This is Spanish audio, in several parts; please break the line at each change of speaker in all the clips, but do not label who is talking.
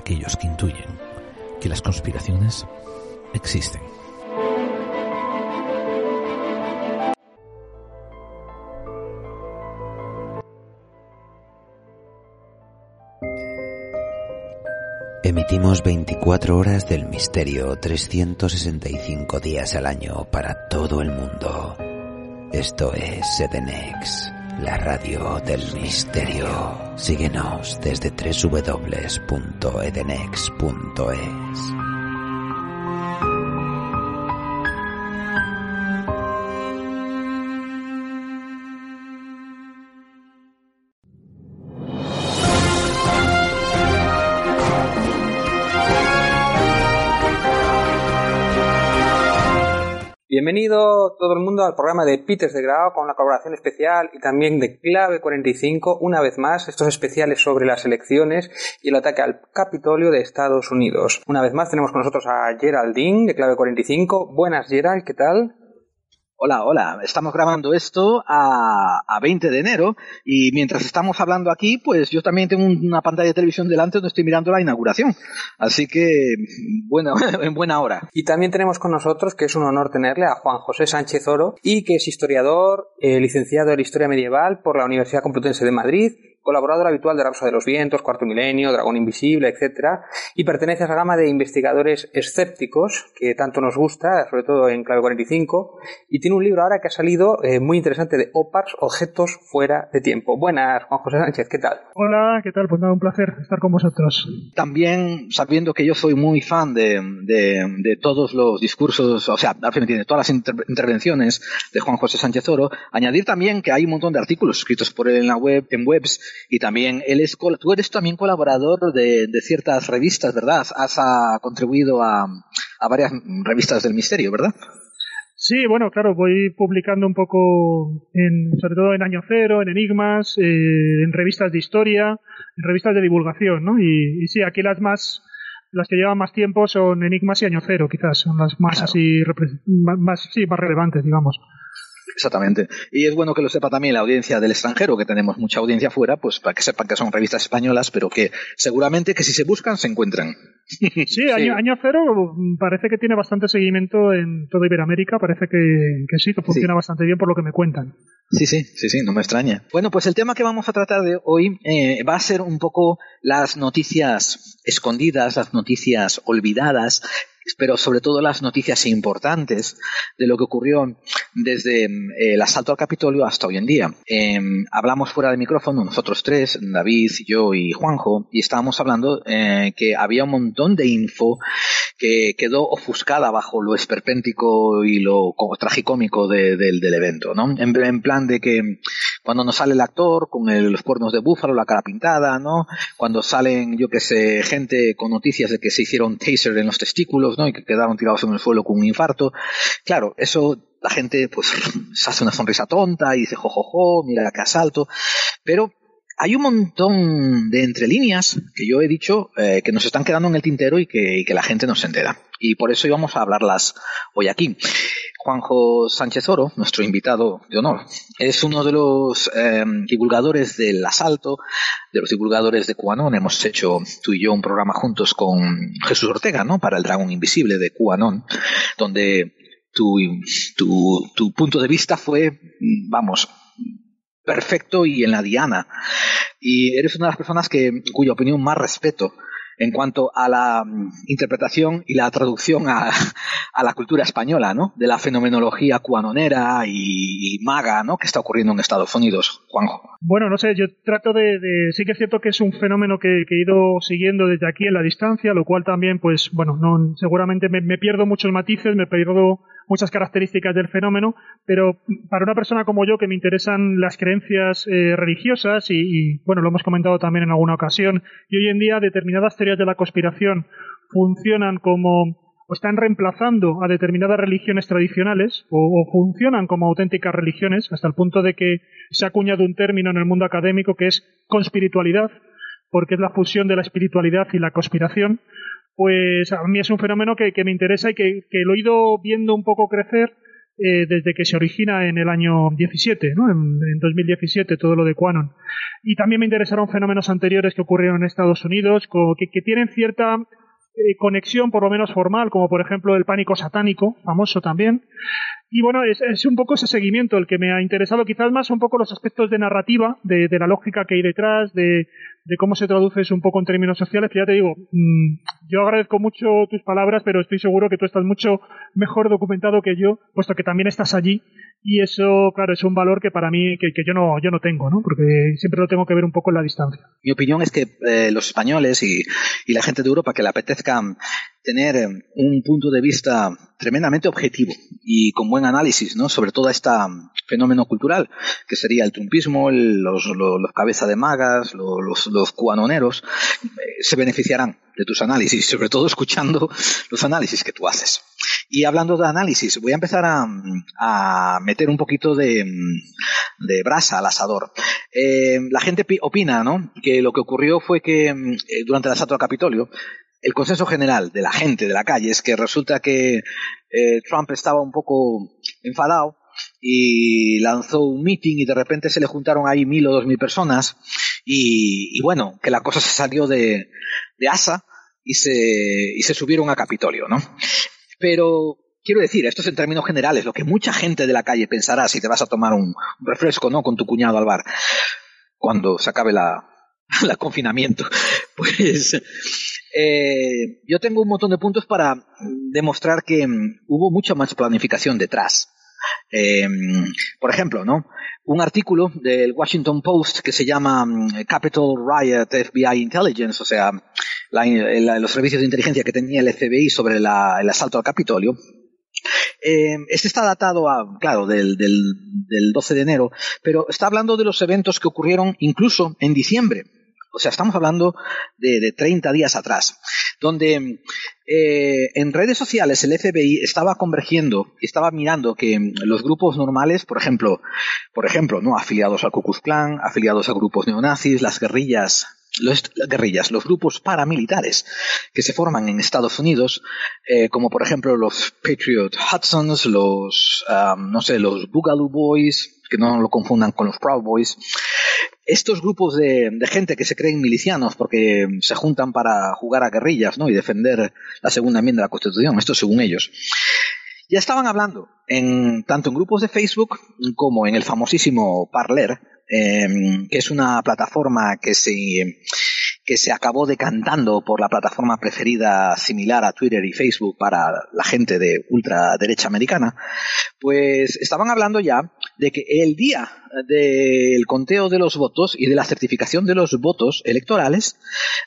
aquellos que intuyen que las conspiraciones existen. Emitimos 24 horas del misterio 365 días al año para todo el mundo. Esto es Edenex, la radio del misterio. Síguenos desde www.edenex.es.
Bienvenido todo el mundo al programa de Peters de Grau con la colaboración especial y también de Clave 45, una vez más, estos especiales sobre las elecciones y el ataque al Capitolio de Estados Unidos. Una vez más tenemos con nosotros a Geraldine de Clave 45. Buenas Gerald, ¿qué tal?
Hola, hola. Estamos grabando esto a, a, 20 de enero y mientras estamos hablando aquí, pues yo también tengo una pantalla de televisión delante donde estoy mirando la inauguración. Así que, bueno, en buena hora.
Y también tenemos con nosotros, que es un honor tenerle, a Juan José Sánchez Oro, y que es historiador, eh, licenciado en Historia Medieval por la Universidad Complutense de Madrid colaborador habitual de Rapsa de los Vientos, Cuarto Milenio, Dragón Invisible, etc. Y pertenece a esa gama de investigadores escépticos que tanto nos gusta, sobre todo en Clave 45. Y tiene un libro ahora que ha salido eh, muy interesante de OPARS, Objetos Fuera de Tiempo. Buenas, Juan José Sánchez, ¿qué tal?
Hola, ¿qué tal? Pues nada, un placer estar con vosotros.
También sabiendo que yo soy muy fan de, de, de todos los discursos, o sea, al fin tiene todas las inter intervenciones de Juan José Sánchez Oro, añadir también que hay un montón de artículos escritos por él en la web, en webs, y también él es, tú eres también colaborador de, de ciertas revistas, ¿verdad? Has a, contribuido a, a varias revistas del misterio, ¿verdad?
Sí, bueno, claro, voy publicando un poco, en, sobre todo en Año Cero, en Enigmas, eh, en revistas de historia, en revistas de divulgación, ¿no? Y, y, sí, aquí las más, las que llevan más tiempo son Enigmas y Año Cero, quizás, son las más claro. así, más, más, sí, más relevantes, digamos.
Exactamente. Y es bueno que lo sepa también la audiencia del extranjero, que tenemos mucha audiencia fuera, pues para que sepan que son revistas españolas, pero que seguramente que si se buscan se encuentran.
Sí, año, cero parece que tiene bastante seguimiento en toda Iberoamérica, parece que, que sí, que funciona sí. bastante bien por lo que me cuentan.
Sí, sí, sí, sí, no me extraña. Bueno, pues el tema que vamos a tratar de hoy eh, va a ser un poco las noticias escondidas, las noticias olvidadas, pero sobre todo las noticias importantes de lo que ocurrió desde eh, el asalto al Capitolio hasta hoy en día. Eh, hablamos fuera de micrófono, nosotros tres, David, yo y Juanjo, y estábamos hablando eh, que había un montón de info que quedó ofuscada bajo lo esperpéntico y lo tragicómico de, de, del evento, ¿no? En, plan de que cuando nos sale el actor con los cuernos de búfalo, la cara pintada, ¿no? Cuando salen, yo que sé, gente con noticias de que se hicieron taser en los testículos, Y que quedaron tirados en el suelo con un infarto. Claro, eso la gente pues se hace una sonrisa tonta y dice jojojo, jo, jo, mira qué asalto. Pero hay un montón de entre líneas que yo he dicho eh, que nos están quedando en el tintero y que, y que la gente no se entera. Y por eso íbamos a hablarlas hoy aquí. Juanjo Sánchez Oro, nuestro invitado de honor, es uno de los eh, divulgadores del asalto, de los divulgadores de QAnon. Hemos hecho tú y yo un programa juntos con Jesús Ortega, ¿no? Para el Dragón Invisible de QAnon, donde tu, tu, tu punto de vista fue, vamos, perfecto y en la diana. Y eres una de las personas que, cuya opinión más respeto en cuanto a la interpretación y la traducción a, la cultura española, ¿no? De la fenomenología cuanonera y, y, maga, ¿no? Que está ocurriendo en Estados Unidos, Juanjo.
Bueno, no sé, yo trato de, de sí que es cierto que es un fenómeno que, que, he ido siguiendo desde aquí en la distancia, lo cual también, pues, bueno, no, seguramente me, me pierdo muchos matices, me pierdo muchas características del fenómeno, pero para una persona como yo que me interesan las creencias eh, religiosas y, bueno, lo hemos comentado también en alguna ocasión, y hoy en día determinadas teorías de la conspiración funcionan como o están reemplazando a determinadas religiones tradicionales o, o, funcionan como auténticas religiones hasta el punto de que se ha acuñado un término en el mundo académico que es conspiritualidad porque es la fusión de la espiritualidad y la conspiración pues a mí es un fenómeno que, que me interesa y que, que, lo he ido viendo un poco crecer eh, desde que se origina en el año 17, ¿no? En, 2017, todo lo de Quanon. Y también me interesaron fenómenos anteriores que ocurrieron en Estados Unidos, que, tienen cierta eh, conexión, por lo menos formal, como por ejemplo el pánico satánico, famoso también. Y bueno, es, un poco ese seguimiento el que me ha interesado, quizás más un poco los aspectos de narrativa, de, la lógica que hay detrás, de, de cómo se traduce eso un poco en términos sociales, que ya te digo, mm, yo agradezco mucho tus palabras, pero estoy seguro que tú estás mucho mejor documentado que yo, puesto que también estás allí, y eso, claro, es un valor que para mí, que, yo, no, yo no tengo, ¿no? Porque siempre lo tengo que ver un poco en la distancia.
Mi opinión es que eh, los españoles y, y, la gente de Europa que le apetezca tener eh, un punto de vista tremendamente objetivo y con buen análisis ¿no? sobre todo este fenómeno cultural, que sería el trumpismo, los, los, cabeza de magas, los, los cuanoneros, eh, se beneficiarán de tus análisis, sobre todo escuchando los análisis que tú haces. Y hablando de análisis, voy a empezar a, meter un poquito de, de brasa al asador. Eh, la gente opina ¿no? que lo que ocurrió fue que durante el asalto al Capitolio, el consenso general de la gente de la calle es que resulta que eh, Trump estaba un poco enfadado y lanzó un meeting y de repente se le juntaron ahí mil o dos mil personas y, bueno, que la cosa se salió de, asa y se, y se subieron a Capitolio, ¿no? Pero quiero decir, esto es en términos generales, lo que mucha gente de la calle pensará si te vas a tomar un, refresco, ¿no? Con tu cuñado al bar, cuando se acabe la, la confinamiento. Pues eh, yo tengo un montón de puntos para demostrar que mm, hubo mucha más planificación detrás. Eh, por ejemplo, ¿no? Un artículo del Washington Post que se llama mm, Capital Riot FBI Intelligence, o sea, los servicios de inteligencia que tenía el FBI sobre el asalto al Capitolio. Eh, este está datado a, claro, del, del 12 de enero, pero está hablando de los eventos que ocurrieron incluso en diciembre. O sea, estamos hablando de, de 30 días atrás, donde eh, en redes sociales el FBI estaba convergiendo, estaba mirando que los grupos normales, por ejemplo, por ejemplo, no afiliados al Ku Klux Klan, afiliados a grupos neonazis, las guerrillas los, las guerrillas, los grupos paramilitares que se forman en Estados Unidos, eh, como por ejemplo los Patriot Hudsons, los, um, no sé, los Boogaloo Boys, que no lo confundan con los Proud Boys, estos grupos de, gente que se creen milicianos porque se juntan para jugar a guerrillas ¿no? y defender la segunda enmienda de la Constitución, esto según ellos, ya estaban hablando en, tanto en grupos de Facebook como en el famosísimo Parler, em, que es una plataforma que se que se acabó decantando por la plataforma preferida similar a Twitter y Facebook para la gente de ultraderecha americana, pues estaban hablando ya de que el día del conteo de los votos y de la certificación de los votos electorales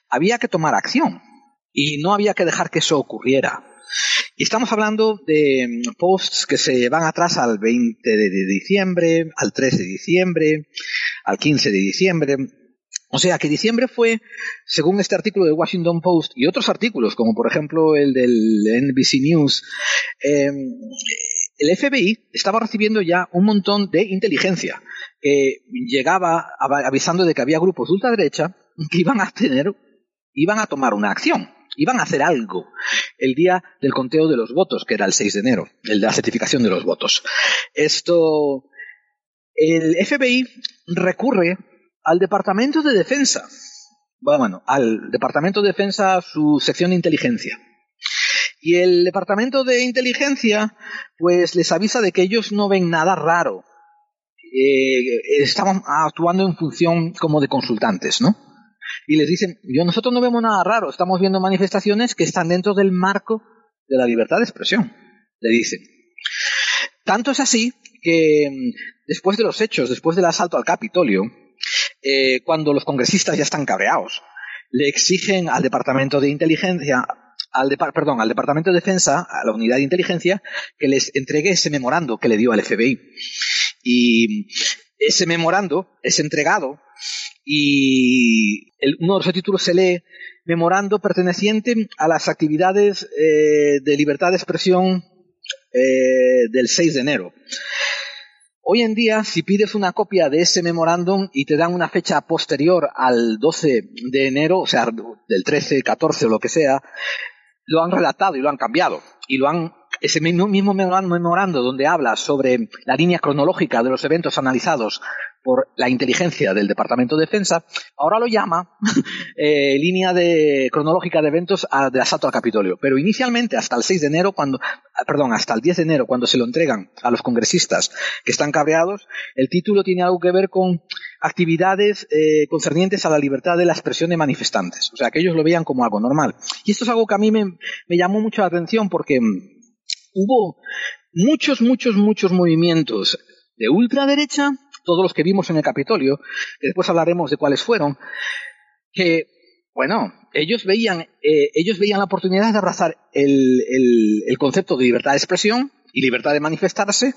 había que tomar acción y no había que dejar que eso ocurriera. Y estamos hablando de posts que se van atrás al 20 de diciembre, al 3 de diciembre, al 15 de diciembre, o sea que diciembre fue, según este artículo de Washington Post y otros artículos, como por ejemplo el del NBC News, em, el FBI estaba recibiendo ya un montón de inteligencia que llegaba avisando de que había grupos de ultraderecha que iban a tener, iban a tomar una acción, iban a hacer algo el día del conteo de los votos, que era el 6 de enero, el de la certificación de los votos. Esto, el FBI recurre al Departamento de Defensa. Bueno, al Departamento de Defensa, su sección de inteligencia. Y el Departamento de Inteligencia, pues les avisa de que ellos no ven nada raro. Eh, estaban actuando en función como de consultantes, ¿no? Y les dicen, yo nosotros no vemos nada raro, estamos viendo manifestaciones que están dentro del marco de la libertad de expresión, le dicen. Tanto es así que mm, después de los hechos, después del asalto al Capitolio, eh, cuando los congresistas ya están cabreados. Le exigen al Departamento de Inteligencia, al perdón, al Departamento de Defensa, a la Unidad de Inteligencia, que les entregue ese memorando que le dio al FBI. Y ese memorando es entregado y uno de los títulos se lee memorando perteneciente a las actividades eh, de libertad de expresión eh, del 6 de enero. Hoy en día, si pides una copia de ese memorándum y te dan una fecha posterior al 12 de enero, o sea, del 13, 14 o lo que sea, lo han relatado y lo han cambiado. Y lo han ese mismo, memorando donde habla sobre la línea cronológica de los eventos analizados por la inteligencia del Departamento de Defensa, ahora lo llama eh, línea cronológica de eventos de asalto al Capitolio. Pero inicialmente, hasta el 6 de enero, cuando, ah, perdón, hasta el 10 de enero, cuando se lo entregan a los congresistas que están cabreados, el título tiene algo que ver con actividades eh, concernientes a la libertad de la expresión de manifestantes. O sea, que ellos lo veían como algo normal. Y esto es algo que a mí me, me llamó mucho la atención porque mm, hubo muchos, muchos, muchos movimientos de ultraderecha todos los que vimos en el Capitolio, que después hablaremos de cuáles fueron, que, bueno, ellos veían, eh, ellos veían la oportunidad de abrazar el, el, concepto de libertad de expresión y libertad de manifestarse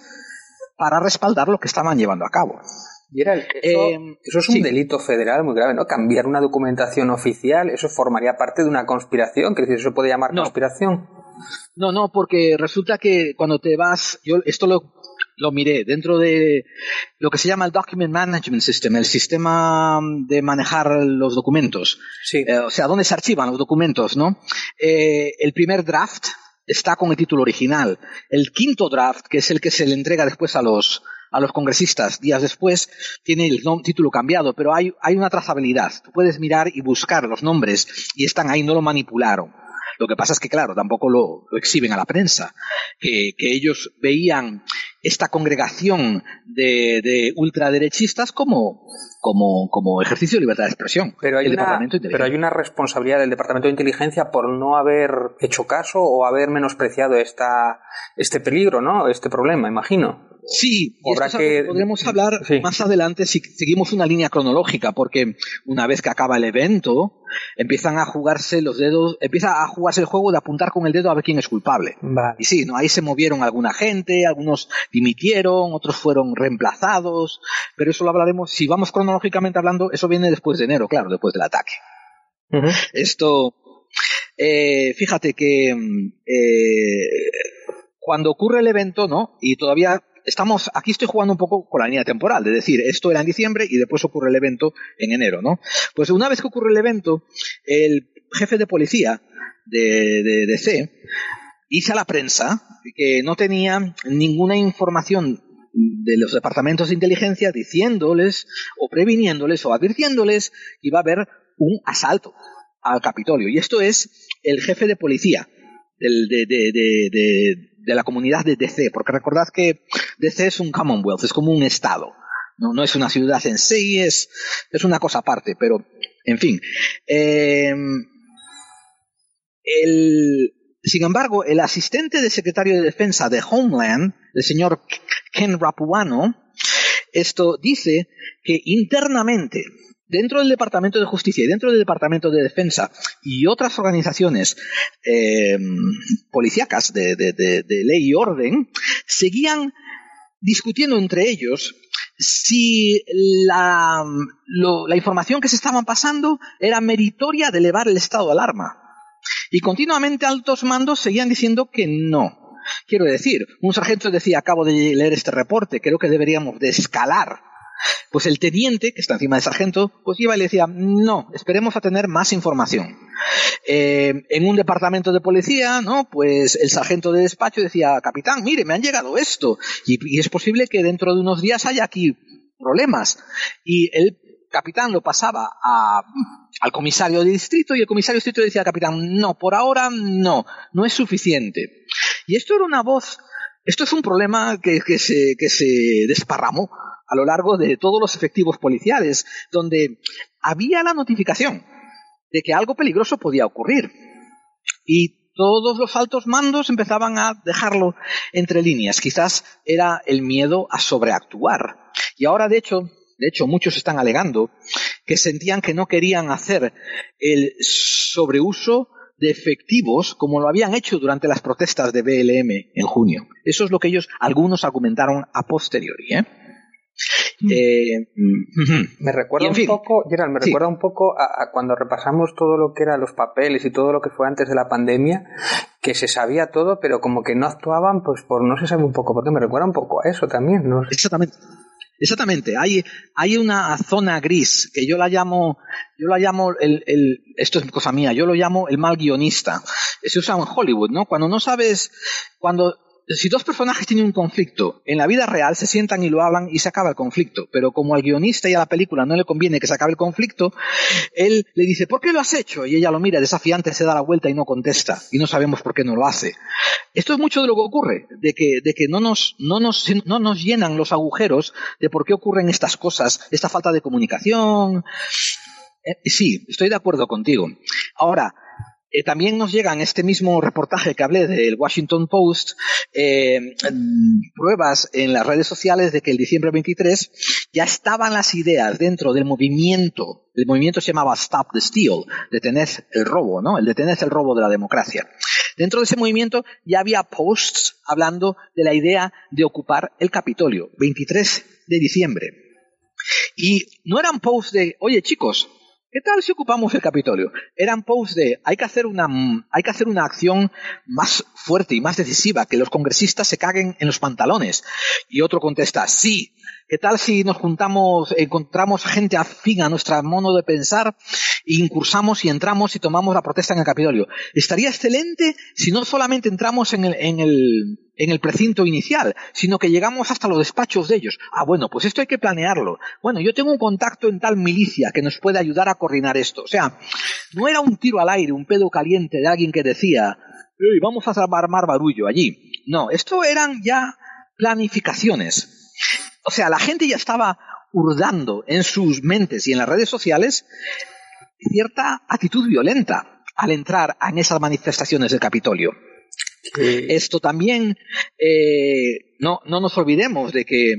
para respaldar lo que estaban llevando a cabo.
Y era eso, eh, eso, es un delito federal muy grave, ¿no? Cambiar una documentación oficial, eso formaría parte de una conspiración, que eso se puede llamar conspiración.
No, no, porque resulta que cuando te vas, yo esto lo lo miré dentro de lo que se llama el Document Management System, el sistema de manejar los documentos.
Sí.
Eh, o sea, dónde se archivan los documentos, ¿no? Eh, el primer draft está con el título original. El quinto draft, que es el que se le entrega después a los, a los congresistas días después, tiene el título cambiado, pero hay, hay una trazabilidad. Tú puedes mirar y buscar los nombres y están ahí, no lo manipularon. Lo que pasa es que, claro, tampoco lo, exhiben a la prensa, que, ellos veían esta congregación de, ultraderechistas como, como, como, ejercicio de libertad de expresión.
Pero hay, una, pero hay una responsabilidad del Departamento de Inteligencia por no haber hecho caso o haber menospreciado esta, este peligro, ¿no? Este problema, imagino.
Sí, que... podremos hablar más adelante si seguimos una línea cronológica, porque una vez que acaba el evento, empiezan a jugarse los dedos, empieza a jugarse el juego de apuntar con el dedo a ver quién es culpable. Y sí, ¿no? ahí se movieron alguna gente, algunos dimitieron, otros fueron reemplazados, pero eso lo hablaremos, si vamos cronológicamente hablando, eso viene después de enero, claro, después del ataque. Esto, eh, fíjate que eh, cuando ocurre el evento, ¿no? Y todavía estamos, aquí estoy jugando un poco con la línea temporal, de decir, esto era en diciembre y después ocurre el evento en enero, ¿no? Pues una vez que ocurre el evento, el jefe de policía de, de, de C dice a la prensa que no tenía ninguna información de los departamentos de inteligencia diciéndoles o previniéndoles o advirtiéndoles que iba a haber un asalto al Capitolio. Y esto es el jefe de policía del, de, de, de la comunidad de DC, porque recordad que DC es un Commonwealth, es como un estado. No, no es una ciudad en sí, es, es una cosa aparte, pero, en fin. Em, el, sin embargo, el asistente de secretario de defensa de Homeland, el señor Ken Rapuano, esto dice que internamente dentro del Departamento de Justicia y dentro del Departamento de Defensa y otras organizaciones eh, policíacas de, ley y orden, seguían discutiendo entre ellos si la, la información que se estaban pasando era meritoria de elevar el estado de alarma. Y continuamente altos mandos seguían diciendo que no. Quiero decir, un sargento decía, acabo de leer este reporte, creo que deberíamos de escalar pues el teniente, que está encima del sargento, pues iba y le decía, no, esperemos a tener más información. Eh, en un departamento de policía, ¿no? Pues el sargento de despacho decía, capitán, mire, me han llegado esto, y, es posible que dentro de unos días haya aquí problemas. Y el capitán lo pasaba al comisario de distrito y el comisario de distrito decía capitán, no, por ahora no, no es suficiente. Y esto era una voz, esto es un problema que, que se desparramó a lo largo de todos los efectivos policiales, donde había la notificación de que algo peligroso podía ocurrir. Y todos los altos mandos empezaban a dejarlo entre líneas. Quizás era el miedo a sobreactuar. Y ahora, de hecho, de hecho, muchos están alegando que sentían que no querían hacer el sobreuso de efectivos como lo habían hecho durante las protestas de BLM en junio. Eso es lo que ellos, algunos argumentaron a posteriori. ¿eh?
Mm. Eh, me recuerda un poco, Gerald, me recuerda un poco a, cuando repasamos todo lo que eran los papeles y todo lo que fue antes de la pandemia, que se sabía todo, pero como que no actuaban, pues por no se sabe un poco por qué. Me recuerda un poco a eso también, ¿no?
Exactamente. Exactamente, hay, hay una zona gris que yo la llamo, yo la llamo el, el, esto es cosa mía, yo lo llamo el mal guionista. Se usa en Hollywood, ¿no? Cuando no sabes, cuando si dos personajes tienen un conflicto, en la vida real se sientan y lo hablan y se acaba el conflicto. Pero como al guionista y a la película no le conviene que se acabe el conflicto, él le dice, ¿por qué lo has hecho? Y ella lo mira desafiante, se da la vuelta y no contesta. Y no sabemos por qué no lo hace. Esto es mucho de lo que ocurre, de que, de que no, nos, no, nos, no nos llenan los agujeros de por qué ocurren estas cosas, esta falta de comunicación. Eh, sí, estoy de acuerdo contigo. Ahora, eh, también nos llegan este mismo reportaje que hablé del Washington Post, eh, pruebas en las redes sociales de que el diciembre 23 ya estaban las ideas dentro del movimiento, el movimiento se llamaba Stop the Steal, detener el robo, ¿no? El detener el robo de la democracia. Dentro de ese movimiento ya había posts hablando de la idea de ocupar el Capitolio, 23 de diciembre. Y no eran posts de, oye chicos, ¿Qué tal si ocupamos el Capitolio? Eran posts de hay que hacer una hay que hacer una acción más fuerte y más decisiva, que los congresistas se caguen en los pantalones. Y otro contesta, sí. ¿Qué tal si nos juntamos, encontramos gente afín a nuestro modo de pensar, incursamos y entramos y tomamos la protesta en el Capitolio? Estaría excelente si no solamente entramos en el, en el, en el precinto inicial, sino que llegamos hasta los despachos de ellos. Ah, bueno, pues esto hay que planearlo. Bueno, yo tengo un contacto en tal milicia que nos puede ayudar a coordinar esto. O sea, no era un tiro al aire, un pedo caliente de alguien que decía, vamos a armar barullo allí. No, esto eran ya planificaciones. O sea, la gente ya estaba hurdando en sus mentes y en las redes sociales cierta actitud violenta al entrar en esas manifestaciones del Capitolio. Esto también, eh, no, no nos olvidemos de que,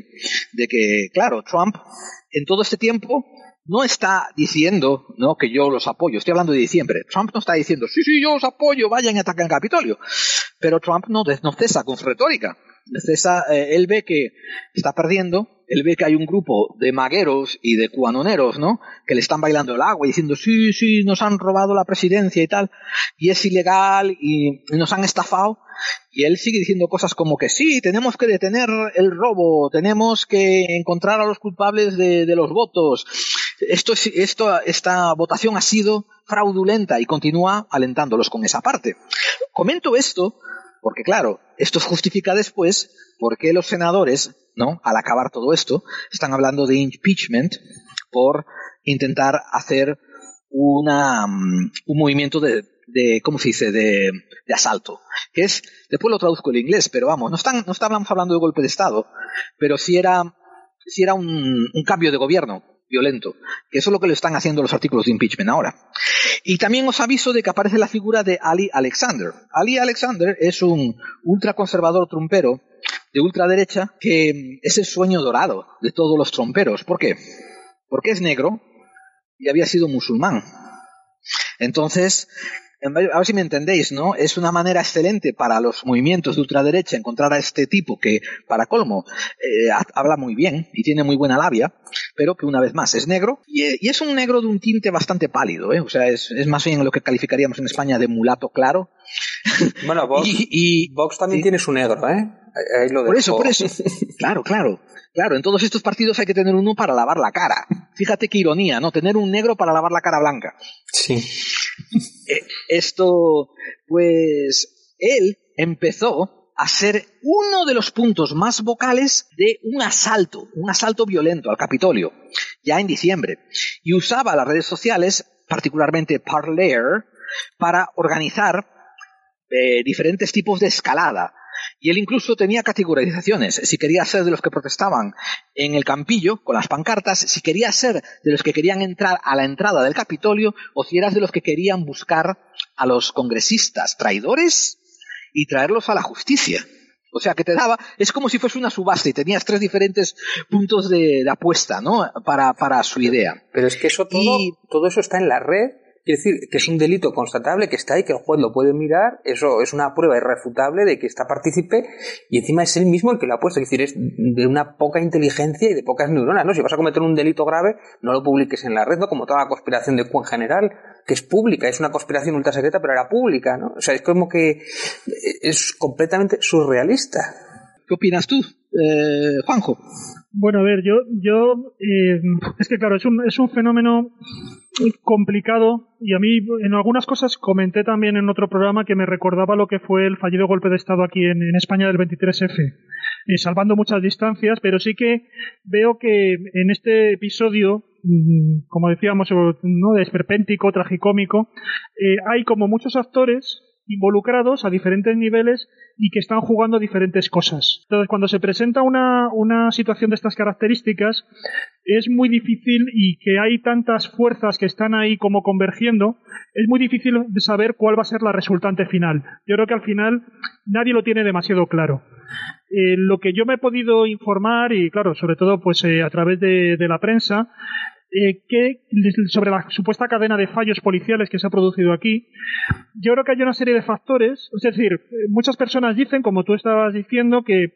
de que, claro, Trump en todo este tiempo no está diciendo ¿no? que yo los apoyo. Estoy hablando de diciembre. Trump no está diciendo, sí, sí, yo los apoyo, vayan y ataquen el Capitolio. Pero Trump no, no cesa con su retórica. Eh, él ve que está perdiendo, él ve que hay un grupo de magueros y de cuanoneros, ¿no? Que le están bailando el agua y diciendo, sí, sí, nos han robado la presidencia y tal, y es ilegal y, nos han estafado. Y él sigue diciendo cosas como que sí, tenemos que detener el robo, tenemos que encontrar a los culpables de, los votos. Esto, esto, esta votación ha sido fraudulenta y continúa alentándolos con esa parte. Comento esto porque claro, esto justifica después por qué los senadores, ¿no? Al acabar todo esto, están hablando de impeachment por intentar hacer una, mm, un movimiento de, de, ¿cómo se dice?, de, asalto. Es, después lo traduzco en inglés, pero vamos, no, están, no estamos hablando de golpe de Estado, pero sí era, sí era un cambio de gobierno violento, que eso es lo que le están haciendo los artículos de impeachment ahora. Y también os aviso de que aparece la figura de Ali Alexander. Ali Alexander es un ultraconservador trumpero de ultraderecha que es el sueño dorado de todos los tromperos. ¿Por qué? Porque es negro y había sido musulmán. Entonces, a ver si me entendéis, ¿no? Es una manera excelente para los movimientos de ultraderecha encontrar a este tipo que, para colmo, eh, habla muy bien y tiene muy buena labia, pero que una vez más es negro y, es un negro de un tinte bastante pálido, ¿eh? O sea, es, más bien lo que calificaríamos en España de mulato claro.
Bueno, Vox, y, Vox también tiene su negro, ¿eh?
Ahí lo por eso, por eso. Claro, claro. Claro, en todos estos partidos hay que tener uno para lavar la cara. Fíjate qué ironía, ¿no? Tener un negro para lavar la cara blanca.
Sí.
Esto, pues, él empezó a ser uno de los puntos más vocales de un asalto, un asalto violento al Capitolio, ya en diciembre. Y usaba las redes sociales, particularmente Parler, para organizar eh, diferentes tipos de escalada y él incluso tenía categorizaciones. Si quería ser de los que protestaban en el campillo con las pancartas, si quería ser de los que querían entrar a la entrada del Capitolio o si eras de los que querían buscar a los congresistas traidores y traerlos a la justicia. O sea, que te daba, es como si fuese una subasta y tenías tres diferentes puntos de, apuesta, ¿no? Para, para, su idea.
Pero es que eso todo, todo eso está en la red Quiere decir que es un delito constatable que está ahí, que el juez lo puede mirar, eso es una prueba irrefutable de que está partícipe y encima es él mismo el que lo ha puesto. Es decir, es de una poca inteligencia y de pocas neuronas, ¿no? Si vas a cometer un delito grave, no lo publiques en la red, ¿no? Como toda la conspiración de Q en general, que es pública, es una conspiración ultra secreta, pero era pública, ¿no? O sea, es como que es completamente surrealista.
¿Qué opinas tú? Eh.
Bueno, a ver, yo, yo eh, es que claro, es un, es un fenómeno complicado y a mí en algunas cosas comenté también en otro programa que me recordaba lo que fue el fallido golpe de Estado aquí en, España del 23F, eh, salvando muchas distancias, pero sí que veo que en este episodio, mm, como decíamos, ¿no? de esperpéntico, tragicómico, eh, hay como muchos actores involucrados a diferentes niveles y que están jugando diferentes cosas. Entonces, cuando se presenta una, una situación de estas características, es muy difícil y que hay tantas fuerzas que están ahí como convergiendo, es muy difícil de saber cuál va a ser la resultante final. Yo creo que al final nadie lo tiene demasiado claro. Eh, lo que yo me he podido informar, y claro, sobre todo pues eh, a través de, de la prensa, eh, que sobre la supuesta cadena de fallos policiales que se ha producido aquí, yo creo que hay una serie de factores. Es decir, muchas personas dicen, como tú estabas diciendo, que eh,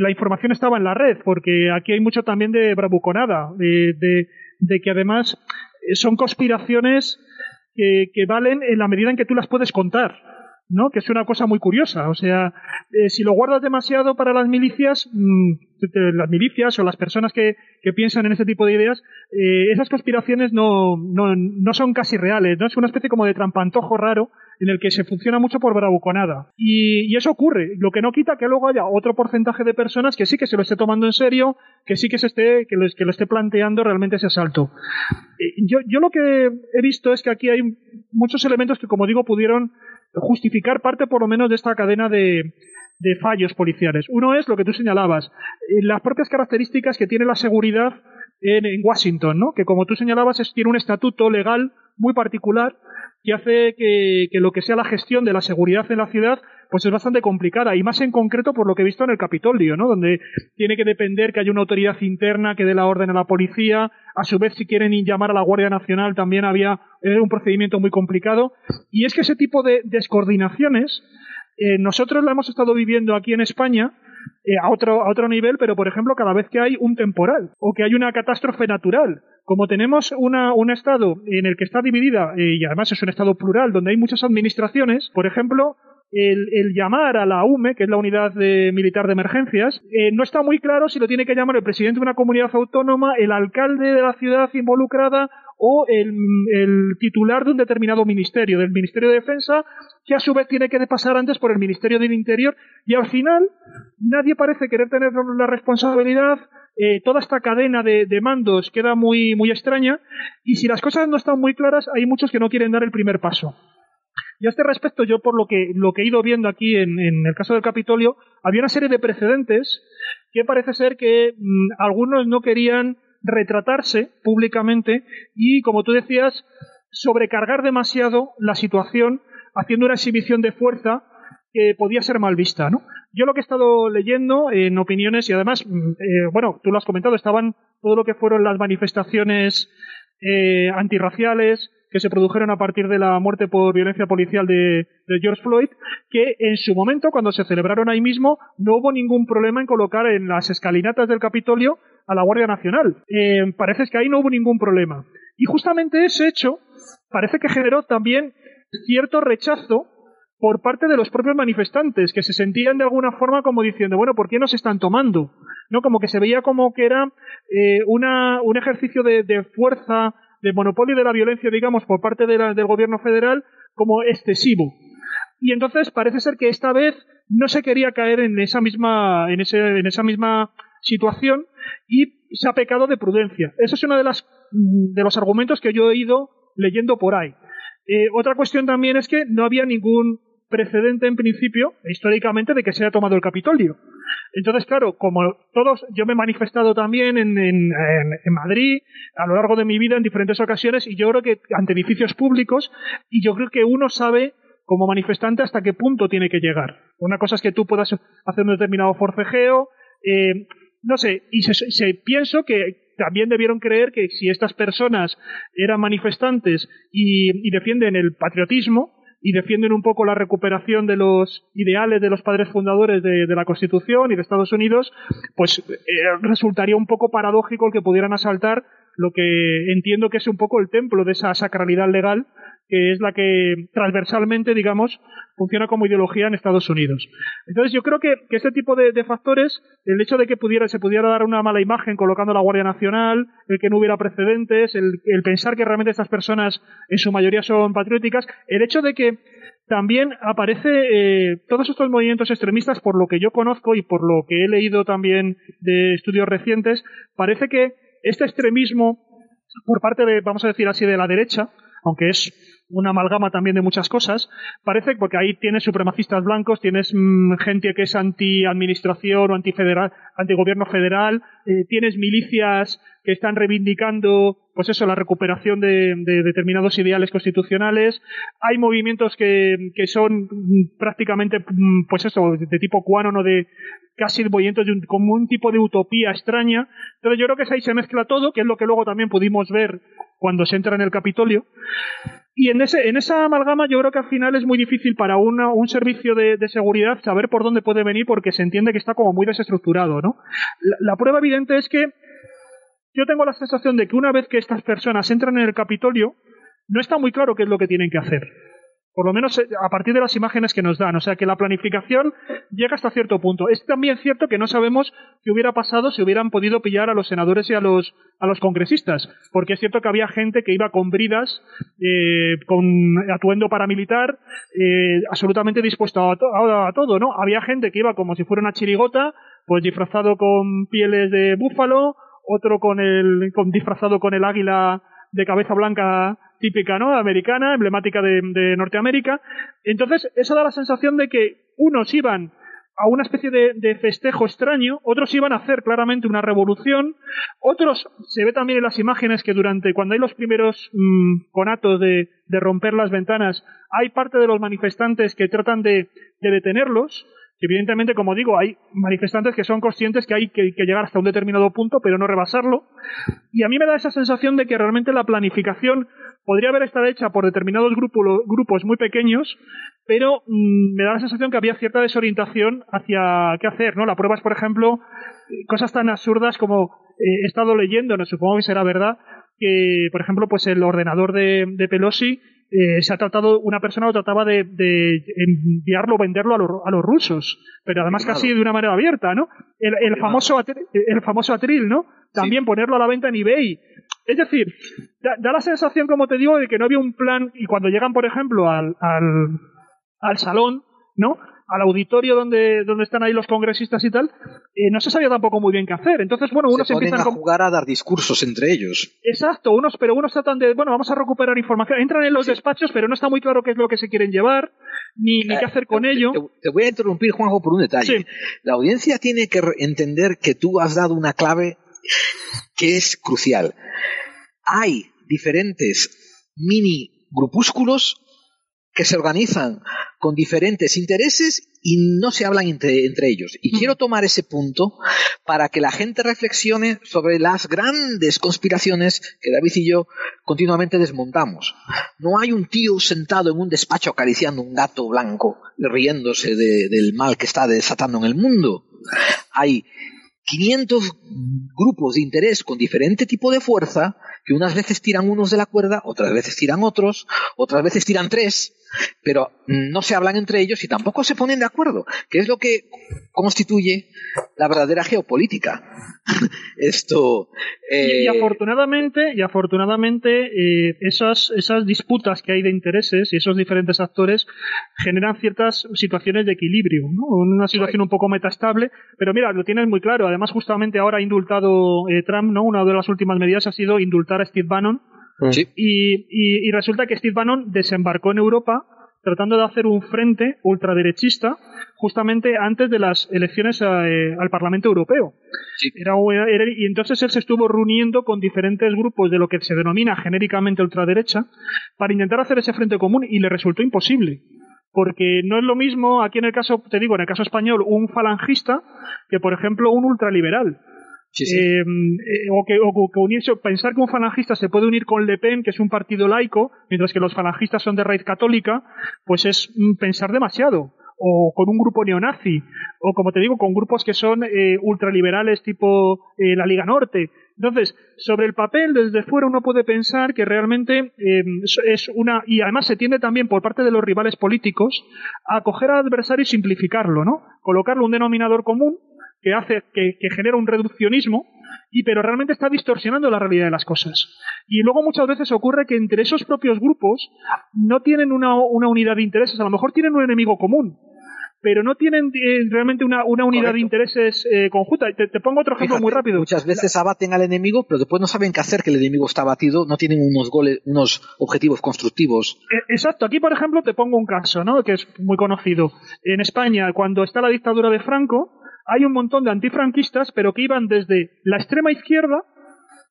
la información estaba en la red, porque aquí hay mucho también de bravuconada, de, que además eh, son conspiraciones que, que valen en la medida en que tú las puedes contar. ¿No? Que es una cosa muy curiosa. O sea, eh, si lo guardas demasiado para las milicias, mm, las milicias o las personas que, piensan en este tipo de ideas, eh, esas conspiraciones no, no, no, son casi reales, ¿no? Es una especie como de trampantojo raro en el que se funciona mucho por bravuconada. Y, y eso ocurre, lo que no quita que luego haya otro porcentaje de personas que sí que se lo esté tomando en serio, que sí que se esté, que lo, que lo esté planteando realmente ese asalto. Eh, yo, yo lo que he visto es que aquí hay muchos elementos que, como digo, pudieron justificar parte por lo menos de esta cadena de, de fallos policiales. Uno es lo que tú señalabas, eh, las propias características que tiene la seguridad en, Washington, ¿no? que como tú señalabas es, tiene un estatuto legal muy particular que hace que, lo que sea la gestión de la seguridad en la ciudad pues es bastante complicada y más en concreto por lo que he visto en el Capitolio, ¿no? Donde tiene que depender que haya una autoridad interna que dé la orden a la policía, a su vez si quieren llamar a la Guardia Nacional también había un procedimiento muy complicado y es que ese tipo de descoordinaciones eh, nosotros la hemos estado viviendo aquí en España eh, a, otro, a otro nivel, pero por ejemplo cada vez que hay un temporal o que hay una catástrofe natural. Como tenemos una, un estado en el que está dividida, eh, y además es un estado plural, donde hay muchas administraciones, por ejemplo, el, llamar a la UME, que es la unidad militar de emergencias, eh, no está muy claro si lo tiene que llamar el presidente de una comunidad autónoma, el alcalde de la ciudad involucrada o el, titular de un determinado ministerio, del Ministerio de Defensa, que a su vez tiene que pasar antes por el Ministerio del Interior, y al final nadie parece querer tener la responsabilidad, eh, toda esta cadena de, mandos queda muy, muy extraña, y si las cosas no están muy claras, hay muchos que no quieren dar el primer paso. Y a este respecto, yo por lo que, lo que he ido viendo aquí en, el caso del Capitolio, había una serie de precedentes que parece ser que mm, algunos no querían retratarse públicamente y, como tú decías, sobrecargar demasiado la situación haciendo una exhibición de fuerza que podía ser mal vista, ¿no? Yo lo que he estado leyendo en opiniones y además, mm, eh, bueno, tú lo has comentado, estaban todo lo que fueron las manifestaciones eh, antirraciales, que se produjeron a partir de la muerte por violencia policial de, George Floyd, que en su momento, cuando se celebraron ahí mismo, no hubo ningún problema en colocar en las escalinatas del Capitolio a la Guardia Nacional. Eh, parece que ahí no hubo ningún problema. Y justamente ese hecho parece que generó también cierto rechazo por parte de los propios manifestantes, que se sentían de alguna forma como diciendo, bueno, ¿por qué nos están tomando? ¿No? Como que se veía como que era eh, una, un ejercicio de, de fuerza de monopolio de la violencia, digamos, por parte del gobierno federal como excesivo. Y entonces parece ser que esta vez no se quería caer en esa misma, en ese, en esa misma situación y se ha pecado de prudencia. Ese es uno de, las, de los argumentos que yo he ido leyendo por ahí. Eh, otra cuestión también es que no había ningún precedente en principio, históricamente, de que se haya tomado el Capitolio. Entonces, claro, como todos, yo me he manifestado también en, en, en, Madrid a lo largo de mi vida en diferentes ocasiones y yo creo que ante edificios públicos y yo creo que uno sabe como manifestante hasta qué punto tiene que llegar. Una cosa es que tú puedas hacer un determinado forcejeo, eh, no sé, y se, se, pienso que también debieron creer que si estas personas eran manifestantes y, defienden el patriotismo, y defienden un poco la recuperación de los ideales de los padres fundadores de, la Constitución y de Estados Unidos, pues eh, resultaría un poco paradójico el que pudieran asaltar lo que entiendo que es un poco el templo de esa sacralidad legal que es la que transversalmente, digamos, funciona como ideología en Estados Unidos. Entonces yo creo que, este tipo de, factores, el hecho de que pudiera, se pudiera dar una mala imagen colocando a la Guardia Nacional, el que no hubiera precedentes, el, el pensar que realmente estas personas en su mayoría son patrióticas, el hecho de que también aparece eh, todos estos movimientos extremistas, por lo que yo conozco y por lo que he leído también de estudios recientes, parece que este extremismo por parte de, vamos a decir así, de la derecha, aunque es una amalgama también de muchas cosas. Parece porque ahí tienes supremacistas blancos, tienes mm, gente que es anti-administración o anti-gobierno federal, eh, tienes milicias que están reivindicando, pues eso, la recuperación de, determinados ideales constitucionales. Hay movimientos que, que son prácticamente, pues eso, de tipo cuano, o de casi movimientos de un, como un tipo de utopía extraña. Entonces yo creo que ahí se mezcla todo, que es lo que luego también pudimos ver cuando se entra en el Capitolio. Y en, ese, en esa amalgama yo creo que al final es muy difícil para un servicio de, seguridad saber por dónde puede venir porque se entiende que está como muy desestructurado, ¿no? la prueba evidente es que yo tengo la sensación de que una vez que estas personas entran en el Capitolio, no está muy claro qué es lo que tienen que hacer. Por lo menos eh, a partir de las imágenes que nos dan. O sea que la planificación llega hasta cierto punto. Es también cierto que no sabemos qué hubiera pasado si hubieran podido pillar a los senadores y a los, a los congresistas. Porque es cierto que había gente que iba con bridas, eh, con atuendo paramilitar, eh, absolutamente dispuesto a, todo, ¿no? Había gente que iba como si fuera una chirigota, pues disfrazado con pieles de búfalo, otro con el, con, disfrazado con el águila de cabeza blanca típica, ¿no? Americana, emblemática de, Norteamérica. Entonces, eso da la sensación de que unos iban a una especie de, festejo extraño, otros iban a hacer claramente una revolución, otros, se ve también en las imágenes que durante, cuando hay los primeros mm, conatos de, romper las ventanas, hay parte de los manifestantes que tratan de detenerlos, evidentemente, como digo, hay manifestantes que son conscientes que hay que, llegar hasta un determinado punto, pero no rebasarlo. Y a mí me da esa sensación de que realmente la planificación podría haber estado hecha por determinados grupos muy pequeños, pero mm, me da la sensación que había cierta desorientación hacia qué hacer, ¿no? La prueba es, por ejemplo, cosas tan absurdas como eh, he estado leyendo, no supongo que será verdad, que, por ejemplo, pues el ordenador de, de Pelosi eh, se ha tratado, una persona lo trataba de, enviarlo, venderlo a, los rusos, pero además casi de una manera abierta, ¿no? El, famoso, el famoso atril, ¿no? También ponerlo a la venta en eBay. Es decir, da, la sensación, como te digo, de que no había un plan y cuando llegan, por ejemplo, al, al, al salón, ¿no? Al auditorio donde, donde están ahí los congresistas y tal, eh, no se sabía tampoco muy bien qué hacer. Entonces, bueno, unos
se
empiezan
a jugar a dar discursos entre ellos.
Exacto, unos, pero unos tratan de, bueno, vamos a recuperar información. Entran en los despachos, pero no está muy claro qué es lo que se quieren llevar, ni, ni qué hacer con ello.
Te, voy a interrumpir, Juanjo, por un detalle. La audiencia tiene que entender que tú has dado una clave que es crucial. Hay diferentes mini grupúsculos que se organizan con diferentes intereses y no se hablan entre, entre, ellos. Y quiero tomar ese punto para que la gente reflexione sobre las grandes conspiraciones que David y yo continuamente desmontamos. No hay un tío sentado en un despacho acariciando un gato blanco, riéndose del mal que está desatando en el mundo. Hay 500 grupos de interés con diferente tipo de fuerza que unas veces tiran unos de la cuerda, otras veces tiran otros, otras veces tiran tres, pero no se hablan entre ellos y tampoco se ponen de acuerdo, que es lo que constituye la verdadera geopolítica. Esto.
Y, eh, afortunadamente, y afortunadamente eh, esas, esas disputas que hay de intereses y esos diferentes actores generan ciertas situaciones de equilibrio, ¿no? Una situación un poco metastable, pero mira, lo tienes muy claro. Además, justamente ahora ha indultado eh, Trump, ¿no? Una de las últimas medidas ha sido indultar a Steve Bannon. Mm. Y, y, resulta que Steve Bannon desembarcó en Europa tratando de hacer un frente ultraderechista justamente antes de las elecciones eh, al Parlamento Europeo. y entonces él se estuvo reuniendo con diferentes grupos de lo que se denomina genéricamente ultraderecha para intentar hacer ese frente común y le resultó imposible porque no es lo mismo, aquí en el caso, te digo, en el caso español, un falangista que, por ejemplo, un ultraliberal. Eh, eh, o que, unirse, pensar que un falangista se puede unir con Le Pen, que es un partido laico, mientras que los falangistas son de raíz católica, pues es mm, pensar demasiado o con un grupo neonazi, o como te digo, con grupos que son eh, ultraliberales tipo la Liga Norte. Entonces, sobre el papel, desde fuera uno puede pensar que realmente em, es una. Y además se tiende también por parte de los rivales políticos a coger al adversario y simplificarlo, ¿no? Colocarle un denominador común que hace que, genera un reduccionismo y pero realmente está distorsionando la realidad de las cosas. Y luego muchas veces ocurre que entre esos propios grupos no tienen una, una unidad de intereses, a lo mejor tienen un enemigo común, pero no tienen eh, realmente una, unidad de intereses eh, conjunta. Te, pongo otro ejemplo muy rápido.
Muchas veces abaten al enemigo, pero después no saben qué hacer que el enemigo está abatido, no tienen unos goles, unos objetivos constructivos.
Eh, exacto. Aquí, por ejemplo, te pongo un caso, ¿no? Que es muy conocido. En España, cuando está la dictadura de Franco, hay un montón de antifranquistas, pero que iban desde la extrema izquierda,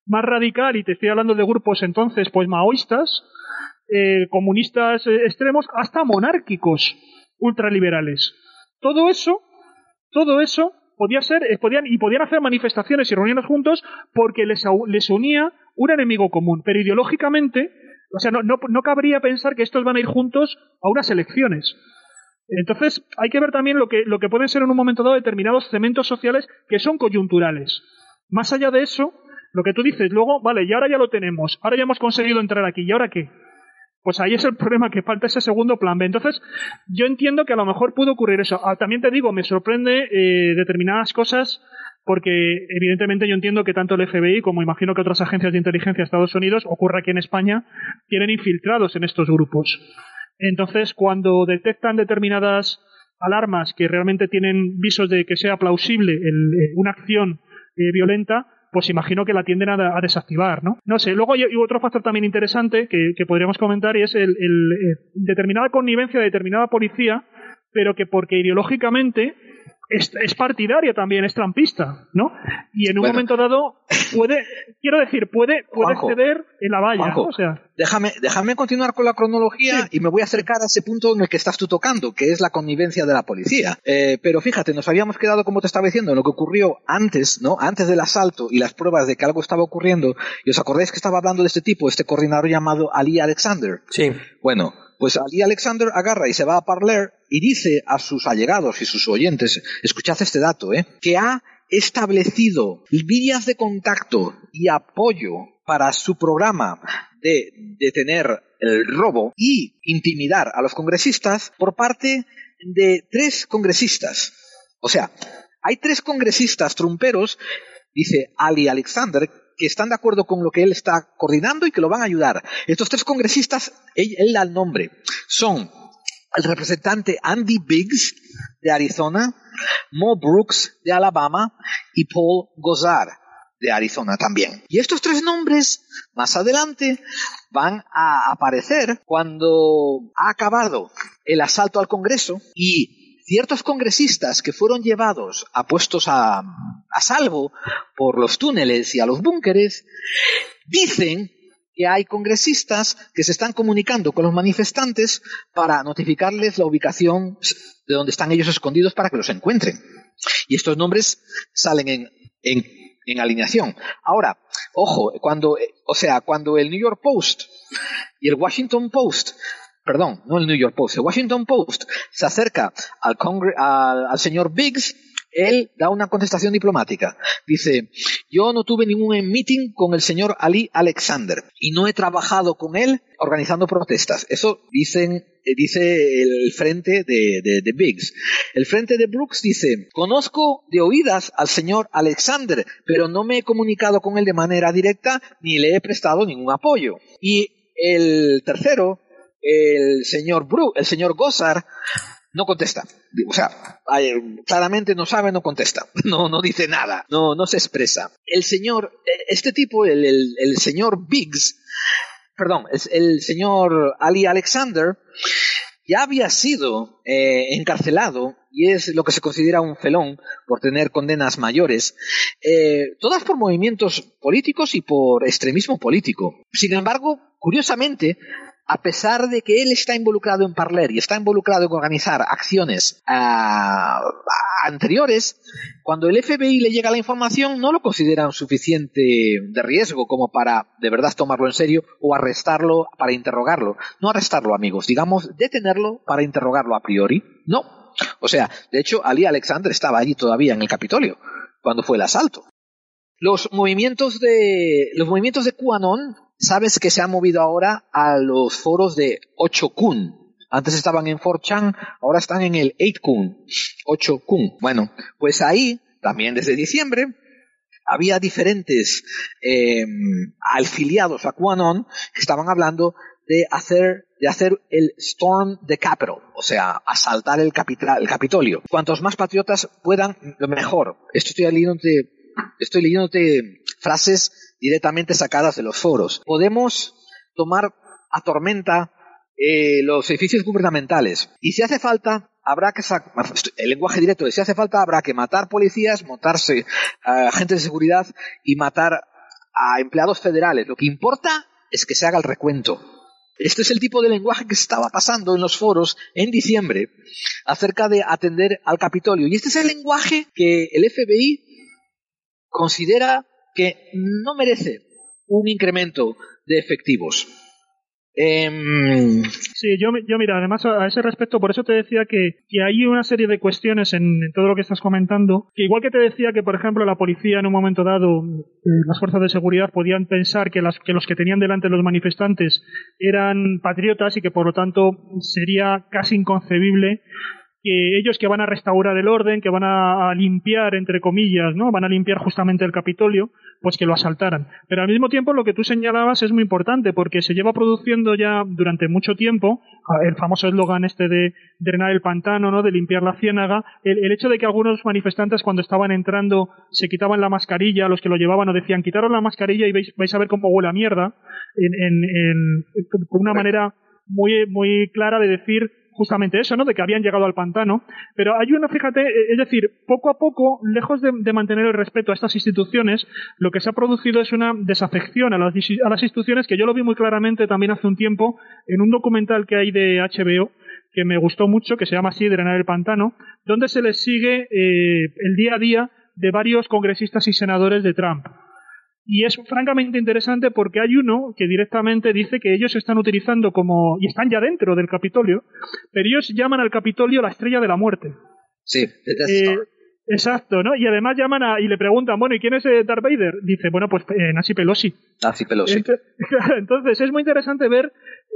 más radical, y te estoy hablando de grupos entonces, pues maoístas, comunistas extremos, hasta monárquicos ultraliberales. Todo eso, todo eso podía ser, eh, podían, y podían hacer manifestaciones y reuniones juntos porque les, les unía un enemigo común. Pero ideológicamente, o sea, no, no, cabría pensar que estos van a ir juntos a unas elecciones. Entonces, hay que ver también lo que, lo que pueden ser en un momento dado determinados cementos sociales que son coyunturales. Más allá de eso, lo que tú dices, luego, vale, y ahora ya lo tenemos, ahora ya hemos conseguido entrar aquí, ¿y ahora qué? Pues ahí es el problema, que falta ese segundo plan B. Entonces, yo entiendo que a lo mejor pudo ocurrir eso. Ah, también te digo, me sorprende eh, determinadas cosas porque evidentemente yo entiendo que tanto el FBI como imagino que otras agencias de inteligencia de Estados Unidos, ocurre aquí en España, tienen infiltrados en estos grupos. Entonces, cuando detectan determinadas alarmas que realmente tienen visos de que sea plausible eh, una acción eh, violenta, pues imagino que la tienden a, desactivar, ¿no? No sé, luego hay, otro factor también interesante que, podríamos comentar y es el, eh, determinada connivencia de determinada policía, pero que porque ideológicamente es, partidaria también, es trampista, ¿no? Y en un momento dado puede, quiero decir, puede, puede ceder en la valla, O sea,
déjame, déjame continuar con la cronología y me voy a acercar a ese punto en el que estás tú tocando, que es la connivencia de la policía. Eh, pero fíjate, nos habíamos quedado, como te estaba diciendo, en lo que ocurrió antes, ¿no? Antes del asalto y las pruebas de que algo estaba ocurriendo. ¿Y os acordáis que estaba hablando de este tipo, este coordinador llamado Ali Alexander?
Sí.
Bueno, pues Ali Alexander agarra y se va a Parler y dice a sus allegados y sus oyentes, escuchad este dato, ¿eh? que ha establecido vías de contacto y apoyo para su programa de detener el robo y intimidar a los congresistas por parte de tres congresistas. O sea, hay tres congresistas trumperos, dice Ali Alexander, que están de acuerdo con lo que él está coordinando y que lo van a ayudar. Estos tres congresistas, él, da el nombre, son el representante Andy Biggs de Arizona, Mo Brooks de Alabama y Paul Gozar de Arizona también. Y estos tres nombres más adelante van a aparecer cuando ha acabado el asalto al Congreso y ciertos congresistas que fueron llevados a puestos a, a salvo por los túneles y a los búnkeres, dicen que hay congresistas que se están comunicando con los manifestantes para notificarles la ubicación de donde están ellos escondidos para que los encuentren. Y estos nombres salen en, en, en alineación. Ahora, ojo, cuando, o sea, cuando el New York Post y el Washington Post perdón, no el New York Post, el Washington Post se acerca al, señor Biggs, él da una contestación diplomática. Dice, yo no tuve ningún meeting con el señor Ali Alexander y no he trabajado con él organizando protestas. Eso dicen, eh, dice el frente de, de, Biggs. El frente de Brooks dice, conozco de oídas al señor Alexander, pero no me he comunicado con él de manera directa ni le he prestado ningún apoyo. Y el tercero, el señor Bru, el señor Gozar, no contesta. O sea, claramente no sabe, no contesta. No, no dice nada. No, no se expresa. El señor, este tipo, el, el, señor Biggs, perdón, el, señor Ali Alexander, ya había sido eh, encarcelado y es lo que se considera un felón por tener condenas mayores, eh, todas por movimientos políticos y por extremismo político. Sin embargo, curiosamente, a pesar de que él está involucrado en Parler y está involucrado en organizar acciones ah, anteriores, cuando el FBI le llega la información no lo consideran suficiente de riesgo como para de verdad tomarlo en serio o arrestarlo para interrogarlo. No arrestarlo, amigos, digamos detenerlo para interrogarlo a priori. No. O sea, de hecho, Ali Alexander estaba allí todavía en el Capitolio cuando fue el asalto. Los movimientos de, los movimientos de QAnon, sabes que se han movido ahora a los foros de 8kun. Antes estaban en 4chan, ahora están en el 8kun. 8kun. Bueno, pues ahí, también desde diciembre, había diferentes eh, afiliados a QAnon que estaban hablando de hacer, de hacer el Storm the Capitol, o sea, asaltar el, el Capitolio. Cuantos más patriotas puedan, lo mejor. Esto estoy leyéndote, estoy leyéndote frases directamente sacadas de los foros. Podemos tomar a tormenta eh, los edificios gubernamentales. Y si hace falta, habrá que el lenguaje directo de si hace falta habrá que matar policías, matarse a agentes de seguridad y matar a empleados federales. Lo que importa es que se haga el recuento. Este es el tipo de lenguaje que estaba pasando en los foros en diciembre acerca de atender al Capitolio. Y este es el lenguaje que el FBI considera que no merece un incremento de efectivos.
Em, sí, yo, yo mira, además a ese respecto, por eso te decía que, hay una serie de cuestiones en, todo lo que estás comentando, que igual que te decía que, por ejemplo, la policía en un momento dado, eh, las fuerzas de seguridad podían pensar que, las, que los que tenían delante los manifestantes eran patriotas y que por lo tanto sería casi inconcebible que ellos que van a restaurar el orden, que van a, limpiar, entre comillas, ¿no? Van a limpiar justamente el Capitolio, pues que lo asaltaran. Pero al mismo tiempo lo que tú señalabas es muy importante porque se lleva produciendo ya durante mucho tiempo el famoso eslogan este de drenar el pantano, ¿no? De limpiar la ciénaga. El, hecho de que algunos manifestantes cuando estaban entrando se quitaban la mascarilla, los que lo llevaban o decían quitaros la mascarilla y vais, vais a ver cómo huele a mierda, en, en, en, una manera muy, muy clara de decir justamente eso, ¿no? De que habían llegado al pantano. Pero hay una, fíjate, eh, es decir, poco a poco, lejos de, mantener el respeto a estas instituciones, lo que se ha producido es una desafección a las, a las instituciones que yo lo vi muy claramente también hace un tiempo en un documental que hay de HBO que me gustó mucho, que se llama así, Drenar el Pantano, donde se les sigue eh, el día a día de varios congresistas y senadores de Trump. Y es francamente interesante porque hay uno que directamente dice que ellos están utilizando como, y están ya dentro del Capitolio, pero ellos llaman al Capitolio la estrella de la muerte.
Sí,
eh, exacto, ¿no? Y además llaman a, y le preguntan, bueno, ¿y quién es eh, Darth Vader? Dice, bueno, pues eh, Nancy Pelosi.
Nancy Pelosi.
Entonces es muy interesante ver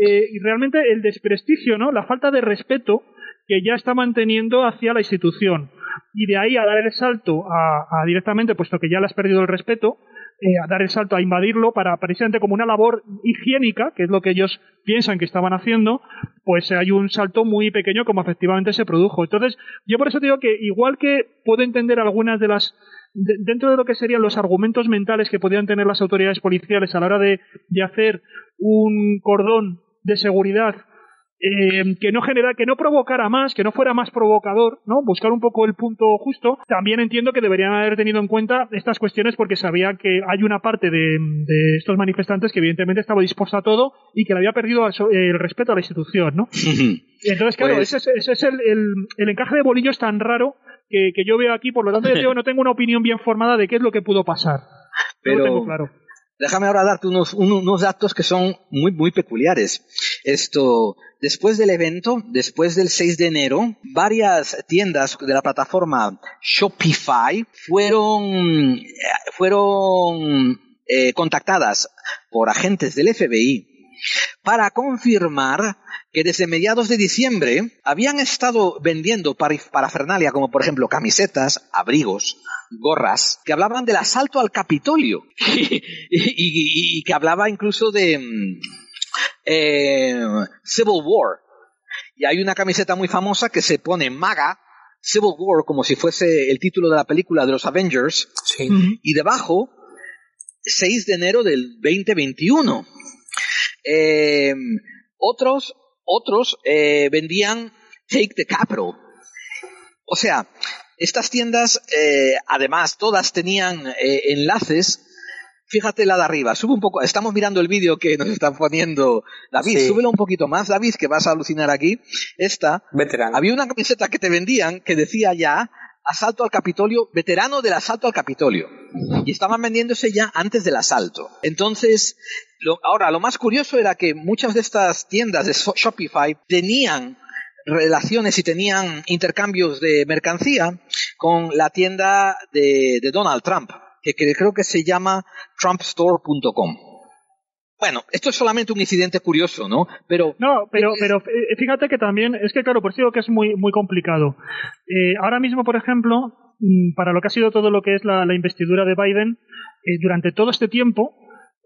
eh, realmente el desprestigio, ¿no? La falta de respeto que ya está manteniendo hacia la institución. Y de ahí a dar el salto a, a directamente, puesto que ya le has perdido el respeto, eh, a dar el salto a invadirlo para precisamente como una labor higiénica, que es lo que ellos piensan que estaban haciendo, pues hay un salto muy pequeño como efectivamente se produjo. Entonces, yo por eso digo que igual que puedo entender algunas de las dentro de lo que serían los argumentos mentales que podrían tener las autoridades policiales a la hora de hacer un cordón de seguridad eh, que no genera, que no provocara más, que no fuera más provocador, ¿no? Buscar un poco el punto justo. También entiendo que deberían haber tenido en cuenta estas cuestiones porque sabía que hay una parte de, estos manifestantes que evidentemente estaba dispuesta a todo y que le había perdido el respeto a la institución, ¿no? Entonces, claro, pues ese es, el, encaje de bolillos tan raro que, yo veo aquí, por lo tanto yo no tengo una opinión bien formada de qué es lo que pudo pasar. Pero, tengo claro.
Déjame ahora darte unos, unos, datos que son muy, muy peculiares. Esto, después del evento, después del 6 de enero, varias tiendas de la plataforma Shopify fueron, fueron eh, contactadas por agentes del FBI para confirmar que desde mediados de diciembre habían estado vendiendo parafernalia como por ejemplo camisetas, abrigos, gorras, que hablaban del asalto al Capitolio y, que hablaba incluso de mm, eh, Civil War. Y hay una camiseta muy famosa que se pone MAGA, Civil War, como si fuese el título de la película de los Avengers, y debajo, 6 de enero del 2021. Eh, otros, otros eh, vendían Take the Capital. O sea, estas tiendas, eh, además, todas tenían enlaces. Fíjate la de arriba, sube un poco. Estamos mirando el vídeo que nos están poniendo David. Súbelo un poquito más, David, que vas a alucinar aquí. Esta. Había una camiseta que te vendían que decía ya asalto al Capitolio, veterano del asalto al Capitolio. Y estaban vendiéndose ya antes del asalto. Entonces, ahora, lo más curioso era que muchas de estas tiendas de Shopify tenían relaciones y tenían intercambios de mercancía con la tienda de, Donald Trump. que creo que se llama trumpstore.com. Bueno, esto es solamente un incidente curioso, ¿no? Pero
no, pero pero eh, fíjate que también es que claro, por eso digo que es muy muy complicado. Eh, ahora mismo, por ejemplo, mm, para lo que ha sido todo lo que es la, investidura de Biden, eh, durante todo este tiempo,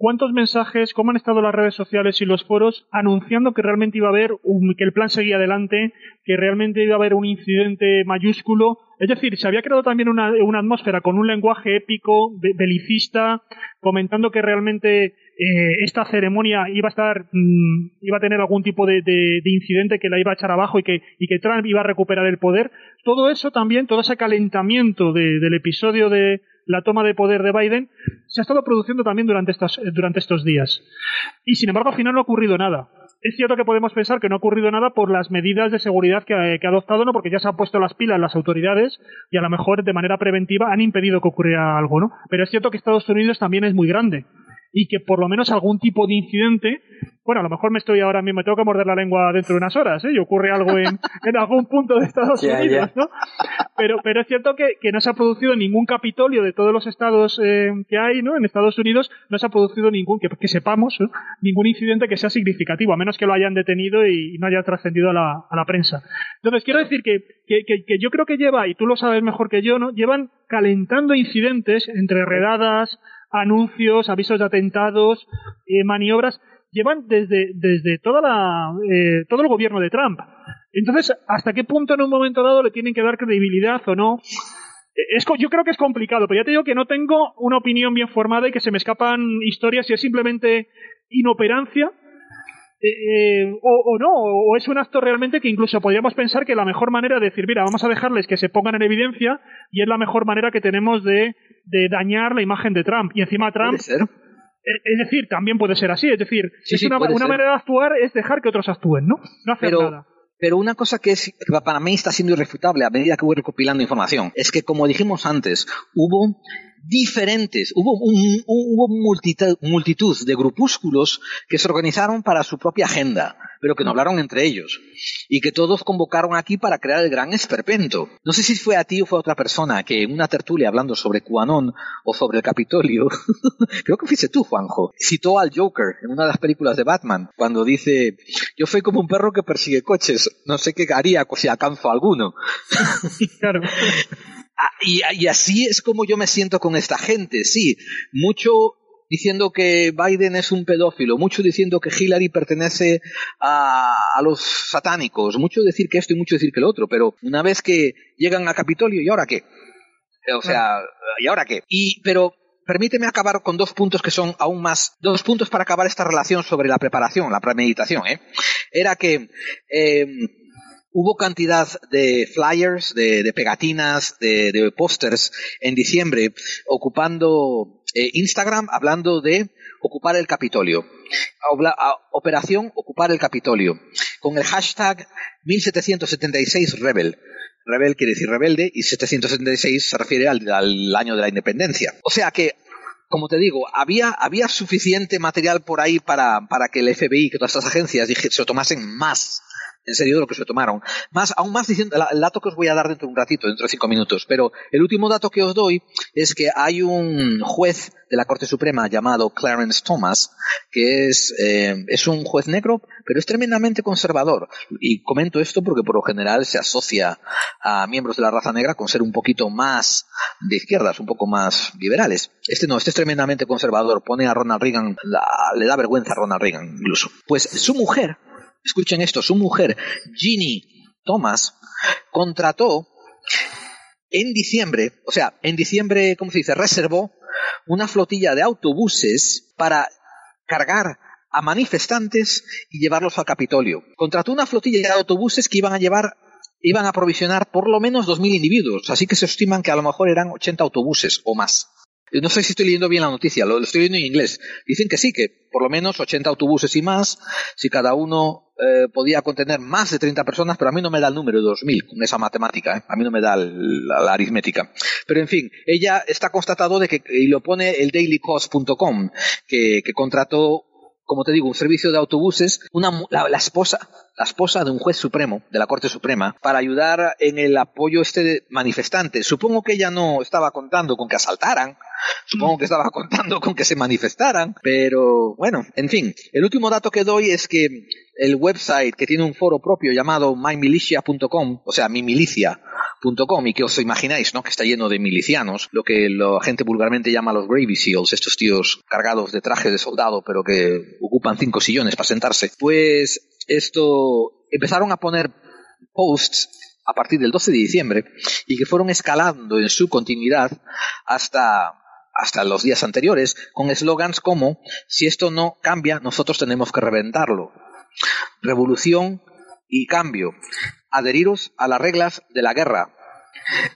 ¿cuántos mensajes, cómo han estado las redes sociales y los foros anunciando que realmente iba a haber un, que el plan seguía adelante, que realmente iba a haber un incidente mayúsculo? Es decir, se había creado también una, una atmósfera con un lenguaje épico, belicista, comentando que realmente eh, esta ceremonia iba a estar, mm, iba a tener algún tipo de, incidente que la iba a echar abajo y que, y que Trump iba a recuperar el poder. Todo eso también, todo ese calentamiento del episodio de la toma de poder de Biden, se ha estado produciendo también durante, estas, durante estos días. Y sin embargo, al final no ha ocurrido nada es cierto que podemos pensar que no ha ocurrido nada por las medidas de seguridad que ha, adoptado, ¿no? Porque ya se han puesto las pilas las autoridades y a lo mejor de manera preventiva han impedido que ocurriera algo, ¿no? Pero es cierto que Estados Unidos también es muy grande y que por lo menos algún tipo de incidente, bueno, a lo mejor me estoy ahora mismo, me tengo que morder la lengua dentro de unas horas, ¿eh? Y ocurre algo en, en algún punto de Estados Unidos, ¿no? Pero, pero es cierto que, que, no se ha producido ningún capitolio de todos los estados eh, que hay, ¿no? En Estados Unidos no se ha producido ningún, que, que sepamos, ningún incidente que sea significativo, a menos que lo hayan detenido y, no haya trascendido a la, a la prensa. Entonces, quiero decir que, que, que yo creo que lleva, y tú lo sabes mejor que yo, ¿no? Llevan calentando incidentes entre redadas, anuncios, avisos de atentados, eh, maniobras, llevan desde, desde toda la, eh, todo el gobierno de Trump. Entonces, ¿hasta qué punto en un momento dado le tienen que dar credibilidad o no? Eh, es, yo creo que es complicado, pero ya te digo que no tengo una opinión bien formada y que se me escapan historias y es simplemente inoperancia eh, o, no, o es un acto realmente que incluso podríamos pensar que la mejor manera de decir, mira, vamos a dejarles que se pongan en evidencia y es la mejor manera que tenemos de, dañar la imagen de Trump. Y encima Trump...
Ser?
Eh, es decir, también puede ser así, es decir, es una, manera de actuar es dejar que otros actúen, ¿no? No hacer nada.
Pero una cosa que, es, que para mí está siendo irrefutable a medida que voy recopilando información es que, como dijimos antes, hubo diferentes, hubo, un, hubo multitud, de grupúsculos que se organizaron para su propia agenda, pero que no hablaron entre ellos, y que todos convocaron aquí para crear el gran esperpento. No sé si fue a ti o fue a otra persona que en una tertulia hablando sobre QAnon o sobre el Capitolio, creo que fuiste tú, Juanjo, citó al Joker en una de las películas de Batman, cuando dice, yo soy como un perro que persigue coches, no sé qué haría si alcanzo alguno.
claro.
Ah, y, así es como yo me siento con esta gente, sí. Mucho diciendo que Biden es un pedófilo, mucho diciendo que Hillary pertenece a, los satánicos, mucho decir que esto y mucho decir que lo otro, pero una vez que llegan a Capitolio, ¿y ahora qué? O sea, ¿y ahora qué? Y, pero permíteme acabar con dos puntos que son aún más, dos puntos para acabar esta relación sobre la preparación, la premeditación, ¿eh? Era que, eh, Hubo cantidad de flyers, de, pegatinas, de, de pósters en diciembre ocupando eh, Instagram hablando de ocupar el Capitolio. Operación Ocupar el Capitolio. Con el hashtag 1776 Rebel. Rebel quiere decir rebelde y 776 se refiere al, año de la independencia. O sea que como te digo, había, había suficiente material por ahí para, para que el FBI, que todas estas agencias se lo tomasen más en serio de lo que se tomaron. Más, aún más diciendo, el dato que os voy a dar dentro de un ratito, dentro de cinco minutos, pero el último dato que os doy es que hay un juez de la Corte Suprema llamado Clarence Thomas, que es, eh, es un juez negro, pero es tremendamente conservador. Y comento esto porque por lo general se asocia a miembros de la raza negra con ser un poquito más de izquierdas, un poco más liberales. Este no, este es tremendamente conservador, pone a Ronald Reagan, le da vergüenza a Ronald Reagan incluso. Pues su mujer, escuchen esto, su mujer, Ginny Thomas, contrató en diciembre, o sea, en diciembre, ¿cómo se dice? Reservó una flotilla de autobuses para cargar a manifestantes y llevarlos al Capitolio. Contrató una flotilla de autobuses que iban a llevar iban a aprovisionar por lo menos 2.000 individuos, así que se estiman que a lo mejor eran 80 autobuses o más. No sé si estoy leyendo bien la noticia, lo, estoy leyendo en inglés. Dicen que sí, que por lo menos 80 autobuses y más, si cada uno eh, podía contener más de 30 personas, pero a mí no me da el número de 2.000 con esa matemática, ¿eh? a mí no me da la, aritmética. Pero en fin, ella está constatado de que, y lo pone el dailycost.com, que, que contrató como te digo, un servicio de autobuses, la, esposa, la esposa de un juez supremo, de la Corte Suprema, para ayudar en el apoyo este manifestante. Supongo que ella no estaba contando con que asaltaran, supongo que estaba contando con que se manifestaran, pero bueno, en fin, el último dato que doy es que el website que tiene un foro propio llamado mymilitia.com, o sea, mi milicia, y que os imagináis, ¿no? Que está lleno de milicianos, lo que la gente vulgarmente llama los Gravy Seals, estos tíos cargados de traje de soldado, pero que ocupan cinco sillones para sentarse. Pues esto empezaron a poner posts a partir del 12 de diciembre y que fueron escalando en su continuidad hasta hasta los días anteriores con eslogans como si esto no cambia nosotros tenemos que reventarlo. Revolución y cambio adheriros a las reglas de la guerra.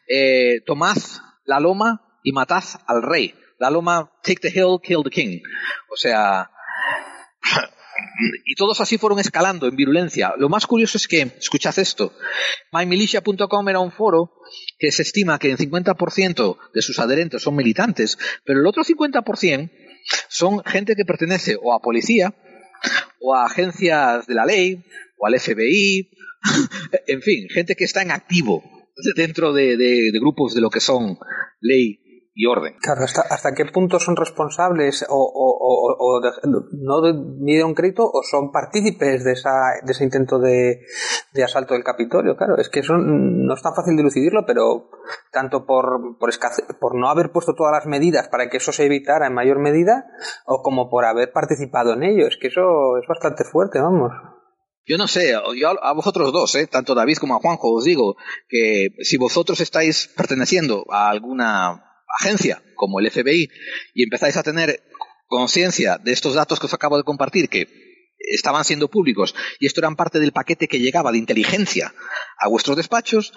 Eh, tomad la loma y matad al rey. La loma, take the hill, kill the king. O sea, y todos así fueron escalando en virulencia. Lo más curioso es que, escuchad esto, mymilitia.com era un foro que se estima que en 50% de sus adherentes son militantes, pero el otro 50% son gente que pertenece o a policía, o a agencias de la ley, o al FBI, en fin, gente que está en activo dentro de, grupos de lo que son ley y orden.
Claro, ¿hasta, qué punto son responsables o, no dieron crédito o son partícipes de, ese intento de, asalto del Capitolio? Claro, es que eso no es tan fácil dilucidirlo, pero tanto por, por, por no haber puesto todas las medidas para que eso se evitara en mayor medida o como por haber participado en ello. Es que eso es bastante fuerte, vamos.
Yo no sé, yo a vosotros dos, ¿eh? tanto David como a Juanjo, os digo que si vosotros estáis perteneciendo a alguna agencia como el FBI y empezáis a tener conciencia de estos datos que os acabo de compartir, que estaban siendo públicos y esto eran parte del paquete que llegaba de inteligencia a vuestros despachos,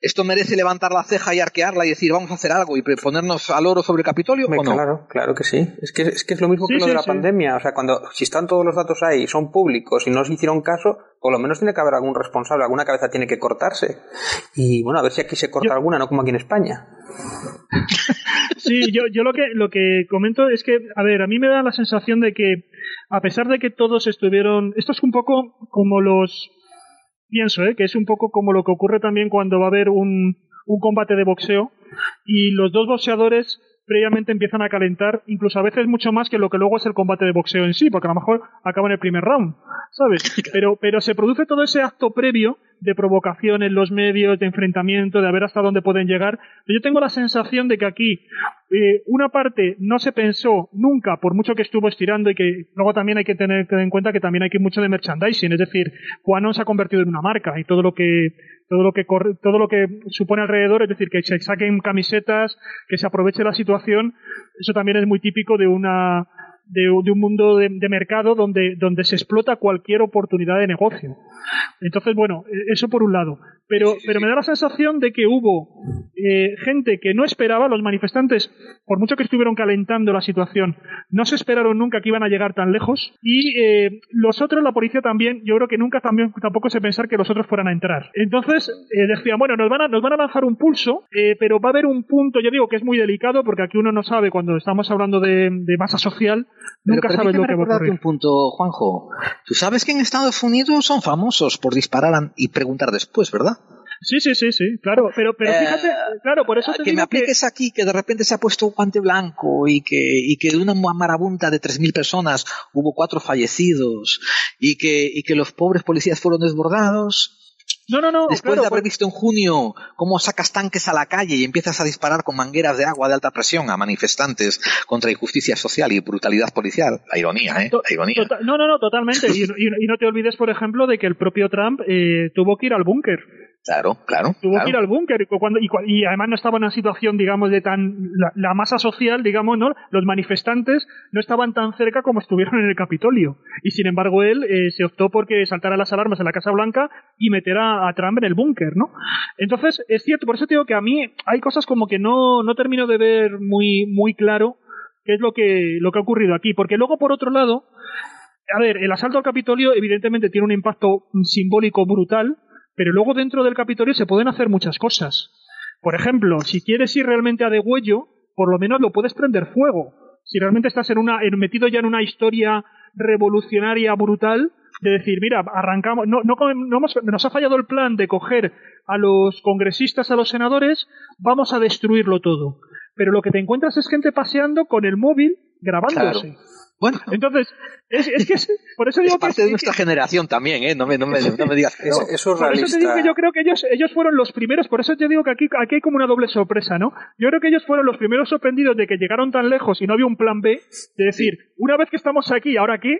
¿Esto merece levantar la ceja y arquearla y decir vamos a hacer algo y ponernos al oro sobre el Capitolio o no?
Claro, claro que sí. Es que es, que es lo mismo que lo de la pandemia. O sea, cuando si están todos los datos ahí y son públicos y no se hicieron caso, por lo menos tiene que haber algún responsable, alguna cabeza tiene que cortarse. Y bueno, a ver si aquí se corta alguna, no como aquí en España.
Sí, yo, yo lo que lo que comento es que, a ver, a mí me da la sensación de que a pesar de que todos estuvieron, esto es un poco como los pienso, ¿eh? que es un poco como lo que ocurre también cuando va a haber un, un combate de boxeo y los dos boxeadores previamente empiezan a calentar, incluso a veces mucho más que lo que luego es el combate de boxeo en sí, porque a lo mejor acaba en el primer round, ¿sabes? Pero, pero se produce todo ese acto previo de provocación en los medios, de enfrentamiento, de ver hasta dónde pueden llegar. Yo tengo la sensación de que aquí eh, una parte no se pensó nunca, por mucho que estuvo estirando, y que luego también hay que tener en cuenta que también hay que mucho de merchandising, es decir, Juanon se ha convertido en una marca y todo lo que todo lo que todo lo que supone alrededor, es decir, que se saquen camisetas, que se aproveche la situación, eso también es muy típico de una de, un mundo de, mercado donde, donde se explota cualquier oportunidad de negocio. Entonces, bueno, e, eso por un lado. Pero, pero me da la sensación de que hubo eh, gente que no esperaba, los manifestantes, por mucho que estuvieron calentando la situación, no se esperaron nunca que iban a llegar tan lejos. Y eh, los otros, la policía también, yo creo que nunca también, tampoco se pensar que los otros fueran a entrar. Entonces, eh, decían, bueno, nos van, a, nos van a lanzar un pulso, pero va a haber un punto, yo digo que es muy delicado, porque aquí uno no sabe cuando estamos hablando de, de masa social, Nunca sabes lo que va a ocurrir.
un punto, Juanjo. Tú sabes que en Estados Unidos son famosos por disparar y preguntar después, ¿verdad?
Sí, sí, sí, sí, claro, pero, pero eh, fíjate, claro, por eso te
que
me
apliques aquí que de repente se ha puesto un guante blanco y que, y que de una marabunta de 3.000 personas hubo cuatro fallecidos y que, y que los pobres policías fueron desbordados.
No, no, no.
Después de haber visto en junio cómo sacas tanques a la calle y empiezas a disparar con mangueras de agua de alta presión a manifestantes contra injusticia social y brutalidad policial. La ironía, ¿eh? La ironía.
Tota-, no, no, no, totalmente. y, y, no te olvides, por ejemplo, de que el propio Trump eh, tuvo que ir al búnker.
Claro, claro.
Tuvo que ir al búnker y, y, además no estaba en una situación, digamos, de tan. La, masa social, digamos, ¿no? Los manifestantes no estaban tan cerca como estuvieron en el Capitolio. Y sin embargo, él eh, se optó porque saltara las alarmas en la Casa Blanca y meter a, Trump en el búnker, ¿no? Entonces, es cierto, por eso te digo que a mí hay cosas como que no, no termino de ver muy, muy claro qué es lo que, lo que ha ocurrido aquí. Porque luego, por otro lado, a ver, el asalto al Capitolio evidentemente tiene un impacto simbólico brutal pero luego dentro del Capitolio se pueden hacer muchas cosas. Por ejemplo, si quieres ir realmente a degüello, por lo menos lo puedes prender fuego. Si realmente estás en una, metido ya en una historia revolucionaria brutal de decir, mira, arrancamos, no, no, no hemos, nos ha fallado el plan de coger a los congresistas, a los senadores, vamos a destruirlo todo. Pero lo que te encuentras es gente paseando con el móvil grabándose.
Bueno,
entonces, es, es que por eso digo
es parte
que,
de nuestra generación también, ¿eh? No me, no me, no me digas que
Es, es
Por eso te digo que yo creo que ellos, ellos fueron los primeros, por eso te digo que aquí, aquí hay como una doble sorpresa, ¿no? Yo creo que ellos fueron los primeros sorprendidos de que llegaron tan lejos y no había un plan B, de decir, una vez que estamos aquí, ¿ahora qué?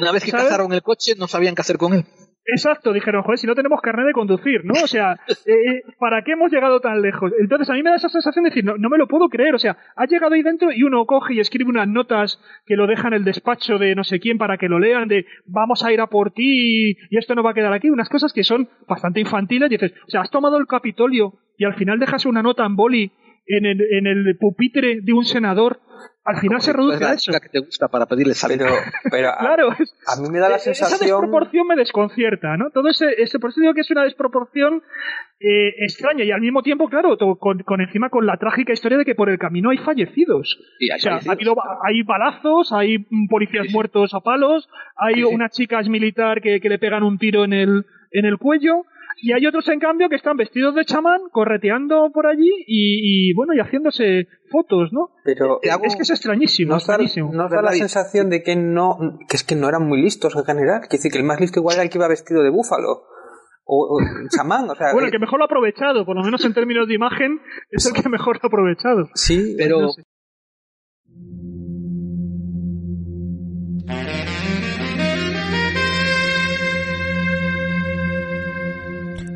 Una vez que
¿sabes?
cazaron el coche, no sabían qué hacer con él.
Exacto, dijeron, joder, si no tenemos carnet de conducir, ¿no? O sea, eh, ¿para qué hemos llegado tan lejos? Entonces a mí me da esa sensación de decir, no, no me lo puedo creer, o sea, ha llegado ahí dentro y uno coge y escribe unas notas que lo deja en el despacho de no sé quién para que lo lean, de vamos a ir a por ti y, y esto no va a quedar aquí, unas cosas que son bastante infantiles, y dices, o sea, has tomado el Capitolio y al final dejas una nota en boli en el, en el pupitre de un senador, al final se
Es
reduce
la
a eso.
chica que te gusta para pedirle salida.
Pero, pero a,
Claro, es-
a mí me da la
Esa
sensación.
desproporción me desconcierta, ¿no? Todo ese, ese por eso digo que es una desproporción eh, extraña y al mismo tiempo, claro, con, con encima con la trágica historia de que por el camino hay fallecidos.
Y hay
o sea, ha habido, hay balazos, hay policías
Sí, sí.
muertos a palos, hay
Sí, sí.
una chica es militar que, que le pegan un tiro en el, en el cuello. Y hay otros, en cambio, que están vestidos de chamán, correteando por allí y, y, bueno, y haciéndose fotos, ¿no?
Pero
hago-
Es que es extrañísimo,
nos da,
extrañísimo.
nos da la sensación de que no, que es que no eran muy listos en general. Que decir que el más listo igual era el que iba vestido de búfalo. O, o chamán, o sea.
Bueno, el
eh,
que mejor lo ha aprovechado, por lo menos en términos de imagen, es el que mejor lo ha aprovechado.
sí,
Pero
No sé.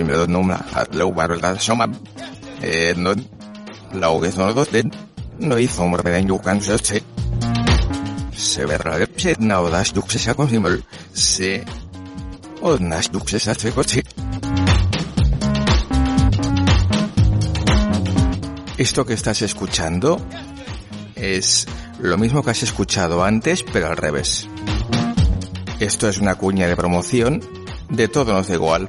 At lo barra shoma. Eh no que no dos den no hizo un reden yukan se se verá que se no das duk se sa con simul se o nas duk se sa se coche. Esto que estás escuchando es lo mismo que has escuchado antes, pero al revés. Esto es una cuña de promoción de Todo nos da igual,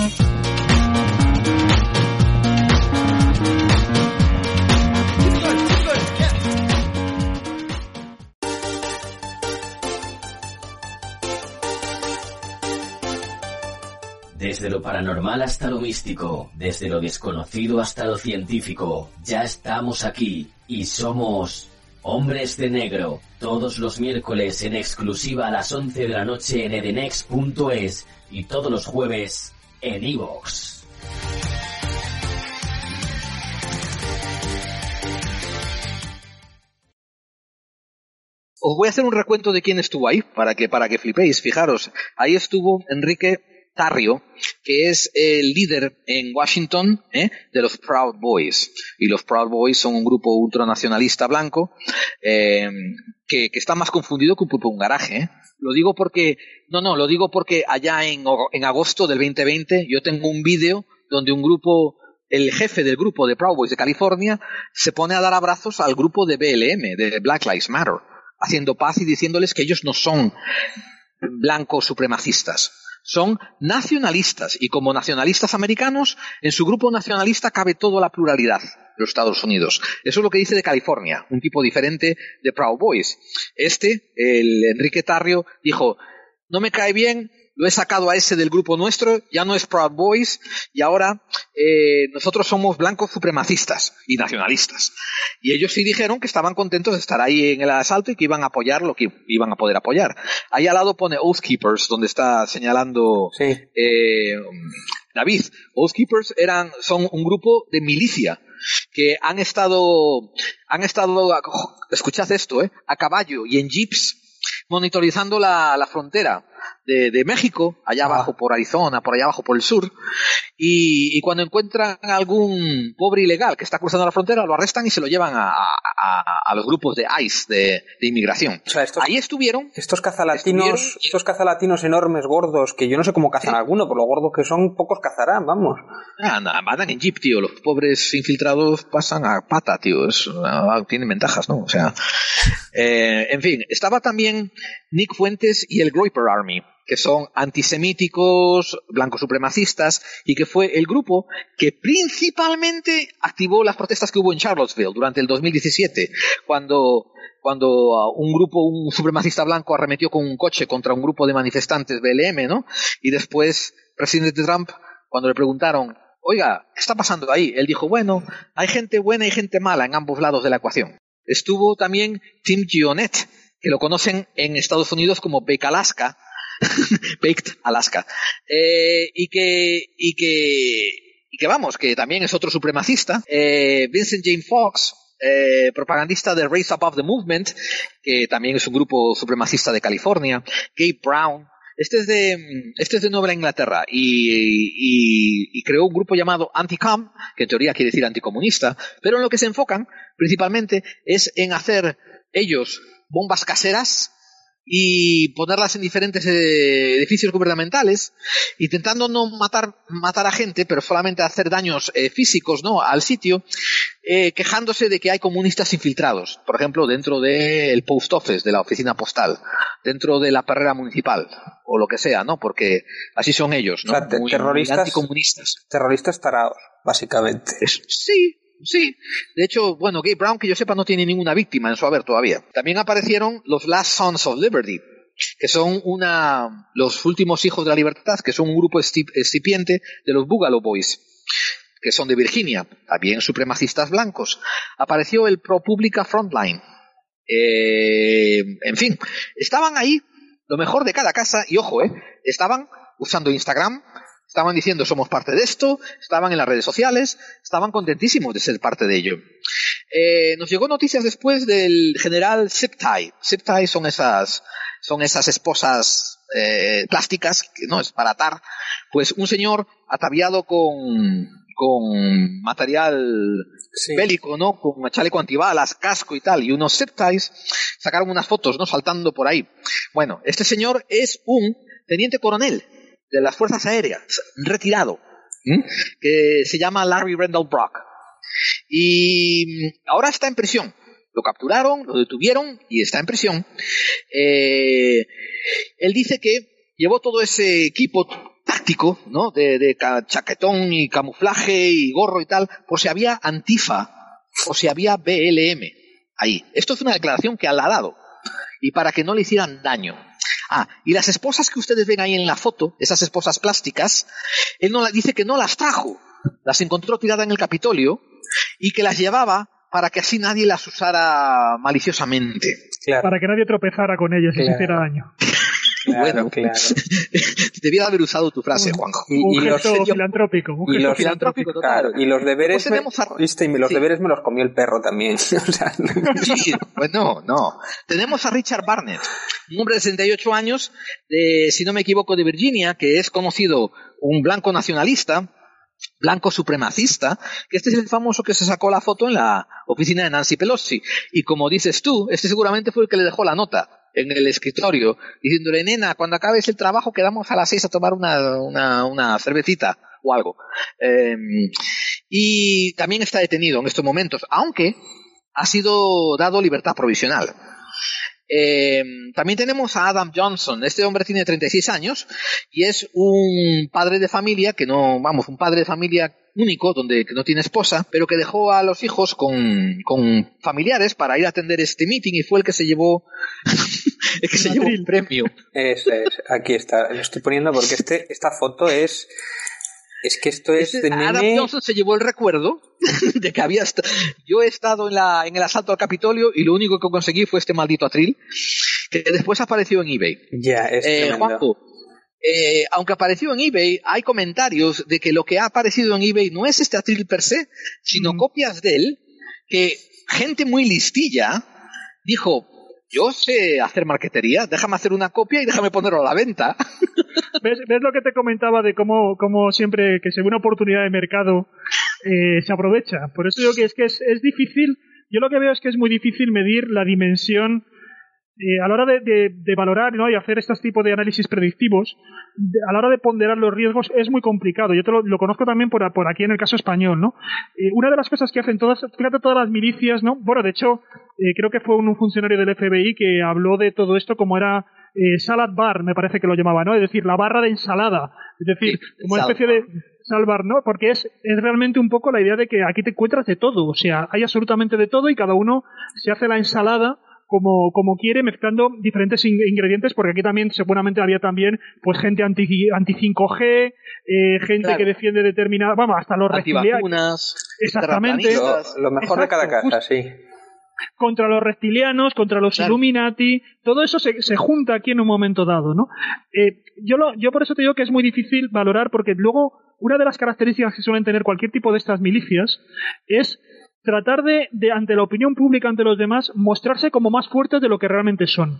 Paranormal hasta lo místico, desde lo desconocido hasta lo científico, ya estamos aquí y somos Hombres de Negro, todos los miércoles en exclusiva a las 11 de la noche en edenex.es y todos los jueves en iVoox.
Os voy a hacer un recuento de quién estuvo ahí, para que, para que flipéis. Fijaros, ahí estuvo Enrique Tarrio, que es el líder en Washington ¿eh? de los Proud Boys. Y los Proud Boys son un grupo ultranacionalista blanco eh, que, está más confundido que un pulpo un garaje. ¿eh? Lo digo porque, no, no, lo digo porque allá en, en agosto del 2020 yo tengo un vídeo donde un grupo el jefe del grupo de Proud Boys de California se pone a dar abrazos al grupo de BLM, de Black Lives Matter, haciendo paz y diciéndoles que ellos no son blancos supremacistas, son nacionalistas y como nacionalistas americanos, en su grupo nacionalista cabe toda la pluralidad de los Estados Unidos. Eso es lo que dice de California, un tipo diferente de Proud Boys. Este, el Enrique Tarrio, dijo, no me cae bien lo he sacado a ese del grupo nuestro, ya no es Proud Boys, y ahora eh, nosotros somos blancos supremacistas y nacionalistas. Y ellos sí dijeron que estaban contentos de estar ahí en el asalto y que iban a apoyar lo que iban a poder apoyar. Ahí al lado pone Oath Keepers, donde está señalando eh, David. Oath Keepers eran, son un grupo de milicia que han estado, han estado, escuchad esto, eh, a caballo y en jeeps monitorizando la, la frontera de, de, México, allá abajo por Arizona, por allá abajo por el sur, y, y, cuando encuentran algún pobre ilegal que está cruzando la frontera, lo arrestan y se lo llevan a, a, a los grupos de ICE, de, de inmigración.
O sea, estos,
Ahí estuvieron.
Estos cazalatinos,
estuvieron,
estos cazalatinos enormes, gordos, que yo no sé cómo cazan
Sí.
alguno, por lo gordos que son, pocos cazarán, vamos.
Ah, nada, van en jeep, tío. Los pobres infiltrados pasan a pata, tío. Es, ah, tienen ventajas, ¿no? O sea, eh, en fin, estaba también Nick Fuentes y el Groiper Army, que son antisemíticos, blancos supremacistas, y que fue el grupo que principalmente activó las protestas que hubo en Charlottesville durante el 2017, cuando cuando uh, un grupo, un supremacista blanco arremetió con un coche contra un grupo de manifestantes BLM, ¿no? Y después, presidente Trump, cuando le preguntaron, oiga, ¿qué está pasando ahí? Él dijo, bueno, hay gente buena y gente mala en ambos lados de la ecuación. Estuvo también Tim Gionet, que lo conocen en Estados Unidos como Bake Alaska, Baked Alaska, eh, y que, y que, y que vamos, que también es otro supremacista, eh, Vincent Jane Fox, eh, propagandista de Race Above the Movement, que también es un grupo supremacista de California, Gabe Brown, este es de, este es de Nueva Inglaterra y, y, y, creó un grupo llamado Anticom, que en teoría quiere decir anticomunista, pero en lo que se enfocan principalmente es en hacer ellos bombas caseras y ponerlas en diferentes eh, edificios gubernamentales, intentando no matar, matar a gente, pero solamente hacer daños eh, físicos ¿no? al sitio, eh, quejándose de que hay comunistas infiltrados, por ejemplo, dentro del post office, de la oficina postal, dentro de la perrera municipal, o lo que sea, ¿no? Porque así son ellos, ¿no?
O sea, te-
muy,
terroristas-
anticomunistas.
Terroristas tarados, básicamente.
Es- sí, sí. De hecho, bueno, Gabe Brown, que yo sepa, no tiene ninguna víctima en su haber todavía. También aparecieron los Last Sons of Liberty, que son una, los últimos hijos de la libertad, que son un grupo excipiente de los Boogaloo Boys, que son de Virginia, también supremacistas blancos. Apareció el ProPublica Frontline. Eh, en fin, estaban ahí lo mejor de cada casa y ojo, eh, estaban usando Instagram, estaban diciendo somos parte de esto, estaban en las redes sociales, estaban contentísimos de ser parte de ello. Eh, nos llegó noticias después del general. Zip Tie son esas, son esas esposas eh, plásticas, que no es para atar. Pues un señor ataviado con, con material
Sí.
bélico, ¿no? Con chaleco antibalas, casco y tal, y unos ties, sacaron unas fotos, ¿no? Saltando por ahí. Bueno, este señor es un teniente coronel de las Fuerzas Aéreas, retirado, que se llama Larry Randall Brock. Y mm, ahora está en prisión. Lo capturaron, lo detuvieron y está en prisión. Eh, él dice que llevó todo ese equipo táctico, ¿no? De, de chaquetón y camuflaje y gorro y tal, por si había Antifa o si había BLM ahí. Esto es una declaración que ha dado. Y para que no le hicieran daño. Ah, y las esposas que ustedes ven ahí en la foto, esas esposas plásticas, él no la- dice que no las trajo. Las encontró tiradas en el Capitolio y que las llevaba para que así nadie las usara maliciosamente.
Claro,
Para que nadie tropezara con ellas y se hiciera daño.
Claro,
bueno.
claro.
Debiera haber usado tu frase, Juanjo.
Y,
un
y los,
gesto filantrópico. Un
y
gesto
los-
filantrópico.
total.
claro, y los deberes,
a-
me, viste, y los
Sí.
deberes me los comió el perro también. O sea,
Sí, pues no, no. Tenemos a Richard Barnett, un hombre de 68 años, de, si no me equivoco, de Virginia, que es conocido un blanco nacionalista, blanco supremacista, que este es el famoso que se sacó la foto en la oficina de Nancy Pelosi. Y como dices tú, este seguramente fue el que le dejó la nota en el escritorio, diciéndole, nena, cuando acabes el trabajo quedamos a las seis a tomar una, una, una cervecita o algo. Eh, y también está detenido en estos momentos, aunque ha sido dado libertad provisional. Eh, también tenemos a Adam Johnson. Este hombre tiene 36 años y es un padre de familia que no, vamos, un padre de familia único, donde que no tiene esposa, pero que dejó a los hijos con, con familiares para ir a atender este meeting y fue el que se llevó el que se llevó un premio.
Es, es, aquí está, lo estoy poniendo porque este, esta foto es. Es que esto es de
Adam. Johnson se llevó el recuerdo de que había est- yo he estado en, la, en el asalto al Capitolio y lo único que conseguí fue este maldito atril que después apareció en eBay.
Ya, es
Eh,
tremendo.
Juanjo, eh, aunque apareció en eBay, hay comentarios de que lo que ha aparecido en eBay no es este atril per se, sino copias de él que gente muy listilla dijo, yo sé hacer marquetería, déjame hacer una copia y déjame ponerlo a la venta.
¿Ves, ves lo que te comentaba de cómo, cómo siempre que se ve una oportunidad de mercado eh, se aprovecha? Por eso digo que es que es, es difícil, yo lo que veo es que es muy difícil medir la dimensión eh, a la hora de, de- de valorar ¿no? y hacer este tipo de análisis predictivos, de- a la hora de ponderar los riesgos es muy complicado. Yo te lo, lo conozco también por, por aquí en el caso español, ¿no? Eh, una de las cosas que hacen todas, fíjate todas las milicias, ¿no? Bueno, de hecho, eh, creo que fue un, un funcionario del FBI que habló de todo esto como era salad bar, me parece que lo llamaba, ¿no? Es decir, la barra de ensalada. Es decir, como una especie de salvar, ¿no? Porque es, es realmente un poco la idea de que aquí te encuentras de todo, o sea, hay absolutamente de todo y cada uno se hace la ensalada como, como quiere, mezclando diferentes in- ingredientes, porque aquí también seguramente había también pues gente anti, anti 5G, eh, gente
Claro.
que defiende determinada, vamos, hasta los reptilianos, Exactamente.
Lo, lo mejor de cada casa,
justo.
sí.
contra los reptilianos, contra los
Claro.
Illuminati, todo eso se, se junta aquí en un momento dado, ¿no? Eh, yo, lo, yo por eso te digo que es muy difícil valorar, porque luego una de las características que suelen tener cualquier tipo de estas milicias es tratar de, de, ante la opinión pública, ante los demás, mostrarse como más fuertes de lo que realmente son.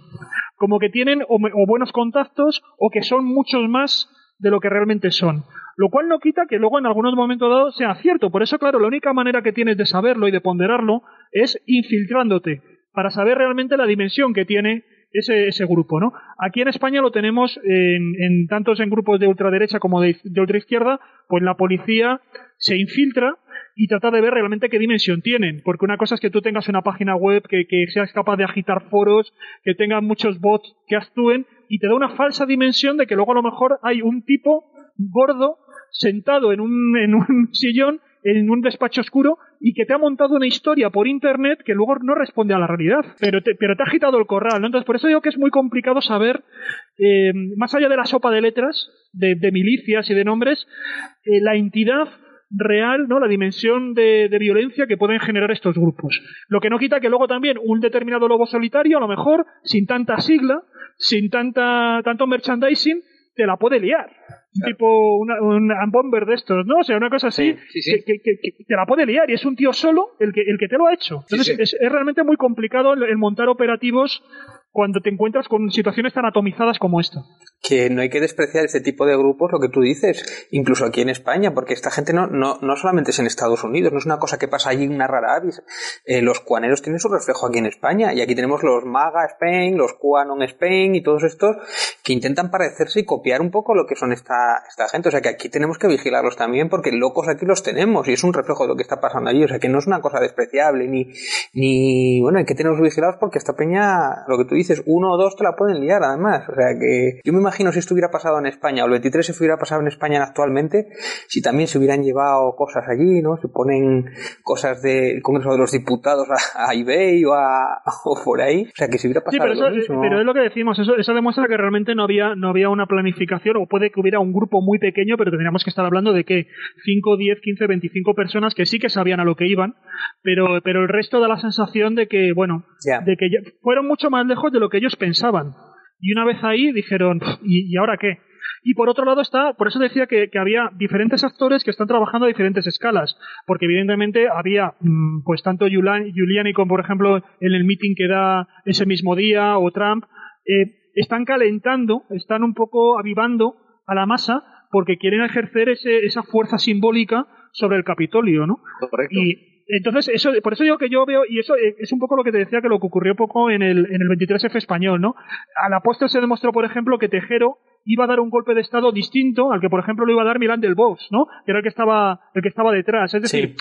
Como que tienen o, o buenos contactos o que son muchos más de lo que realmente son. Lo cual no quita que luego en algunos momentos dados sea cierto. Por eso, claro, la única manera que tienes de saberlo y de ponderarlo es infiltrándote para saber realmente la dimensión que tiene ese, ese grupo, ¿no? Aquí en España lo tenemos en, en tantos en grupos de ultraderecha como de, de ultraizquierda, pues la policía se infiltra y trata de ver realmente qué dimensión tienen, porque una cosa es que tú tengas una página web que, que seas capaz de agitar foros, que tengan muchos bots que actúen y te da una falsa dimensión de que luego a lo mejor hay un tipo gordo sentado en un, en un sillón en un despacho oscuro y que te ha montado una historia por internet que luego no responde a la realidad, pero te, pero te ha agitado el corral, ¿no? Entonces, por eso digo que es muy complicado saber, eh, más allá de la sopa de letras, de, de milicias y de nombres, eh, la entidad real, ¿no? La dimensión de, de violencia que pueden generar estos grupos. Lo que no quita que luego también un determinado lobo solitario, a lo mejor, sin tanta sigla, sin tanta, tanto merchandising, te la puede liar. Un tipo, una, un bomber de estos, ¿no? O sea, una cosa así,
Sí, sí, sí.
Que, que- que- que te la puede liar y es un tío solo el que, el que te lo ha hecho. Entonces. Es, es realmente muy complicado el, el montar operativos cuando te encuentras con situaciones tan atomizadas como esta.
que no hay que despreciar ese tipo de grupos, lo que tú dices, incluso aquí en España, porque esta gente no, no, no solamente es en Estados Unidos, no es una cosa que pasa allí una rara avis. Eh, los cuaneros tienen su reflejo aquí en España, y aquí tenemos los MAGA Spain, los QAnon Spain y todos estos que intentan parecerse y copiar un poco lo que son esta, esta gente. O sea que aquí tenemos que vigilarlos también, porque locos aquí los tenemos, y es un reflejo de lo que está pasando allí. O sea que no es una cosa despreciable, ni, ni bueno, hay que tenerlos vigilados porque esta peña, lo que tú dices, uno o dos te la pueden liar además. O sea que yo me imagino si esto hubiera pasado en España o el 23 se hubiera pasado en España actualmente, si también se hubieran llevado cosas allí, ¿no? Se ponen cosas del Congreso de los Diputados a, a eBay o, a, o por ahí. O sea que si hubiera
Sí,
pasado
pero, eso,
lo mismo.
pero es lo que decimos, eso, eso demuestra que realmente no había, no había una planificación, o puede que hubiera un grupo muy pequeño, pero tendríamos que estar hablando de que 5, 10, 15, 25 personas que sí que sabían a lo que iban, pero, pero el resto da la sensación de que, bueno,
Ya.
de que ya- fueron mucho más lejos de lo que ellos pensaban. Y una vez ahí dijeron, "Pff, ¿y, y ahora qué? Y por otro lado está, por eso decía que, que había diferentes actores que están trabajando a diferentes escalas, porque evidentemente había, mm, pues tanto Giuliani, Giuliani como por ejemplo en el meeting que da ese mismo día, o Trump, eh, están calentando, están un poco avivando a la masa porque quieren ejercer ese, esa fuerza simbólica sobre el Capitolio, ¿no?
Correcto.
Y entonces, eso, por eso digo que yo veo, y eso eh, es un poco lo que te decía que lo que ocurrió poco en el, en el 23F español, ¿no? A la postre se demostró, por ejemplo, que Tejero iba a dar un golpe de Estado distinto al que, por ejemplo, lo iba a dar Milán del Bosch, ¿no? Que era el que estaba, el que estaba detrás. Es decir,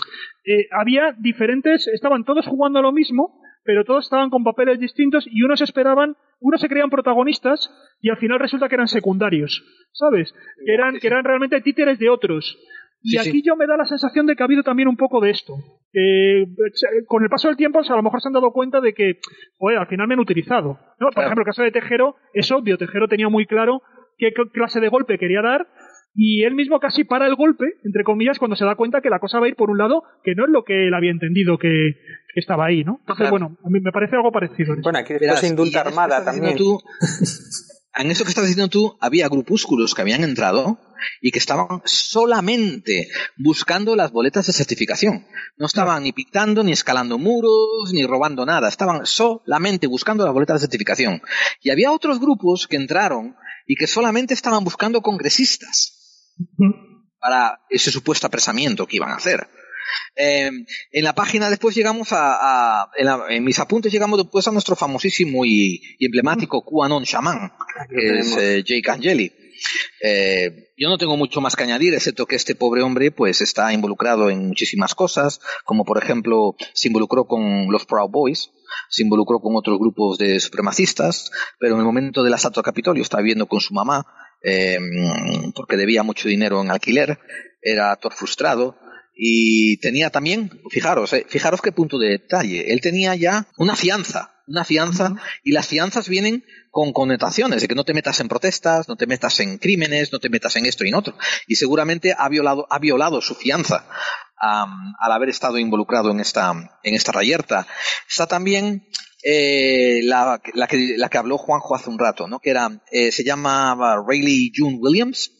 eh, había diferentes, estaban todos jugando a lo mismo, pero todos estaban con papeles distintos y unos esperaban, unos se creían protagonistas y al final resulta que eran secundarios, ¿sabes? Que eran, que eran realmente títeres de otros. Y aquí yo me da la sensación de que ha habido también un poco de esto. Eh, con el paso del tiempo, a lo mejor se han dado cuenta de que, joder, al final me han utilizado. ¿no? Por ejemplo, el caso de Tejero es obvio. Tejero tenía muy claro qué clase de golpe quería dar y él mismo casi para el golpe, entre comillas, cuando se da cuenta que la cosa va a ir por un lado que no es lo que él había entendido que, estaba ahí, ¿no? Entonces, bueno, a mí me parece algo parecido.
Bueno, aquí después se indulta Armada también.
Tú, en eso que estás diciendo tú, había grupúsculos que habían entrado y que estaban solamente buscando las boletas de certificación. No estaban ni pictando, ni escalando muros, ni robando nada. Estaban solamente buscando las boletas de certificación. Y había otros grupos que entraron y que solamente estaban buscando congresistas para ese supuesto apresamiento que iban a hacer. Eh, en la página después llegamos a, en, mis apuntes llegamos después a nuestro famosísimo y, emblemático QAnon Shaman, que es eh, Jake Angeli. Eh, yo no tengo mucho más que añadir, excepto que este pobre hombre pues está involucrado en muchísimas cosas, como por ejemplo se involucró con los Proud Boys, se involucró con otros grupos de supremacistas, pero en el momento del asalto al Capitolio estaba viviendo con su mamá, porque debía mucho dinero en alquiler, era actor frustrado y tenía también, fijaros, eh, fijaros qué punto de detalle, él tenía ya una fianza, una fianza y las fianzas vienen con connotaciones de que no te metas en protestas, no te metas en crímenes, no te metas en esto y en otro. Y seguramente ha violado, ha violado su fianza al haber estado involucrado en esta, en esta rayerta. Está también eh, la, la, que, la que habló Juanjo hace un rato, ¿no? que era, eh, se llama Rayleigh June Williams.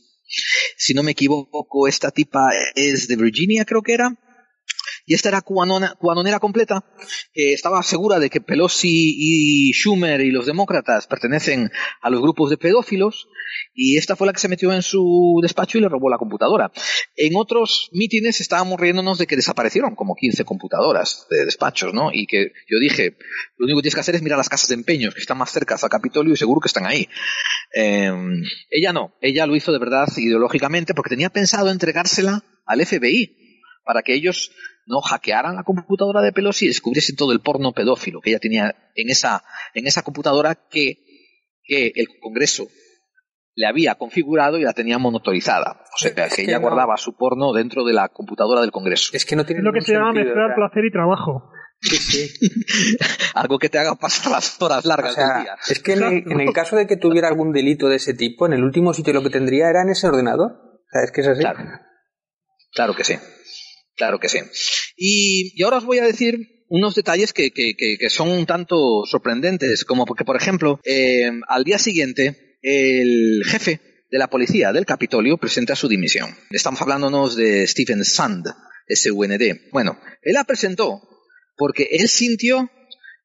Si no me equivoco, esta tipa es de Virginia, creo que era y esta era cubanonera completa, que estaba segura de que Pelosi y Schumer y los demócratas pertenecen a los grupos de pedófilos, y esta fue la que se metió en su despacho y le robó la computadora. En otros mítines estábamos riéndonos de que desaparecieron como 15 computadoras de despachos, ¿no? Y que yo dije, lo único que tienes que hacer es mirar las casas de empeños, que están más cerca al Capitolio y seguro que están ahí. Em, ella no, ella lo hizo de verdad ideológicamente porque tenía pensado entregársela al FBI para que ellos no hackearan la computadora de Pelosi y descubriesen todo el porno pedófilo que ella tenía en esa, en esa computadora que, que el Congreso le había configurado y la tenía monitorizada. O sea, que, ella guardaba su porno dentro de la computadora del Congreso.
Es que no tiene
lo que se llama mezclar placer y trabajo.
Sí, sí.
Algo que te haga pasar las horas largas del día.
Es que en el, caso de que tuviera algún delito de ese tipo, en el último sitio lo que tendría era en ese ordenador. O sea, es que es así.
Claro, claro que sí. Claro que sí. Y, ahora os voy a decir unos detalles que, son un tanto sorprendentes, como porque, por ejemplo, eh, al día siguiente, el jefe de la policía del Capitolio presenta su dimisión. Estamos hablándonos de Stephen Sand, SUND. Bueno, él la presentó porque él sintió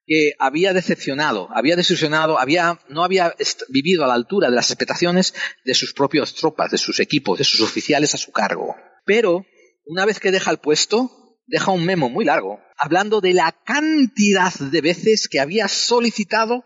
que había decepcionado, había desilusionado, había, no había vivido a la altura de las expectaciones de sus propias tropas, de sus equipos, de sus oficiales a su cargo. Pero una vez que deja el puesto, deja un memo muy largo, hablando de la cantidad de veces que había solicitado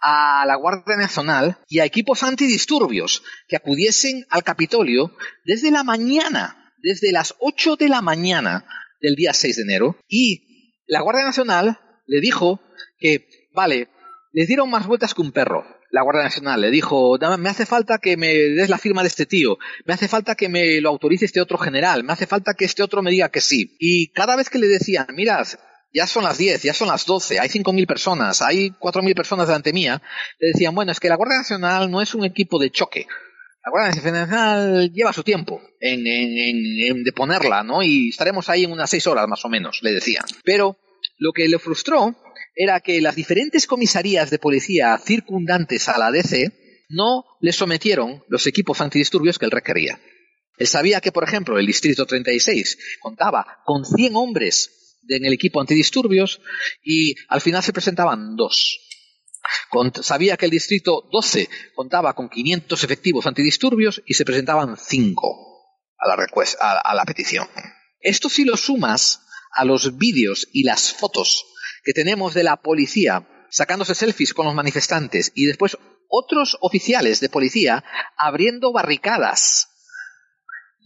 a la Guardia Nacional y a equipos antidisturbios que acudiesen al Capitolio desde la mañana, desde las 8 de la mañana del día 6 de enero, y la Guardia Nacional le dijo que, vale, les dieron más vueltas que un perro, la Guardia Nacional le dijo, me hace falta que me des la firma de este tío, me hace falta que me lo autorice este otro general, me hace falta que este otro me diga que sí. Y cada vez que le decían, mira, ya son las 10, ya son las 12, hay 5.000 personas, hay 4.000 personas delante mía, le decían, bueno, es que la Guardia Nacional no es un equipo de choque. La Guardia Nacional lleva su tiempo en, en, deponerla, ¿no? Y estaremos ahí en unas 6 horas más o menos, le decían. Pero lo que le frustró era que las diferentes comisarías de policía circundantes a la DC no le sometieron los equipos antidisturbios que él requería. Él sabía que, por ejemplo, el Distrito 36 contaba con 100 hombres en el equipo antidisturbios y al final se presentaban dos. sabía que el Distrito 12 contaba con 500 efectivos antidisturbios y se presentaban 5 a la, a la petición. Esto si lo sumas a los vídeos y las fotos que tenemos de la policía sacándose selfies con los manifestantes y después otros oficiales de policía abriendo barricadas.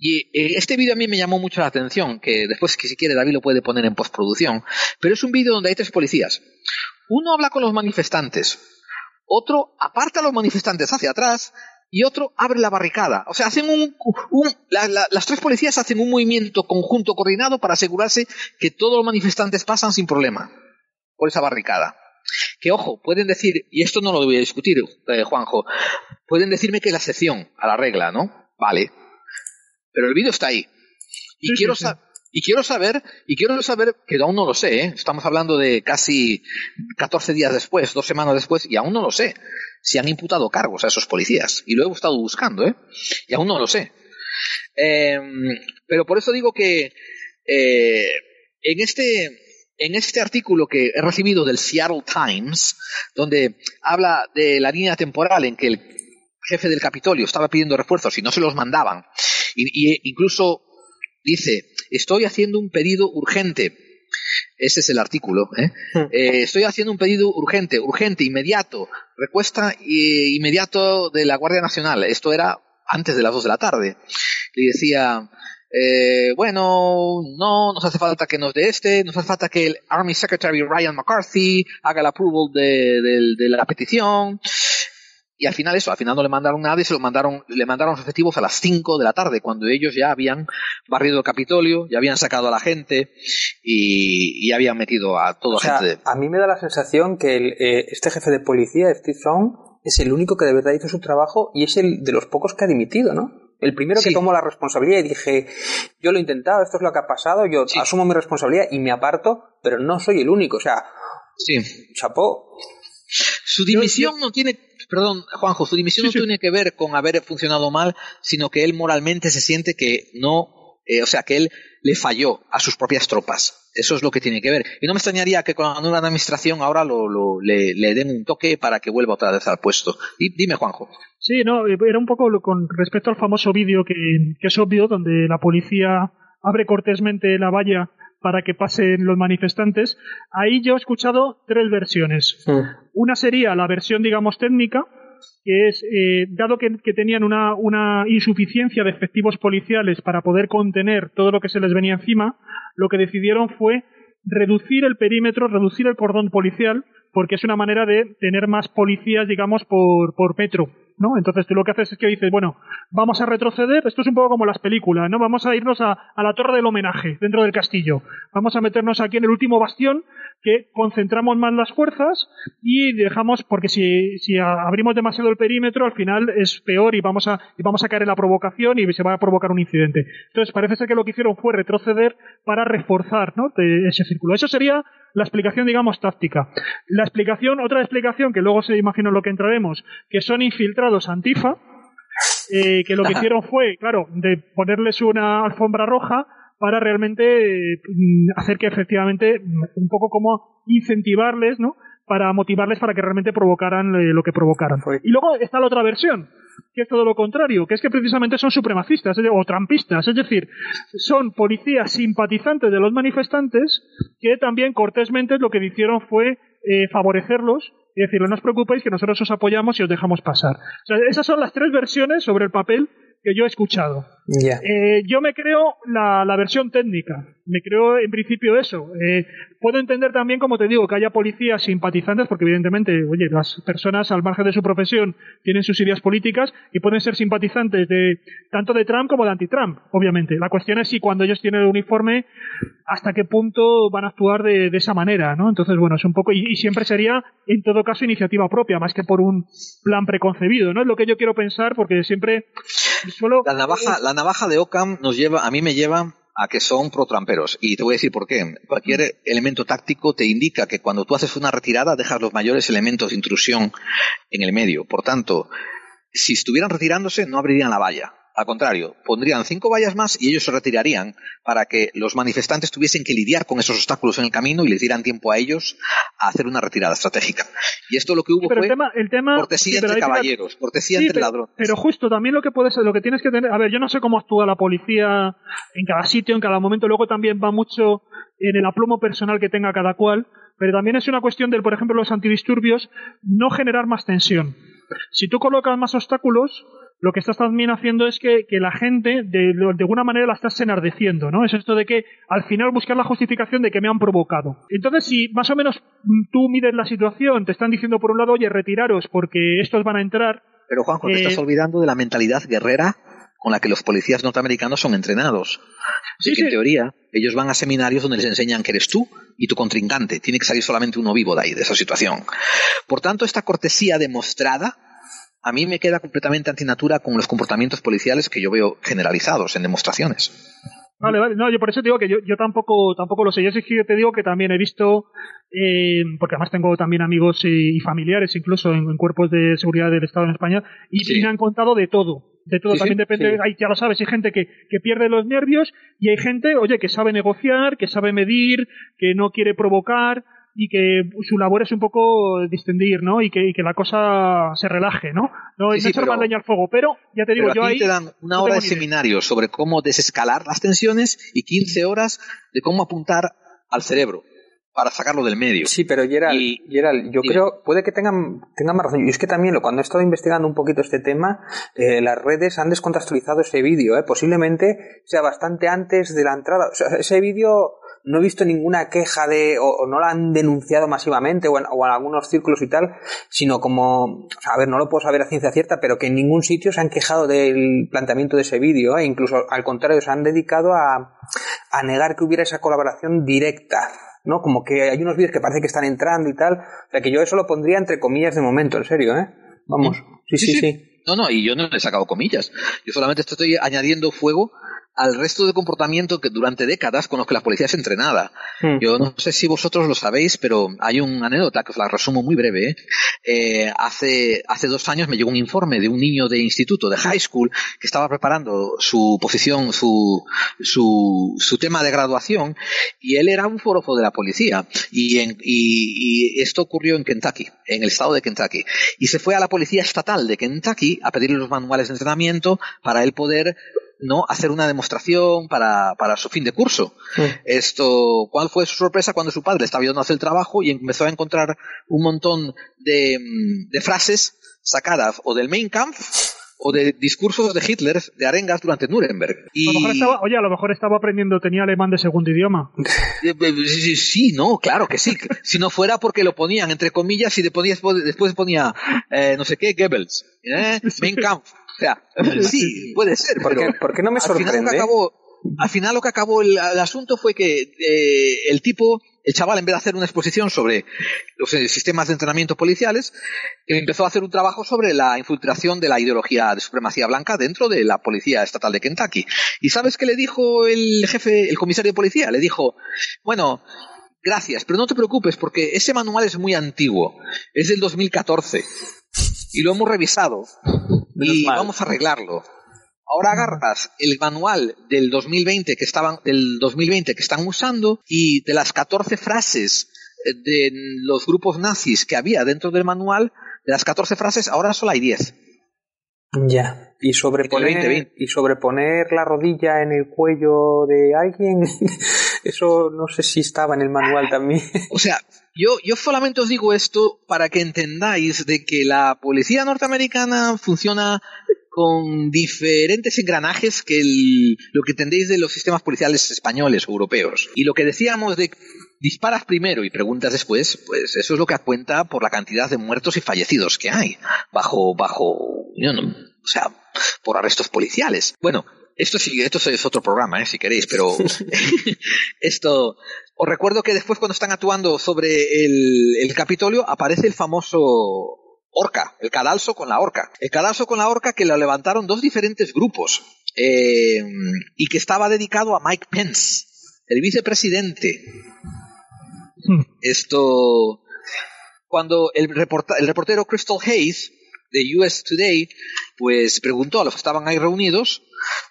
Y eh, este vídeo a mí me llamó mucho la atención, que después, que si quiere, David lo puede poner en postproducción, pero es un vídeo donde hay tres policías. Uno habla con los manifestantes, otro aparta a los manifestantes hacia atrás y otro abre la barricada. O sea, hacen un, un las tres policías hacen un movimiento conjunto coordinado para asegurarse que todos los manifestantes pasan sin problema por esa barricada. Que ojo, pueden decir, y esto no lo voy a discutir, eh, Juanjo, pueden decirme que es la excepción a la regla, ¿no? Vale. Pero el vídeo está ahí. Y quiero Y quiero saber, y quiero saber, que aún no lo sé, ¿eh? estamos hablando de casi 14 días después, dos semanas después, y aún no lo sé, si han imputado cargos a esos policías. Y lo he estado buscando, ¿eh? Y aún no lo sé. Em, pero por eso digo que eh, en este en este artículo que he recibido del Seattle Times, donde habla de la línea temporal en que el jefe del Capitolio estaba pidiendo refuerzos y no se los mandaban, y, incluso dice, estoy haciendo un pedido urgente. Ese es el artículo. ¿eh? Hmm. Eh, estoy haciendo un pedido urgente, urgente, inmediato, recuesta inmediato de la Guardia Nacional. Esto era antes de las dos de la tarde. Y decía, eh, bueno, no, nos hace falta que nos dé este, nos hace falta que el Army Secretary Ryan McCarthy haga el approval de, la petición. Y al final eso, al final no le mandaron nada y se lo mandaron, le mandaron los efectivos a las 5 de la tarde, cuando ellos ya habían barrido el Capitolio, ya habían sacado a la gente y, habían metido a toda gente.
A mí me da la sensación que eh, este jefe de policía, Steve Strong, es el único que de verdad hizo su trabajo y es el de los pocos que ha dimitido, ¿no? El primero que tomó la responsabilidad y dije, yo lo he intentado, esto es lo que ha pasado, yo asumo mi responsabilidad y me aparto, pero no soy el único. O sea,
sí.
chapó.
Su dimisión no tiene, perdón, Juanjo, su dimisión no tiene que ver con haber funcionado mal, sino que él moralmente se siente que no, eh, o sea, que él le falló a sus propias tropas. Eso es lo que tiene que ver. Y no me extrañaría que con la nueva administración ahora lo, le, den un toque para que vuelva otra vez al puesto. Y, dime, Juanjo.
Sí, no, era un poco con respecto al famoso vídeo que, es obvio, donde la policía abre cortésmente la valla para que pasen los manifestantes. Ahí yo he escuchado tres versiones. Una sería la versión, digamos, técnica, que es, eh, dado que, tenían una, una, insuficiencia de efectivos policiales para poder contener todo lo que se les venía encima, lo que decidieron fue reducir el perímetro, reducir el cordón policial, porque es una manera de tener más policías, digamos, por, por metro. ¿no? Entonces tú lo que haces es que dices, bueno, vamos a retroceder, esto es un poco como las películas, ¿no? Vamos a irnos a, a la torre del homenaje dentro del castillo. Vamos a meternos aquí en el último bastión que concentramos más las fuerzas y dejamos, porque si, si abrimos demasiado el perímetro, al final es peor y vamos, a, y vamos a caer en la provocación y se va a provocar un incidente. Entonces parece ser que lo que hicieron fue retroceder para reforzar ¿no? ese círculo. Eso sería la explicación, digamos, táctica. La explicación, otra explicación, que luego se imagino lo que entraremos, que son infiltrados antifa, eh, que lo que hicieron fue, claro, de ponerles una alfombra roja para realmente mm, hacer que efectivamente, mm, un poco como incentivarles, ¿no? Para motivarles para que realmente provocaran eh, lo que provocaran. Y luego está la otra versión, que es todo lo contrario, que es que precisamente son supremacistas o trampistas, es decir, son policías simpatizantes de los manifestantes que también cortésmente lo que hicieron fue eh, favorecerlos y decirle no os preocupéis que nosotros os apoyamos y os dejamos pasar. O sea, esas son las tres versiones sobre el papel que yo he escuchado. Eh, yo me creo la, la, versión técnica, me creo en principio eso. Eh, puedo entender también, como te digo, que haya policías simpatizantes, porque evidentemente, oye, las personas al margen de su profesión tienen sus ideas políticas y pueden ser simpatizantes de tanto de Trump como de anti-Trump, obviamente. La cuestión es si cuando ellos tienen el uniforme, hasta qué punto van a actuar de, de esa manera, ¿no? Entonces, bueno, es un poco, y, y siempre sería, en todo caso, iniciativa propia, más que por un plan preconcebido, ¿no? Es lo que yo quiero pensar, porque siempre
la navaja, la navaja de Ockham nos lleva, a mí me lleva a que son pro-tramperos. Y te voy a decir por qué. Cualquier elemento táctico te indica que cuando tú haces una retirada dejas los mayores elementos de intrusión en el medio. Por tanto, si estuvieran retirándose no abrirían la valla. Al contrario, pondrían cinco vallas más y ellos se retirarían para que los manifestantes tuviesen que lidiar con esos obstáculos en el camino y les dieran tiempo a ellos a hacer una retirada estratégica. Y esto lo que hubo fue
el tema,
cortesía entre caballeros, cortesía entre ladrones.
Pero justo también lo que puedes, lo que tienes que tener, a ver, yo no sé cómo actúa la policía en cada sitio, en cada momento, luego también va mucho en el aplomo personal que tenga cada cual, pero también es una cuestión del, por ejemplo, los antidisturbios, no generar más tensión. Si tú colocas más obstáculos, lo que estás también haciendo es que, la gente de, de, alguna manera la estás enardeciendo, ¿no? Es esto de que al final buscar la justificación de que me han provocado. Entonces, si más o menos tú mides la situación, te están diciendo por un lado, oye, retiraros porque estos van a entrar,
Pero Juanjo, te
Eh,
estás olvidando de la mentalidad guerrera con la que los policías norteamericanos son entrenados. Así
Sí,
que en
sí.
teoría ellos van a seminarios donde les enseñan que eres tú y tu contrincante. Tiene que salir solamente uno vivo de ahí, de esa situación. Por tanto, esta cortesía demostrada a mí me queda completamente antinatura con los comportamientos policiales que yo veo generalizados en demostraciones.
Vale, vale. No, yo por eso te digo que yo, yo tampoco, tampoco lo sé. Yo sí que te digo que también he visto, eh, porque además tengo también amigos y, familiares incluso en, en cuerpos de seguridad del Estado en España, y,
Sí.
y me han contado de todo. De todo,
Sí,
también
sí,
depende, hay, ya lo sabes, hay gente que, que pierde los nervios y hay gente, oye, que sabe negociar, que sabe medir, que no quiere provocar y que su labor es un poco distendir, ¿no? Y que, y que la cosa se relaje, ¿no? No,
Sí,
no
sí,
echar
pero-
más leña al fuego, pero ya te digo,
Pero
yo
aquí
ahí...
te dan una
no
hora de seminario sobre cómo desescalar las tensiones y 15 horas de cómo apuntar al cerebro para sacarlo del medio.
Sí, pero Gerald,
Y-
Gerald, yo
Dime.
creo, puede que tengan, tengan más razón. Y es que también lo- cuando he estado investigando un poquito este tema, eh, las redes han descontextualizado ese vídeo. Eh. Posiblemente sea bastante antes de la entrada. O sea, ese vídeo no he visto ninguna queja de, o, o no la han denunciado masivamente o en, o en algunos círculos y tal, sino como, o sea, a ver, no lo puedo saber a ciencia cierta, pero que en ningún sitio se han quejado del planteamiento de ese vídeo. Eh. Incluso al contrario, se han dedicado a, a negar que hubiera esa colaboración directa. ¿no? Como que hay unos vídeos que parece que están entrando y tal. O sea, que yo eso lo pondría entre comillas de momento, en serio, ¿eh? Vamos. Sí, sí, sí.
No, no, y yo no le he sacado comillas. Yo solamente estoy añadiendo fuego al resto de comportamiento que durante décadas con los que la policía es entrenada.
Hmm.
Yo no sé si vosotros lo sabéis, pero hay una anécdota que os la resumo muy breve. ¿eh? Eh, hace, hace dos años me llegó un informe de un niño de instituto, de high school, que estaba preparando su posición, su, su, su tema de graduación, y él era un forofo de la policía. Y, en- y, y esto ocurrió en Kentucky, en el estado de Kentucky. Y se fue a la policía estatal de Kentucky a pedirle los manuales de entrenamiento para él poder no hacer una demostración para, para su fin de curso. Esto, ¿cuál fue su sorpresa cuando su padre estaba ayudando a hacer el trabajo y empezó a encontrar un montón de, mm, de frases sacadas o del Mein Kampf o de discursos de Hitler, de arengas durante Nuremberg. Y,
A lo mejor estaba, oye, a lo mejor estaba aprendiendo, tenía alemán de segundo idioma.
Eh, eh, Sí, sí, sí, no, claro que sí. Si no fuera porque lo ponían entre comillas y después, después ponía eh, no sé qué, Goebbels, ¿eh? Mein Kampf. O sea, sí, puede ser.
¿Por
pero
qué, por qué no me
al final lo que
sorprende?
acabó, al final lo que acabó el, el asunto fue que eh, el tipo, el chaval, en vez de hacer una exposición sobre los eh, sistemas de entrenamiento policiales, empezó a hacer un trabajo sobre la infiltración de la ideología de supremacía blanca dentro de la policía estatal de Kentucky. ¿Y sabes qué le dijo el jefe, el comisario de policía? Le dijo, bueno, gracias, pero no te preocupes porque ese manual es muy antiguo, es del 2014 y lo hemos revisado y
mal.
vamos a arreglarlo. Ahora agarras el manual del 2020 que estaban del 2020 que están usando y de las 14 frases de los grupos nazis que había dentro del manual, de las 14 frases ahora solo hay 10.
Ya. Y sobreponer,
2020.
y sobreponer la rodilla en el cuello de alguien, eso no sé si estaba en el manual también.
O sea, yo, yo solamente os digo esto para que entendáis de que la policía norteamericana funciona con diferentes engranajes que el- lo que entendéis de los sistemas policiales españoles o europeos. Y lo que decíamos de disparas primero y preguntas después, pues eso es lo que cuenta por la cantidad de muertos y fallecidos que hay bajo, bajo, no- o sea, por arrestos policiales. Bueno, esto sí, esto es otro programa, ¿eh? si queréis, pero esto, os recuerdo que después cuando están actuando sobre el, el Capitolio aparece el famoso orca, el cadalso con la orca. El cadalso con la orca que lo levantaron dos diferentes grupos eh, y que estaba dedicado a Mike Pence, el vicepresidente. Esto, cuando el, reporta- el reportero Crystal Hayes de US Today, pues preguntó a los que estaban ahí reunidos,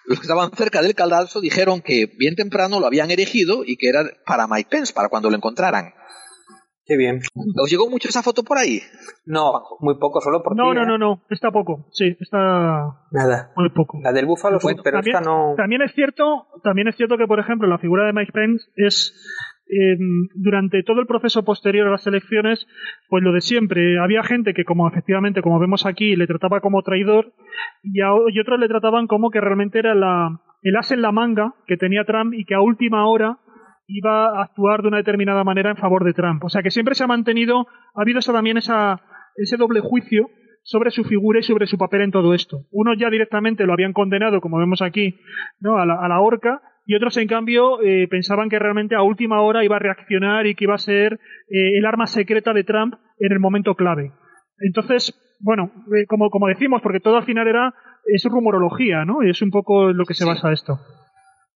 los que estaban cerca del cadalso dijeron que bien temprano lo habían erigido y que era para Mike Pence, para cuando lo encontraran.
Qué bien.
¿Os llegó mucho esa foto por ahí?
No, muy poco, solo por
No,
ti,
no,
¿eh?
no, no, está poco, sí, está
Nada.
muy poco.
La del búfalo, sí, pero
también,
esta no.
también es cierto, también es cierto que, por ejemplo, la figura de Mike Pence es durante todo el proceso posterior a las elecciones, pues lo de siempre. Había gente que, como efectivamente, como vemos aquí, le trataba como traidor y, a- otros le trataban como que realmente era la, el as en la manga que tenía Trump y que a última hora iba a actuar de una determinada manera en favor de Trump. O sea que siempre se ha mantenido, ha habido también esa, ese doble juicio sobre su figura y sobre su papel en todo esto. Unos ya directamente lo habían condenado, como vemos aquí, ¿no? a la horca, y otros, en cambio, eh, pensaban que realmente a última hora iba a reaccionar y que iba a ser eh, el arma secreta de Trump en el momento clave. Entonces, bueno, eh, como, como decimos, porque todo al final era es rumorología, ¿no? Y es un poco lo que se basa esto.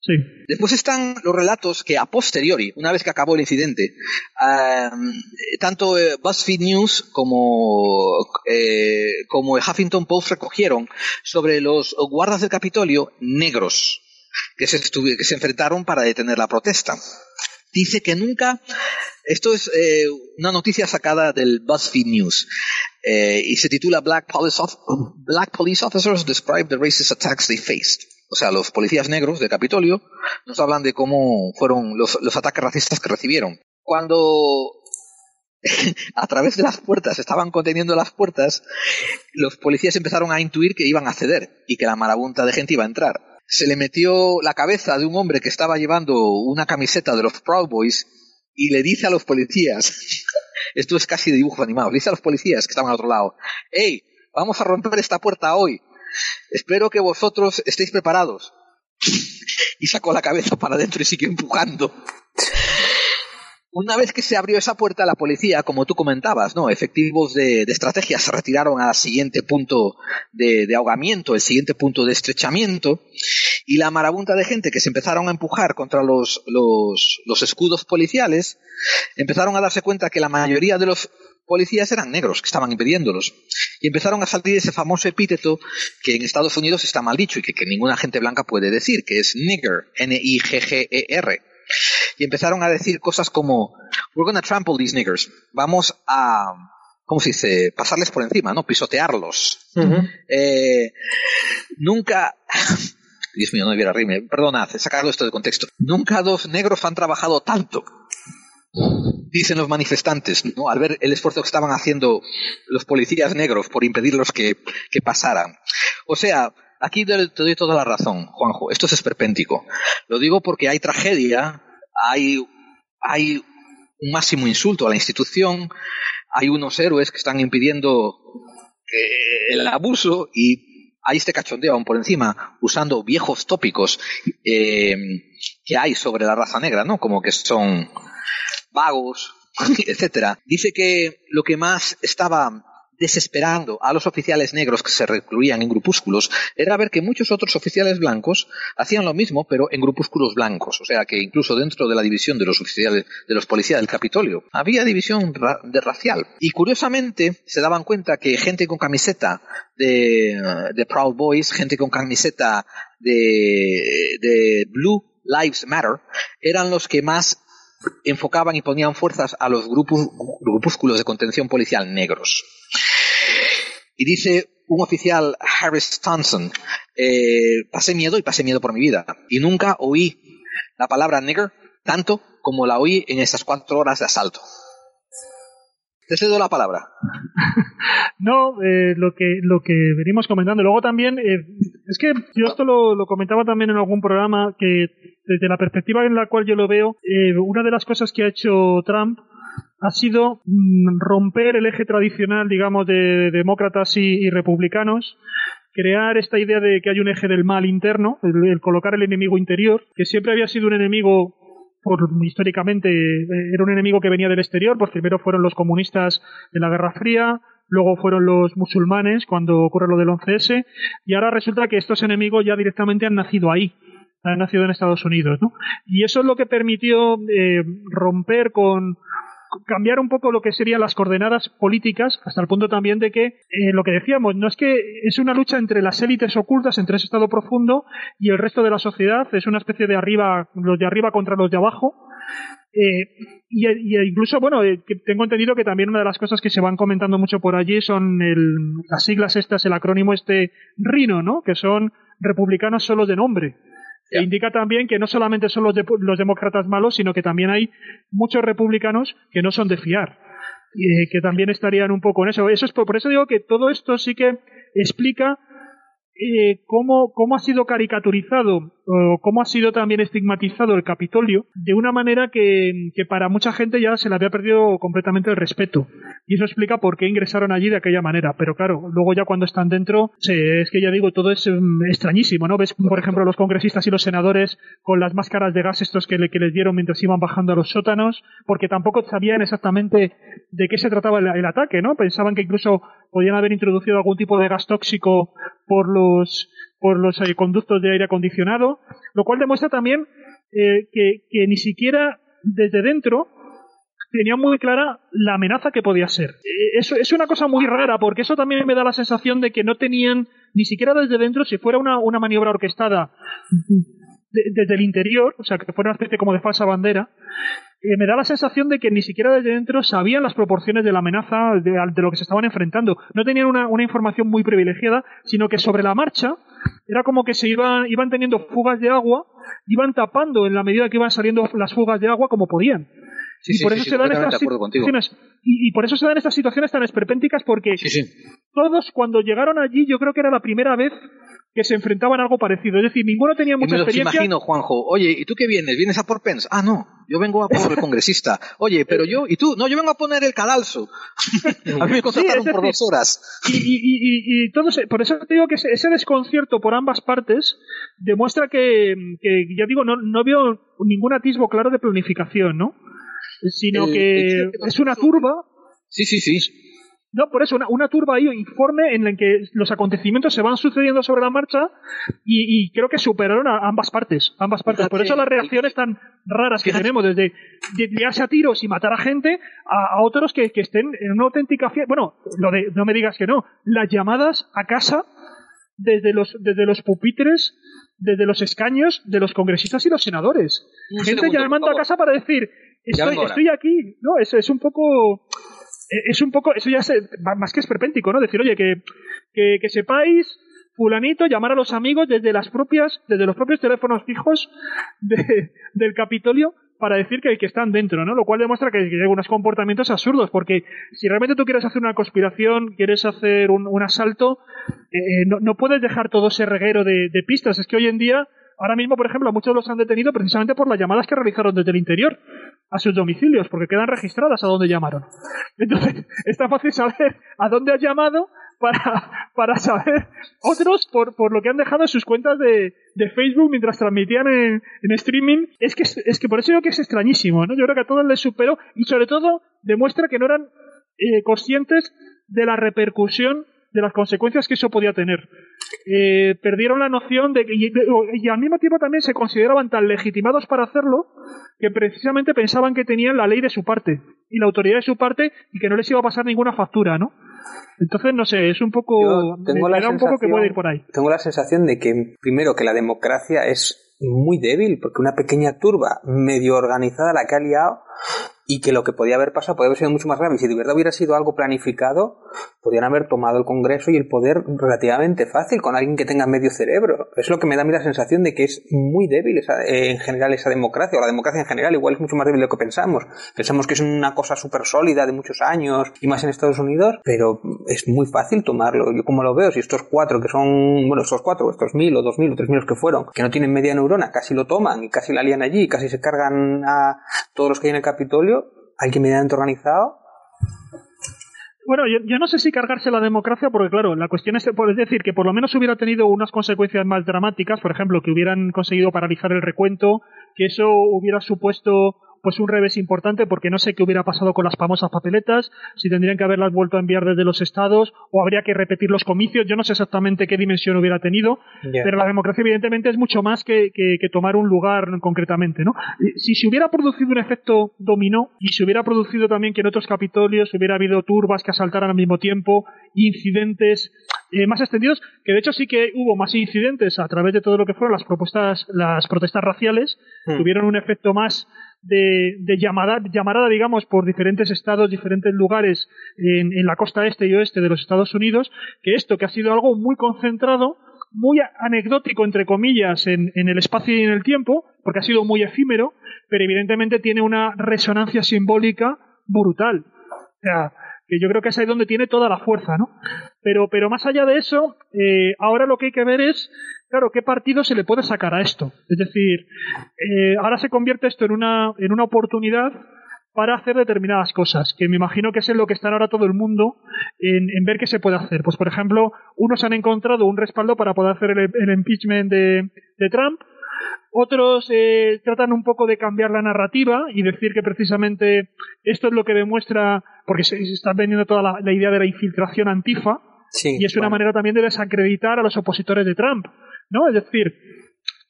Sí.
Después están los relatos que a posteriori, una vez que acabó el incidente, um, tanto eh, BuzzFeed News como, eh, como el Huffington Post recogieron sobre los guardas del Capitolio negros que se, que se enfrentaron para detener la protesta. Dice que nunca, esto es eh, una noticia sacada del BuzzFeed News, eh, y se titula Black Police, Black Police Officers Describe the Racist Attacks They Faced o sea, los policías negros de Capitolio, nos hablan de cómo fueron los, los ataques racistas que recibieron. Cuando a través de las puertas estaban conteniendo las puertas, los policías empezaron a intuir que iban a ceder y que la marabunta de gente iba a entrar. Se le metió la cabeza de un hombre que estaba llevando una camiseta de los Proud Boys y le dice a los policías, esto es casi de dibujos animados, le dice a los policías que estaban al otro lado, hey, vamos a romper esta puerta hoy. Espero que vosotros estéis preparados. y sacó la cabeza para adentro y siguió empujando. Una vez que se abrió esa puerta, la policía, como tú comentabas, ¿no? Efectivos de, de estrategia se retiraron al siguiente punto de, ahogamiento, el siguiente punto de estrechamiento, y la marabunta de gente que se empezaron a empujar contra los escudos policiales, empezaron a darse cuenta que la mayoría de los policías eran negros que estaban impidiéndolos. Y empezaron a salir ese famoso epíteto que en Estados Unidos está mal dicho y que, que ninguna gente blanca puede decir, que es nigger, N-I-G-G-E-R. Y empezaron a decir cosas como, we're gonna trample these niggers. Vamos a, ¿cómo se dice? Pasarles por encima, ¿no? Pisotearlos. Uh -huh. eh, nunca... Dios mío, no debiera reírme. Perdonad, sacarlo esto de contexto. Nunca dos negros han trabajado tanto dicen los manifestantes, ¿no? al ver el esfuerzo que estaban haciendo los policías negros por impedirlos que, que pasaran. O sea, aquí te doy toda la razón, Juanjo, esto es esperpéntico. Lo digo porque hay tragedia, hay, hay un máximo insulto a la institución, hay unos héroes que están impidiendo el abuso y hay este cachondeo aún por encima, usando viejos tópicos eh, que hay sobre la raza negra, ¿no? Como que son vagos, etcétera. Dice que lo que más estaba desesperando a los oficiales negros que se recluían en grupúsculos era ver que muchos otros oficiales blancos hacían lo mismo, pero en grupúsculos blancos. O sea que incluso dentro de la división de los oficiales, de los policías del Capitolio, había división ra de racial. Y curiosamente se daban cuenta que gente con camiseta de, Proud Boys, gente con camiseta de Blue Lives Matter, eran los que más enfocaban y ponían fuerzas a los grupos, grupúsculos de contención policial negros. Y dice un oficial, Harris Thompson, eh, pasé miedo y pasé miedo por mi vida. Y nunca oí la palabra nigger tanto como la oí en esas cuatro horas de asalto. Te cedo la palabra.
no, eh, lo que lo que venimos comentando. Luego también, eh, es que yo esto lo, lo, comentaba también en algún programa, que desde la perspectiva en la cual yo lo veo, eh, una de las cosas que ha hecho Trump ha sido mm, romper el eje tradicional, digamos, de, de demócratas y, republicanos, crear esta idea de que hay un eje del mal interno, el, colocar el enemigo interior, que siempre había sido un enemigo por, históricamente era un enemigo que venía del exterior, pues primero fueron los comunistas de la Guerra Fría, luego fueron los musulmanes cuando ocurre lo del 11S, y ahora resulta que estos enemigos ya directamente han nacido ahí, han nacido en Estados Unidos, ¿no? Y eso es lo que permitió eh, romper con, cambiar un poco lo que serían las coordenadas políticas, hasta el punto también de que eh, lo que decíamos, no es que es una lucha entre las élites ocultas, entre ese estado profundo y el resto de la sociedad, es una especie de arriba, los de arriba contra los de abajo. Eh, y, y, incluso, bueno, eh, que tengo entendido que también una de las cosas que se van comentando mucho por allí son el, las siglas estas, el acrónimo este RINO, ¿no? Que son republicanos solo de nombre. E indica también que no solamente son los, de, los, demócratas malos, sino que también hay muchos republicanos que no son de fiar, eh, que también estarían un poco en eso. Eso es por, por eso digo que todo esto sí que explica eh, cómo, cómo ha sido caricaturizado o cómo ha sido también estigmatizado el Capitolio de una manera que, para mucha gente ya se le había perdido completamente el respeto. Y eso explica por qué ingresaron allí de aquella manera. Pero claro, luego ya cuando están dentro, es que ya digo, todo es um, extrañísimo, ¿no? Ves, por ejemplo, los congresistas y los senadores con las máscaras de gas estos que, le, les dieron mientras iban bajando a los sótanos, porque tampoco sabían exactamente de qué se trataba el ataque, ¿no? Pensaban que incluso podían haber introducido algún tipo de gas tóxico por los por los eh, conductos de aire acondicionado, lo cual demuestra también eh, que, ni siquiera desde dentro tenían muy clara la amenaza que podía ser. Eh, eso es una cosa muy rara, porque eso también me da la sensación de que no tenían ni siquiera desde dentro, si fuera una, una maniobra orquestada de, desde el interior, o sea, que fuera una especie como de falsa bandera, eh, me da la sensación de que ni siquiera desde dentro sabían las proporciones de la amenaza de, de lo que se estaban enfrentando. No tenían una, una, información muy privilegiada, sino que sobre la marcha era como que se iban, iban teniendo fugas de agua, iban tapando en la medida que iban saliendo las fugas de agua como podían.
Sí,
y por eso
sí,
se dan estas situaciones y, y, por eso se dan estas situaciones tan esperpénticas porque todos cuando llegaron allí yo creo que era la primera vez que se enfrentaban a algo parecido. Es decir, ninguno tenía mucha
me lo
experiencia.
imagino, Juanjo. Oye, ¿y tú qué vienes? ¿Vienes a por Pence? Ah, no. Yo vengo a por el congresista. Oye, pero yo, ¿y tú? No, yo vengo a poner el cadalso. a mí me contrataron
Sí,
por dos horas.
Y, y, y, y todo ese- por eso te digo que ese, ese desconcierto por ambas partes demuestra que, que ya digo, no, no veo ningún atisbo claro de planificación, ¿no? Sino
El-
que
el
es una turba.
Sí, sí, sí.
No, por eso, una, una turba ahí informe en la que los acontecimientos se van sucediendo sobre la marcha y, y creo que superaron a ambas partes. Ambas partes. Por eso las reacciones tan raras que tenemos, desde de liarse a tiros y matar a gente, a, a otros que, que estén en una auténtica fiesta. Bueno, lo de, no me digas que no. Las llamadas a casa desde los, desde los pupitres, desde los escaños de los congresistas y los senadores.
Un
gente
segundo,
llamando a casa para decir, estoy, estoy aquí. No, eso es un poco es un poco, eso ya es eh, más que esperpéntico, ¿no? Decir, oye, que, que, sepáis, fulanito, llamar a los amigos desde las propias, desde los propios teléfonos fijos de- del Capitolio para decir que, que están dentro, ¿no? Lo cual demuestra que, hay unos comportamientos absurdos, porque si realmente tú quieres hacer una conspiración, quieres hacer un, un asalto, eh, no, no puedes dejar todo ese reguero de, de pistas. Es que hoy en día, ahora mismo, por ejemplo, muchos los han detenido precisamente por las llamadas que realizaron desde el interior a sus domicilios, porque quedan registradas a dónde llamaron. Entonces, está fácil saber a dónde has llamado para, para saber otros por, por lo que han dejado en sus cuentas de, de Facebook mientras transmitían en, en streaming. Es que, es que por eso digo que es extrañísimo, ¿no? Yo creo que a todos les superó y sobre todo demuestra que no eran eh, conscientes de la repercusión de las consecuencias que eso podía tener. Eh, perdieron la noción de que, y, y al mismo tiempo también se consideraban tan legitimados para hacerlo que precisamente pensaban que tenían la ley de su parte y la autoridad de su parte y que no les iba a pasar ninguna factura, ¿no? Entonces, no sé, es un poco.
Yo tengo la
un poco que
sensación-
puede ir por ahí.
Tengo la sensación de que, primero, que la democracia es muy débil, porque una pequeña turba medio organizada la que ha liado y que lo que podía haber pasado podía haber sido mucho más grave. Y si de verdad hubiera sido algo planificado, podrían haber tomado el Congreso y el poder relativamente fácil con alguien que tenga medio cerebro. Es lo que me da a mí la sensación de que es muy débil esa- eh, en general esa democracia, o la democracia en general, igual es mucho más débil de lo que pensamos. Pensamos que es una cosa súper sólida de muchos años y más en Estados Unidos, pero es muy fácil tomarlo. Yo como lo veo, si estos cuatro que son, bueno, estos cuatro, estos mil o dos mil o tres mil los que fueron, que no tienen media neurona, casi lo toman y casi la lían allí, casi se cargan a todos los que hay en el Capitolio, alguien medianamente organizado,
Bueno, yo, yo no sé si cargarse la democracia, porque claro, la cuestión es, puedes decir que por lo menos hubiera tenido unas consecuencias más dramáticas, por ejemplo, que hubieran conseguido paralizar el recuento, que eso hubiera supuesto pues un revés importante porque no sé qué hubiera pasado con las famosas papeletas, si tendrían que haberlas vuelto a enviar desde los estados o habría que repetir los comicios, yo no sé exactamente qué dimensión hubiera tenido, pero la democracia evidentemente es mucho más que, que- que tomar un lugar concretamente, ¿no? Si se hubiera producido un efecto dominó y se hubiera producido también que en otros capitolios hubiera habido turbas que asaltaran al mismo tiempo, incidentes eh, más extendidos, que de hecho sí que hubo más incidentes a través de todo lo que fueron las propuestas, las protestas raciales,
Hmm.
tuvieron un efecto más de, llamada, llamarada, digamos, por diferentes estados, diferentes lugares en, en la costa este y oeste de los Estados Unidos, que esto, que ha sido algo muy concentrado, muy anecdótico, entre comillas, en, en el espacio y en el tiempo, porque ha sido muy efímero, pero evidentemente tiene una resonancia simbólica brutal. O sea, que yo creo que es ahí donde tiene toda la fuerza, ¿no? Pero, pero más allá de eso, eh, ahora lo que hay que ver es, claro, qué partido se le puede sacar a esto. Es decir, eh, ahora se convierte esto en una, en una oportunidad para hacer determinadas cosas, que me imagino que es en lo que está ahora todo el mundo en, en, ver qué se puede hacer. Pues, por ejemplo, unos han encontrado un respaldo para poder hacer el, el impeachment de, de, Trump, otros eh, tratan un poco de cambiar la narrativa y decir que precisamente esto es lo que demuestra, porque se, se está vendiendo toda la, la, idea de la infiltración antifa,
sí,
y es una manera también de desacreditar a los opositores de Trump, ¿no? Es decir,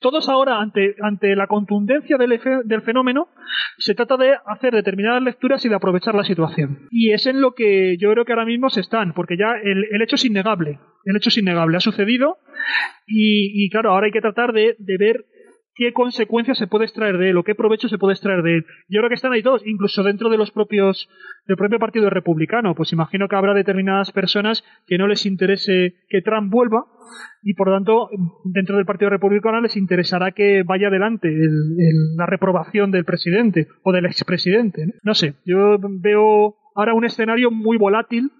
todos ahora, ante, ante la contundencia del, del, fenómeno, se trata de hacer determinadas lecturas y de aprovechar la situación. Y es en lo que yo creo que ahora mismo se están, porque ya el, el hecho es innegable. El hecho es innegable, ha sucedido y, y claro, ahora hay que tratar de, de ver qué consecuencias se puede extraer de él o qué provecho se puede extraer de él. Yo creo que están ahí todos, incluso dentro de los propios del propio partido republicano. Pues imagino que habrá determinadas personas que no les interese que Trump vuelva y por tanto dentro del partido republicano les interesará que vaya adelante el, el, la reprobación del presidente o del expresidente. ¿no? no sé, yo veo ahora un escenario muy volátil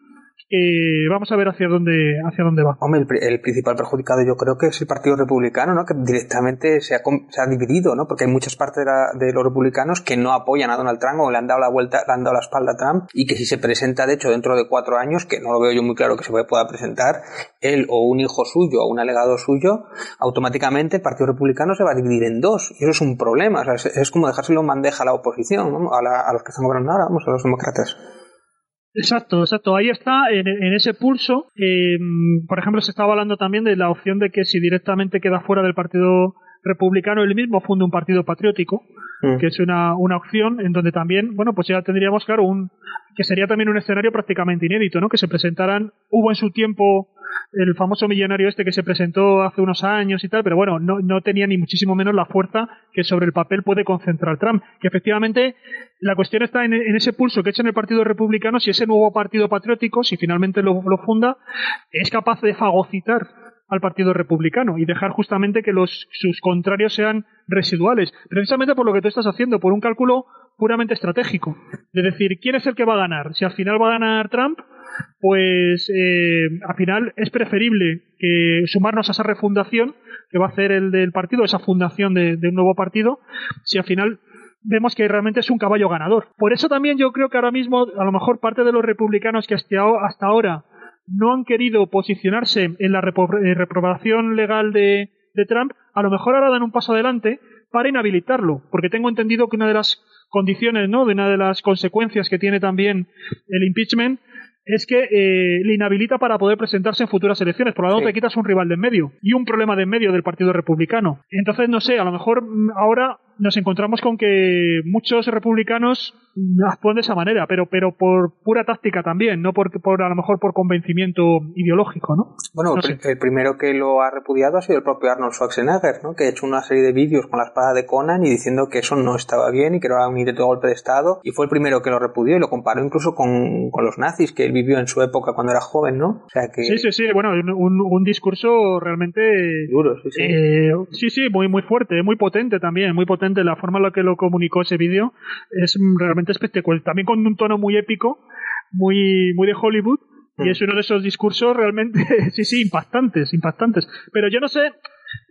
eh, vamos a ver hacia dónde hacia dónde va.
Hombre, el, principal perjudicado yo creo que es el Partido Republicano, ¿no? Que directamente se ha, se ha dividido, ¿no? Porque hay muchas partes de, los republicanos que no apoyan a Donald Trump o le han dado la vuelta, le han dado la espalda a Trump y que si se presenta, de hecho, dentro de cuatro años, que no lo veo yo muy claro que se pueda presentar, él o un hijo suyo o un alegado suyo, automáticamente el Partido Republicano se va a dividir en dos y eso es un problema. O sea, es, como dejárselo en bandeja a la oposición, a, la, a los que están gobernando ahora, vamos, a los demócratas.
Exacto, exacto. Ahí está, en, ese pulso. Eh, por ejemplo, se estaba hablando también de la opción de que si directamente queda fuera del Partido Republicano, él mismo funde un partido patriótico, mm. que es una, una opción en donde también, bueno, pues ya tendríamos, claro, un que sería también un escenario prácticamente inédito, ¿no? Que se presentaran, hubo en su tiempo el famoso millonario este que se presentó hace unos años y tal, pero bueno, no, no tenía ni muchísimo menos la fuerza que sobre el papel puede concentrar Trump. Que efectivamente la cuestión está en, en ese pulso que echa en el Partido Republicano, si ese nuevo partido patriótico, si finalmente lo, lo funda, es capaz de fagocitar al Partido Republicano y dejar justamente que los, sus contrarios sean residuales, precisamente por lo que tú estás haciendo, por un cálculo puramente estratégico, de decir quién es el que va a ganar. Si al final va a ganar Trump, pues eh, al final es preferible que sumarnos a esa refundación que va a hacer el del partido, esa fundación de, de un nuevo partido, si al final vemos que realmente es un caballo ganador. Por eso también yo creo que ahora mismo, a lo mejor parte de los republicanos que hasta ahora no han querido posicionarse en la reprobación legal de, de, Trump, a lo mejor ahora dan un paso adelante para inhabilitarlo, porque tengo entendido que una de las condiciones, ¿no? De una de las consecuencias que tiene también el impeachment es que eh, le inhabilita para poder presentarse en futuras elecciones. Por lo tanto, sí. te quitas un rival de en medio y un problema de en medio del Partido Republicano. Entonces, no sé, a lo mejor ahora nos encontramos con que muchos republicanos actúan de esa manera, pero, pero por pura táctica también, no por, por a lo mejor por convencimiento ideológico, ¿no?
Bueno,
no
el primero que lo ha repudiado ha sido el propio Arnold Schwarzenegger, ¿no? Que ha hecho una serie de vídeos con la espada de Conan y diciendo que eso no estaba bien y que era un intento de golpe de Estado, y fue el primero que lo repudió y lo comparó incluso con, con los nazis que él vivió en su época cuando era joven, ¿no?
O sea que... Sí, sí, sí, bueno, un, un discurso realmente...
Duro, sí, sí.
Eh, sí, sí, muy, muy fuerte, muy potente también, muy potente la forma en la que lo comunicó ese vídeo es realmente espectacular. También con un tono muy épico, muy, muy de Hollywood. Y es uno de esos discursos realmente, sí, sí, impactantes, impactantes. Pero yo no sé,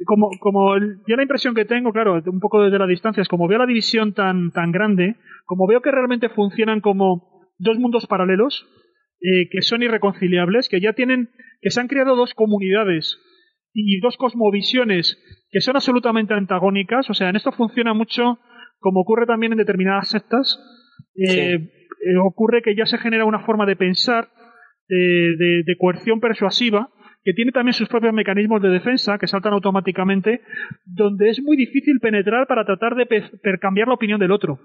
como, como yo la impresión que tengo, claro, un poco desde la distancia, es como veo la división tan, tan grande, como veo que realmente funcionan como dos mundos paralelos, eh, que son irreconciliables, que ya tienen, que se han creado dos comunidades y dos cosmovisiones que son absolutamente antagónicas. O sea, en esto funciona mucho como ocurre también en determinadas sectas. Eh, sí. eh, ocurre que ya se genera una forma de pensar de, de, de, coerción persuasiva que tiene también sus propios mecanismos de defensa que saltan automáticamente, donde es muy difícil penetrar para tratar de cambiar la opinión del otro.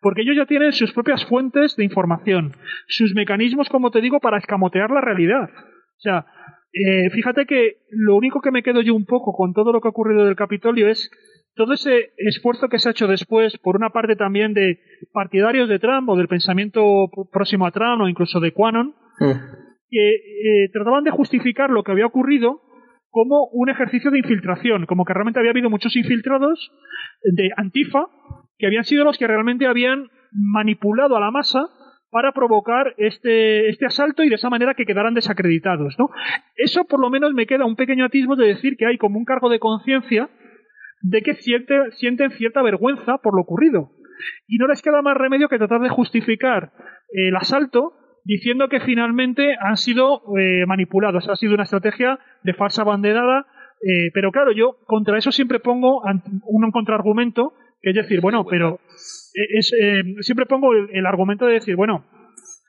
Porque ellos ya tienen sus propias fuentes de información, sus mecanismos, como te digo, para escamotear la realidad. O sea, eh, fíjate que lo único que me quedo yo un poco con todo lo que ha ocurrido del Capitolio es todo ese esfuerzo que se ha hecho después, por una parte también de partidarios de Trump o del pensamiento próximo a Trump o incluso de Quanon, que eh, trataban de justificar lo que había ocurrido como un ejercicio de infiltración, como que realmente había habido muchos infiltrados de Antifa que habían sido los que realmente habían manipulado a la masa para provocar este, este asalto y de esa manera que quedaran desacreditados, ¿no? Eso por lo menos me queda un pequeño atisbo de decir que hay como un cargo de conciencia de que siente- sienten cierta vergüenza por lo ocurrido. Y no les queda más remedio que tratar de justificar el asalto diciendo que finalmente han sido eh, manipulados, ha sido una estrategia de falsa banderada, eh, pero claro, yo contra eso siempre pongo un contraargumento, es decir, bueno, pero eh, es, eh, siempre pongo el, el argumento de decir, bueno,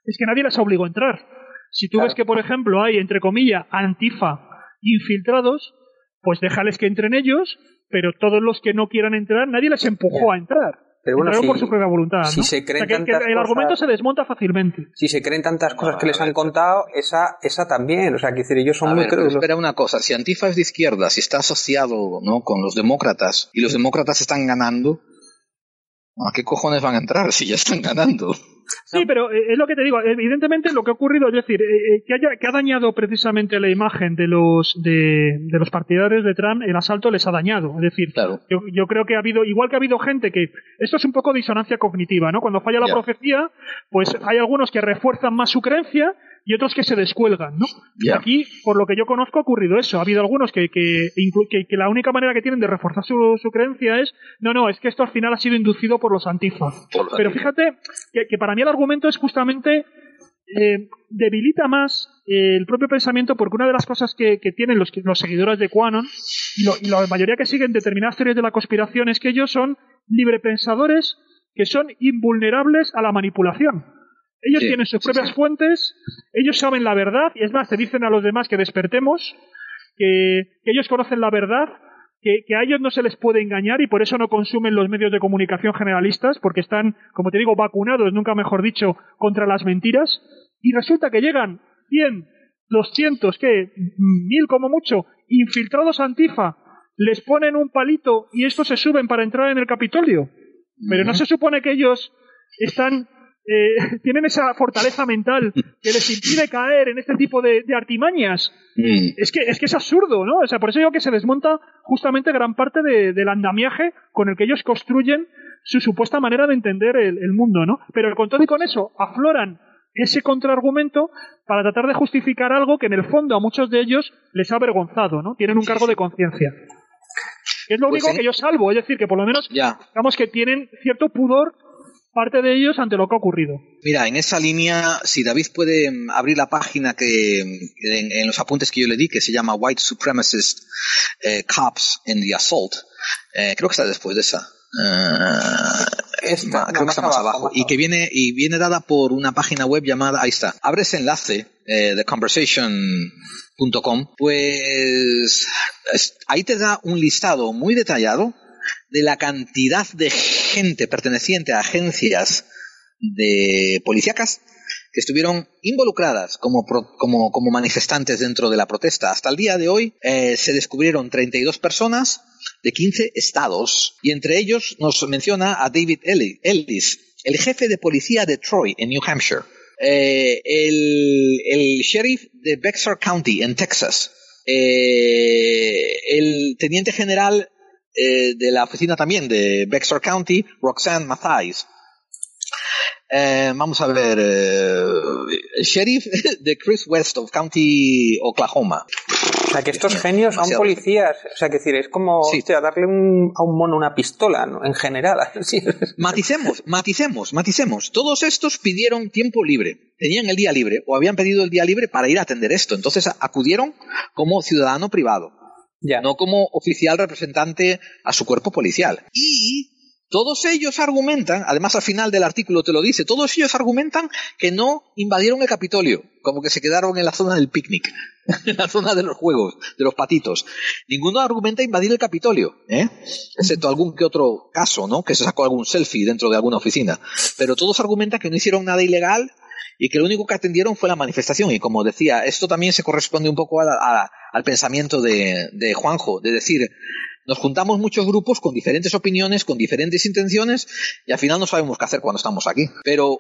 es que nadie les obligó a entrar. Si tú ves que, por ejemplo, hay, entre comillas, antifa infiltrados, pues déjales que entren ellos, pero todos los que no quieran entrar, nadie les empujó a entrar.
Pero bueno, si-
por su propia voluntad.
si
¿no?
se creen
O sea, que- que
tantas
el argumento
cosas-
se desmonta fácilmente.
Si se creen tantas cosas que les han contado, esa, esa también. O sea, que decir, ellos son
A
muy
ver, pero espera una cosa, si Antifa es de izquierda, si está asociado ¿no? con los demócratas y los demócratas están ganando, ¿a qué cojones van a entrar si ya están ganando?
Sí, pero eh, es lo que te digo. Evidentemente, lo que ha ocurrido, es decir, eh, eh, que, haya, que ha dañado precisamente la imagen de los de, de los partidarios de Trump, el asalto les ha dañado. Es decir, yo, yo creo que ha habido, igual que ha habido gente que. Esto es un poco disonancia cognitiva, ¿no? Cuando falla la
Ya.
profecía, pues hay algunos que refuerzan más su creencia y otros que se descuelgan, ¿no? Aquí, por lo que yo conozco, ha ocurrido eso. Ha habido algunos que, que, inclu- que- que la única manera que tienen de reforzar su, su creencia es, no, no, es que esto al final ha sido inducido por los antifas.
Por
Pero fíjate que, que para mí el argumento es justamente eh, debilita más eh, el propio pensamiento porque una de las cosas que, que tienen los, los seguidores de Quanon y, lo- y la mayoría que siguen determinadas teorías de la conspiración es que ellos son librepensadores que son invulnerables a la manipulación. Ellos
Sí,
tienen sus propias
sí.
fuentes, ellos saben la verdad y es más, te dicen a los demás que despertemos, que, que ellos conocen la verdad, que, que a ellos no se les puede engañar y por eso no consumen los medios de comunicación generalistas, porque están, como te digo, vacunados, nunca mejor dicho, contra las mentiras. Y resulta que llegan 100, 200, ¿qué? Mil como mucho, infiltrados antifa, les ponen un palito y estos se suben para entrar en el Capitolio. Pero no se supone que ellos están eh, tienen esa fortaleza mental que les impide caer en este tipo de, de artimañas.
Mm.
Es que, es que es absurdo, ¿no? O sea, por eso digo que se desmonta justamente gran parte de- del andamiaje con el que ellos construyen su supuesta manera de entender el, el mundo, ¿no? Pero con todo y con eso afloran ese contraargumento para tratar de justificar algo que en el fondo a muchos de ellos les ha avergonzado, ¿no? Tienen un cargo de conciencia. Es lo
Pues
único que yo salvo, es decir, que por lo menos
Ya.
digamos que tienen cierto pudor parte de ellos ante lo que ha ocurrido.
Mira, en esa línea, si David puede mm, abrir la página que mm, en, en los apuntes que yo le di, que se llama White Supremacist eh, Cops in the Assault, eh, creo que está después de esa. Eh,
Esta,
creo que
más
está más
abajo,
Y que viene, y viene dada por una página web llamada, ahí está, abre ese enlace, eh, theconversation.com, pues es- ahí te da un listado muy detallado de la cantidad de gente perteneciente a agencias de policíacas que estuvieron involucradas como, pro- como, manifestantes dentro de la protesta. Hasta el día de hoy eh, se descubrieron 32 personas de 15 estados y entre ellos nos menciona a David Elli- Ellis, el jefe de policía de Troy en New Hampshire, eh, el, el sheriff de Bexar County en Texas, eh, el teniente general eh, de la oficina también de Bexar County, Roxanne Mathias. Eh, vamos a ver, eh, sheriff de Chris West of County, Oklahoma.
O sea, que estos genios son policías. O sea, que decir, es como
Sí.
hostia, darle un- a un mono una pistola, ¿no? En general.
Maticemos, maticemos, maticemos. Todos estos pidieron tiempo libre. Tenían el día libre o habían pedido el día libre para ir a atender esto. Entonces acudieron como ciudadano privado,
Ya.
no como oficial representante a su cuerpo policial. Y todos ellos argumentan, además al final del artículo te lo dice, todos ellos argumentan que no invadieron el Capitolio, como que se quedaron en la zona del picnic, en la zona de los juegos, de los patitos. Ninguno argumenta invadir el Capitolio, ¿eh? excepto algún que otro caso, ¿no? Que se sacó algún selfie dentro de alguna oficina. Pero todos argumentan que no hicieron nada ilegal y que lo único que atendieron fue la manifestación. Y como decía, esto también se corresponde un poco a al pensamiento de, de Juanjo, de decir, nos juntamos muchos grupos con diferentes opiniones, con diferentes intenciones, y al final no sabemos qué hacer cuando estamos aquí. Pero,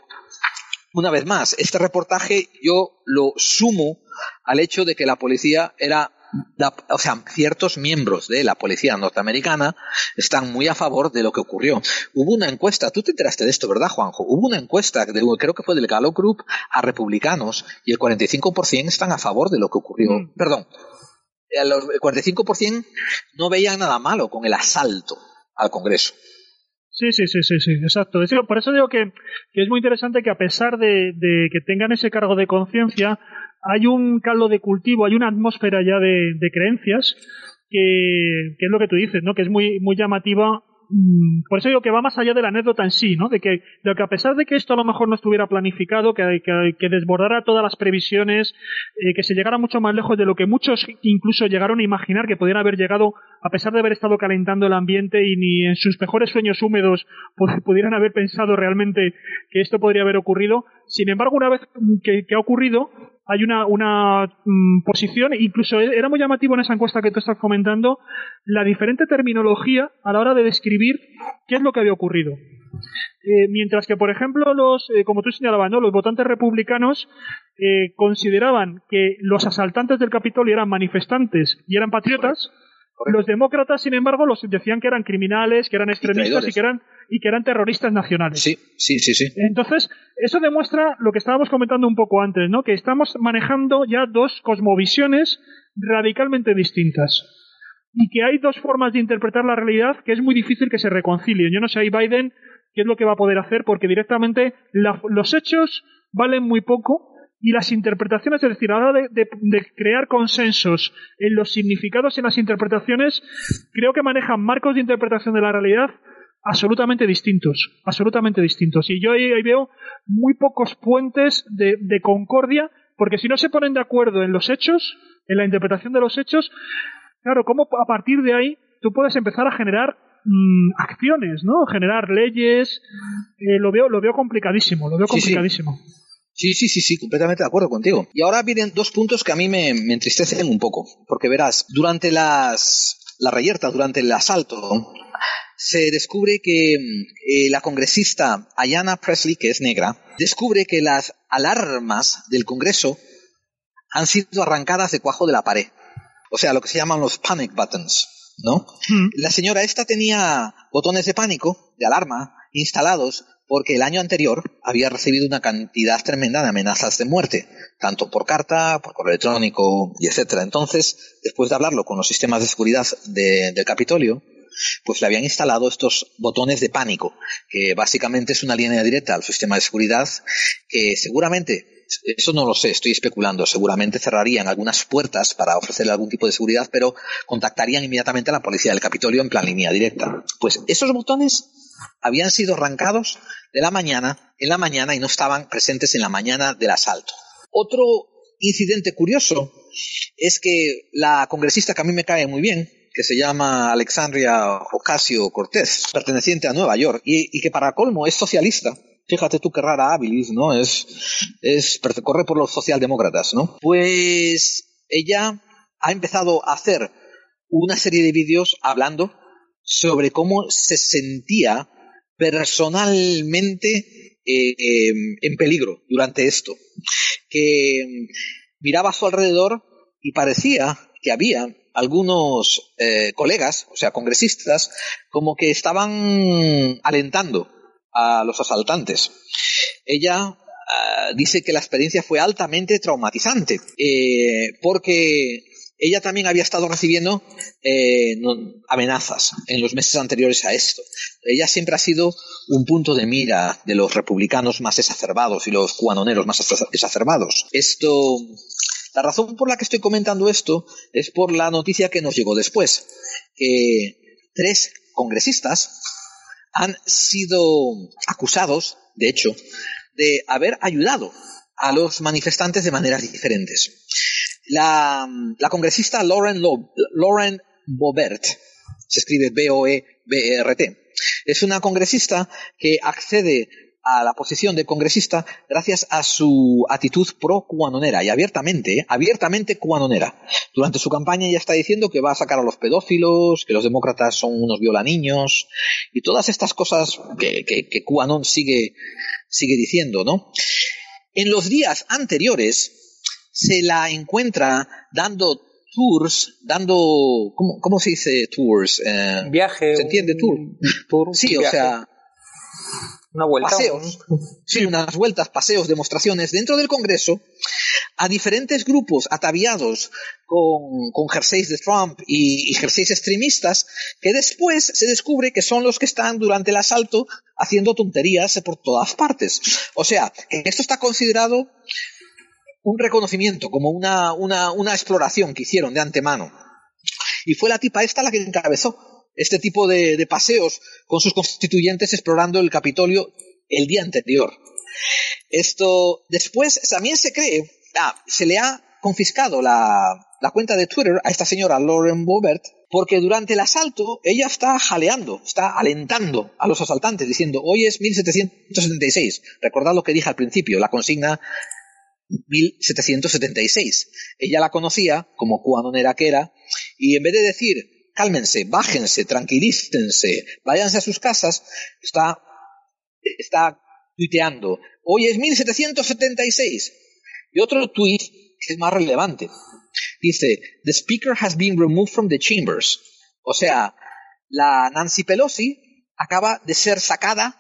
una vez más, este reportaje yo lo sumo al hecho de que la policía era o sea, ciertos miembros de la policía norteamericana están muy a favor de lo que ocurrió. Hubo una encuesta, tú te enteraste de esto, ¿verdad, Juanjo? Hubo una encuesta, de, creo que fue del Gallup Group, a republicanos y el 45% están a favor de lo que ocurrió. Mm. Perdón, el 45% no veían nada malo con el asalto al Congreso.
Sí, sí, sí, sí, sí, exacto. Por eso digo que, es muy interesante que a pesar de, que tengan ese cargo de conciencia, hay un caldo de cultivo, hay una atmósfera ya de, creencias que, que, es lo que tú dices, ¿no? Que es muy, muy llamativa Mm, por eso digo que va más allá de la anécdota en sí, ¿no? De que, que a pesar de que esto a lo mejor no estuviera planificado, que, que, desbordara todas las previsiones, eh, que se llegara mucho más lejos de lo que muchos incluso llegaron a imaginar que pudieran haber llegado, a pesar de haber estado calentando el ambiente y ni en sus mejores sueños húmedos pudieran haber pensado realmente que esto podría haber ocurrido. Sin embargo, una vez que, que ha ocurrido, hay una, una mm, posición, incluso e, era muy llamativo en esa encuesta que tú estás comentando, la diferente terminología a la hora de describir qué es lo que había ocurrido. Eh, mientras que, por ejemplo, los, eh, como tú señalabas, ¿no? los votantes republicanos eh, consideraban que los asaltantes del Capitolio eran manifestantes y eran patriotas, los demócratas, sin embargo, los decían que eran criminales, que eran extremistas y, que eran y que eran terroristas nacionales.
Sí, sí, sí, sí.
Entonces, eso demuestra lo que estábamos comentando un poco antes, ¿no? Que estamos manejando ya dos cosmovisiones radicalmente distintas. Y que hay dos formas de interpretar la realidad que es muy difícil que se reconcilien. Yo no sé ahí Biden qué es lo que va a poder hacer porque directamente los hechos valen muy poco y las interpretaciones, es decir, a la hora de, crear consensos en los significados y en las interpretaciones, creo que manejan marcos de interpretación de la realidad absolutamente distintos, absolutamente distintos. Y yo ahí, veo muy pocos puentes de, concordia, porque si no se ponen de acuerdo en los hechos, en la interpretación de los hechos, claro, ¿cómo a partir de ahí tú puedes empezar a generar mm, acciones, ¿no? Generar leyes, eh, lo veo, lo veo complicadísimo, lo veo complicadísimo.
Sí, sí, sí, sí, completamente de acuerdo contigo. Y ahora vienen dos puntos que a mí me, entristecen un poco, porque verás, durante las, la reyerta, durante el asalto, se descubre que eh, la congresista Ayanna Presley, que es negra, descubre que las alarmas del Congreso han sido arrancadas de cuajo de la pared. O sea, lo que se llaman los panic buttons, ¿no? Mm. La señora esta tenía botones de pánico, de alarma, instalados porque el año anterior había recibido una cantidad tremenda de amenazas de muerte, tanto por carta, por correo electrónico y etcétera. Entonces, después de hablarlo con los sistemas de seguridad del Capitolio, pues le habían instalado estos botones de pánico, que básicamente es una línea directa al sistema de seguridad que seguramente eso no lo sé, estoy especulando. Seguramente cerrarían algunas puertas para ofrecerle algún tipo de seguridad, pero contactarían inmediatamente a la policía del Capitolio en plan línea directa. Pues esos botones habían sido arrancados de la mañana, en la mañana y no estaban presentes en la mañana del asalto. Otro incidente curioso es que la congresista que a mí me cae muy bien, que se llama Alexandria Ocasio Cortés, perteneciente a Nueva York, y, que para colmo es socialista, fíjate tú qué rara habilis, ¿no? Es, es, corre por los socialdemócratas, ¿no? Pues ella ha empezado a hacer una serie de vídeos hablando sobre cómo se sentía personalmente eh, em, en peligro durante esto, que em, miraba a su alrededor y parecía que había algunos eh, colegas, o sea, congresistas, como que estaban alentando a los asaltantes. Ella ah, dice que la experiencia fue altamente traumatizante, eh, porque ella también había estado recibiendo eh, amenazas en los meses anteriores a esto. Ella siempre ha sido un punto de mira de los republicanos más exacerbados y los cuanoneros más exacerbados. Esto, la razón por la que estoy comentando esto es por la noticia que nos llegó después, que tres congresistas han sido acusados, de hecho, de haber ayudado a los manifestantes de maneras diferentes. La, congresista Lauren, Lauren Bobert, se escribe B-O-E-B-E-R-T, es una congresista que accede a la posición de congresista gracias a su actitud pro-cuanonera y abiertamente, abiertamente cuanonera. Durante su campaña ya está diciendo que va a sacar a los pedófilos, que los demócratas son unos violaniños y todas estas cosas que, que, que sigue, sigue diciendo, ¿no? En los días anteriores se la encuentra dando tours, dando, ¿cómo, cómo se dice tours? Eh,
viaje.
¿Se entiende tour?
tour
sí, o sea,
una vuelta.
paseos. Sí, unas vueltas, paseos, demostraciones dentro del Congreso a diferentes grupos ataviados con, con jerseys de Trump y, y jerseys extremistas que después se descubre que son los que están durante el asalto haciendo tonterías por todas partes. O sea, que esto está considerado un reconocimiento, como una, una, exploración que hicieron de antemano. Y fue la tipa esta la que encabezó este tipo de, de paseos con sus constituyentes explorando el Capitolio el día anterior. Esto después también se cree, ah, se le ha confiscado la, la cuenta de Twitter a esta señora Lauren Bobert porque durante el asalto ella está jaleando, está alentando a los asaltantes diciendo hoy es 1776. Recordad lo que dije al principio, la consigna 1776. Ella la conocía como cuanonera que era y en vez de decir cálmense, bájense, tranquilícense, váyanse a sus casas, está, está tuiteando, hoy es 1776. Y otro tuit es más relevante. Dice, the speaker has been removed from the chambers. O sea, la Nancy Pelosi acaba de ser sacada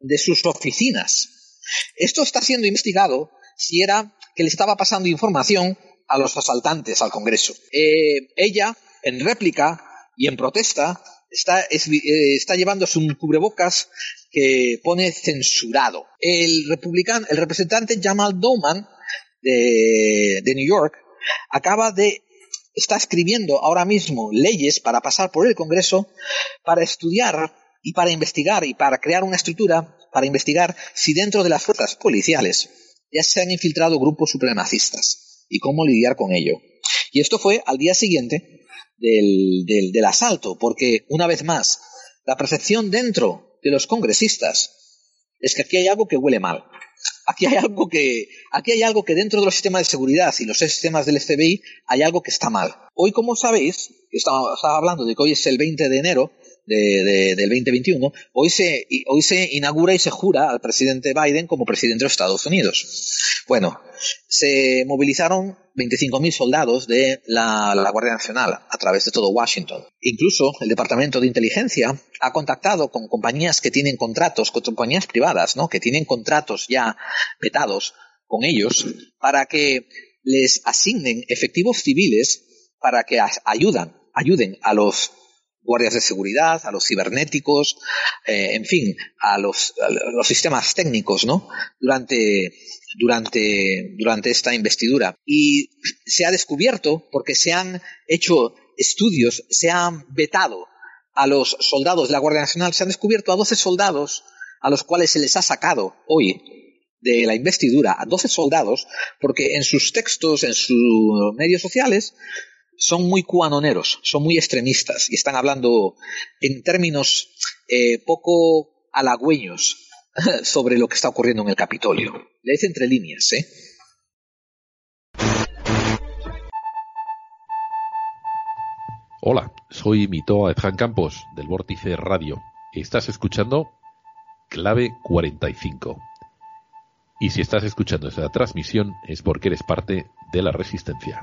de sus oficinas. Esto está siendo investigado si era que le estaba pasando información a los asaltantes al Congreso. Eh, ella, en réplica, y en protesta está, es, eh, está llevándose un cubrebocas que pone censurado. El republicano, el representante Jamal Bowman de, de New York acaba de está escribiendo ahora mismo leyes para pasar por el Congreso para estudiar y para investigar y para crear una estructura para investigar si dentro de las fuerzas policiales ya se han infiltrado grupos supremacistas y cómo lidiar con ello. Y esto fue al día siguiente del, del, asalto, porque, una vez más, la percepción dentro de los congresistas es que aquí hay algo que huele mal. Aquí hay algo que, aquí hay algo que dentro de los sistemas de seguridad y los sistemas del FBI hay algo que está mal. Hoy, como sabéis, estaba hablando de que hoy es el 20 de enero, de, de, del 2021, hoy se, hoy se inaugura y se jura al presidente Biden como presidente de los Estados Unidos. Bueno, se movilizaron 25.000 soldados de la, la, Guardia Nacional a través de todo Washington. Incluso el Departamento de Inteligencia ha contactado con compañías que tienen contratos, con compañías privadas, ¿no? que tienen contratos ya vetados con ellos para que les asignen efectivos civiles para que ayudan, ayuden a los guardias de seguridad, a los cibernéticos, eh, en fin, a los, los, sistemas técnicos, ¿no? Durante, durante, durante esta investidura. Y se ha descubierto, porque se han hecho estudios, se han vetado a los soldados de la Guardia Nacional, se han descubierto a 12 soldados a los cuales se les ha sacado hoy de la investidura a 12 soldados, porque en sus textos, en sus medios sociales, son muy cuanoneros, son muy extremistas y están hablando en términos eh, poco halagüeños sobre lo que está ocurriendo en el Capitolio. Le dice entre líneas, ¿eh?
Hola, soy Mitoa Edjan Campos del Vórtice Radio. Estás escuchando Clave 45. Y si estás escuchando esta transmisión es porque eres parte de la resistencia.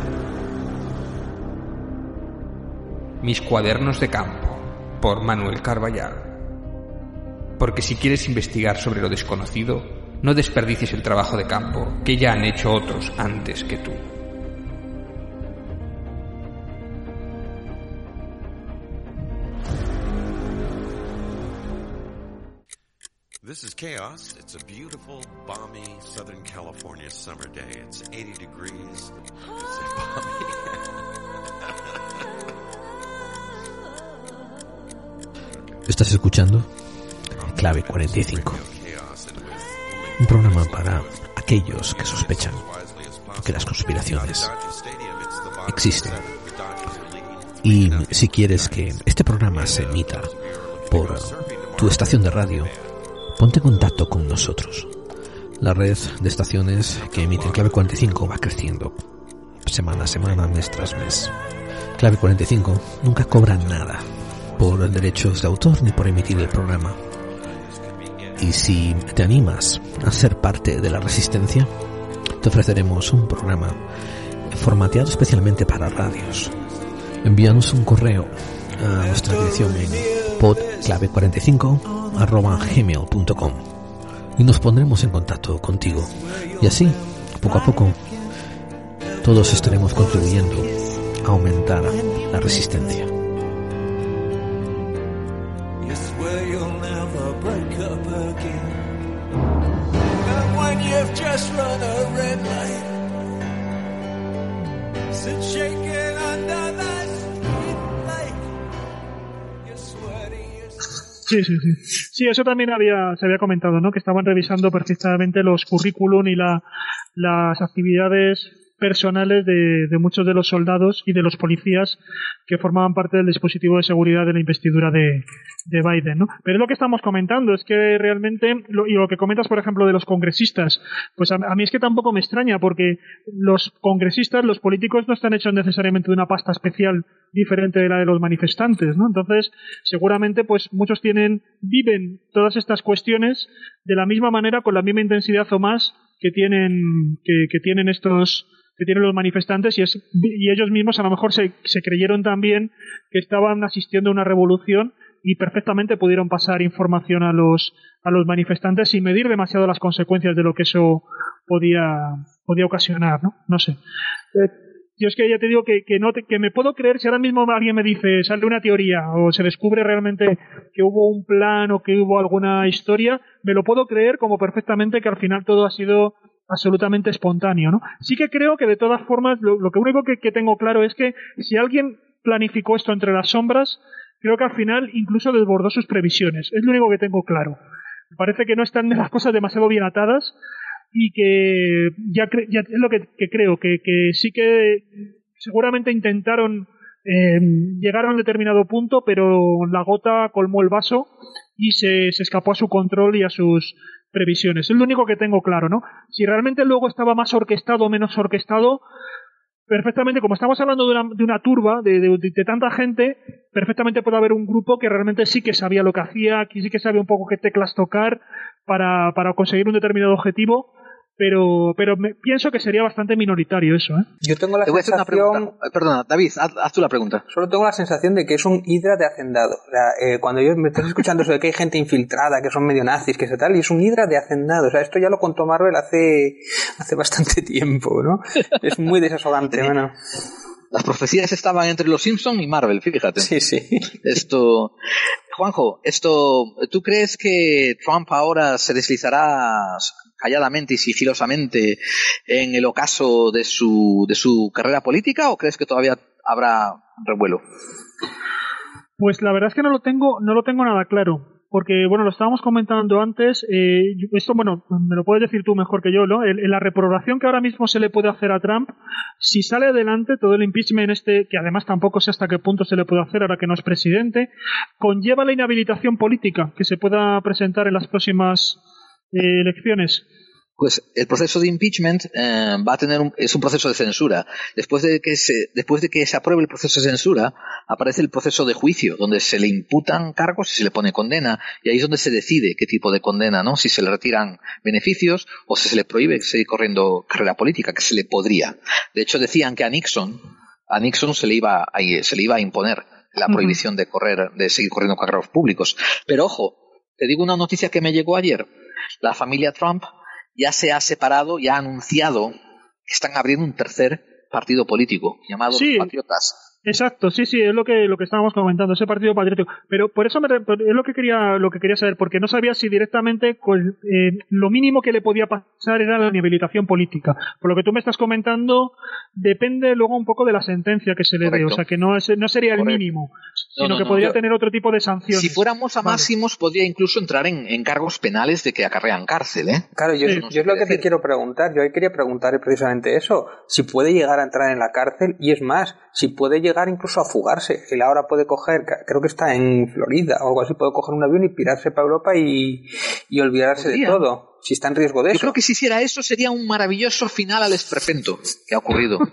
Mis cuadernos de campo, por Manuel Carballal.
porque si quieres investigar sobre lo desconocido, no desperdicies el trabajo de campo que ya han hecho otros antes que tú.
This is Chaos. It's a beautiful, balmy Southern California summer day. It's 80 degrees. It's balmy.
Estás escuchando Clave 45. Un programa para aquellos que sospechan que las conspiraciones existen. Y si quieres que este programa se emita por tu estación de radio, ponte en contacto con nosotros. La red de estaciones que emiten Clave 45 va creciendo semana a semana, mes tras mes. Clave 45 nunca cobra nada por derechos de autor ni por emitir el programa. Y si te animas a ser parte de la resistencia, te ofreceremos un programa formateado especialmente para radios. Envíanos un correo a nuestra dirección en podclave45 arroba gmail.com y nos pondremos en contacto contigo. Y así, poco a poco, todos estaremos contribuyendo a aumentar la resistencia.
Just run a red light, sit shaking under that street light. You swear to yourself.
Sí, sí, sí. Sí, eso también había, se había comentado, ¿no? Que estaban revisando perfectamente los currículum y la, las actividades personales de, muchos de los soldados y de los policías que formaban parte del dispositivo de seguridad de la investidura de, de Biden, ¿no? Pero es lo que estamos comentando, es que realmente, y lo que comentas, por ejemplo, de los congresistas, pues a, a, mí es que tampoco me extraña, porque los congresistas, los políticos no están hechos necesariamente de una pasta especial diferente de la de los manifestantes, ¿no? Entonces, seguramente, pues muchos tienen, viven todas estas cuestiones de la misma manera, con la misma intensidad o más que tienen, que tienen estos, que tienen los manifestantes y, es, y ellos mismos a lo mejor se, creyeron también que estaban asistiendo a una revolución y perfectamente pudieron pasar información a los, a los manifestantes sin medir demasiado las consecuencias de lo que eso podía, podía ocasionar, ¿no? No sé. Eh, yo es que ya te digo que, que, no te, que me puedo creer si ahora mismo alguien me dice, sale una teoría o se descubre realmente que hubo un plan o que hubo alguna historia, me lo puedo creer como perfectamente que al final todo ha sido absolutamente espontáneo, ¿no? Sí que creo que de todas formas lo, que único que, tengo claro es que si alguien planificó esto entre las sombras, creo que al final incluso desbordó sus previsiones. Es lo único que tengo claro. Parece que no están las cosas demasiado bien atadas y que ya, ya es lo que, creo, que, que, sí que seguramente intentaron eh, llegar a un determinado punto, pero la gota colmó el vaso y se, se escapó a su control y a sus previsiones. Es lo único que tengo claro, ¿no? Si realmente luego estaba más orquestado o menos orquestado, perfectamente, como estamos hablando de una, de una turba, de, de, tanta gente, perfectamente puede haber un grupo que realmente sí que sabía lo que hacía, que sí que sabía un poco qué teclas tocar para, para conseguir un determinado objetivo, pero, pero me, pienso que sería bastante minoritario eso. ¿eh?
Yo tengo la
Te voy a hacer una
sensación...
pregunta. Perdona, David, haz, haz, tú la pregunta.
Solo tengo la sensación de que es un hidra de hacendado. O sea, eh, cuando yo me estás escuchando eso de que hay gente infiltrada, que son medio nazis, que se tal, y es un hidra de hacendado. O sea, esto ya lo contó Marvel hace, hace bastante tiempo, ¿no? Es muy desasogante, bueno.
Las profecías estaban entre los Simpson y Marvel, fíjate.
Sí, sí.
Esto, Juanjo, esto, ¿tú crees que Trump ahora se deslizará calladamente y sigilosamente en el ocaso de su, de su carrera política o crees que todavía habrá revuelo?
Pues la verdad es que no lo tengo, no lo tengo nada claro porque bueno, lo estábamos comentando antes, eh, esto bueno, me lo puedes decir tú mejor que yo, ¿no? La reprobación que ahora mismo se le puede hacer a Trump, si sale adelante todo el impeachment este, que además tampoco sé hasta qué punto se le puede hacer ahora que no es presidente, conlleva la inhabilitación política que se pueda presentar en las próximas eh, elecciones.
Pues el proceso de impeachment eh, va a tener un, es un proceso de censura. Después de que se después de que se apruebe el proceso de censura, aparece el proceso de juicio, donde se le imputan cargos y se le pone condena, y ahí es donde se decide qué tipo de condena, ¿no? Si se le retiran beneficios o si se le prohíbe seguir corriendo carrera política, que se le podría. De hecho, decían que a Nixon, a Nixon se le iba a, se le iba a imponer la prohibición de correr, de seguir corriendo cargos públicos. Pero ojo, Te digo una noticia que me llegó ayer. La familia Trump ya se ha separado, ya ha anunciado que están abriendo un tercer partido político llamado
Sí.
Los Patriotas.
Exacto, sí, sí, es lo que lo que estábamos comentando, ese partido patriótico. Pero por eso me, re- es lo que quería lo que quería saber, porque no sabía si directamente con, eh, lo mínimo que le podía pasar era la inhabilitación política. Por lo que tú me estás comentando, depende luego un poco de la sentencia que se le dé, o sea que no es, no sería el
Correcto.
mínimo,
No,
sino
no,
que
no,
podría
yo-
tener otro tipo de sanciones.
Si fuéramos a
Vale.
máximos, podría incluso entrar en, en cargos penales de que acarrean cárcel, ¿eh?
Claro, yo,
Sí.
yo es lo que te quiero preguntar. Yo ahí quería preguntar precisamente eso. Si puede llegar a entrar en la cárcel y es más, si puede llegar incluso a fugarse. Él ahora puede coger, creo que está en Florida o algo así, puede coger un avión y pirarse para Europa y, y olvidarse de todo. Si está en riesgo de
Yo
eso.
creo que si hiciera eso sería un maravilloso final al esperpento que ha ocurrido.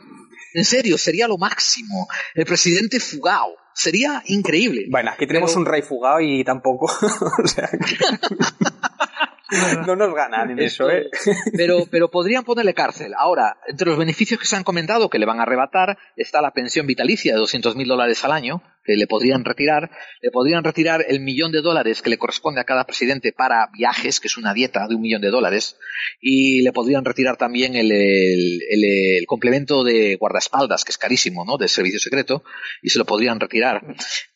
En serio, sería lo máximo. El presidente fugao. Sería increíble.
Bueno, aquí tenemos
Pero-
un rey fugado y tampoco. o sea, que- no nos ganan en eso, ¿eh?
Pero, pero podrían ponerle cárcel. Ahora, entre los beneficios que se han comentado que le van a arrebatar está la pensión vitalicia de 200 mil dólares al año, que le podrían retirar. Le podrían retirar el millón de dólares que le corresponde a cada presidente para viajes, que es una dieta de un millón de dólares. Y le podrían retirar también el, el- el- el complemento de guardaespaldas, que es carísimo, ¿no? Del servicio secreto, y se lo podrían retirar.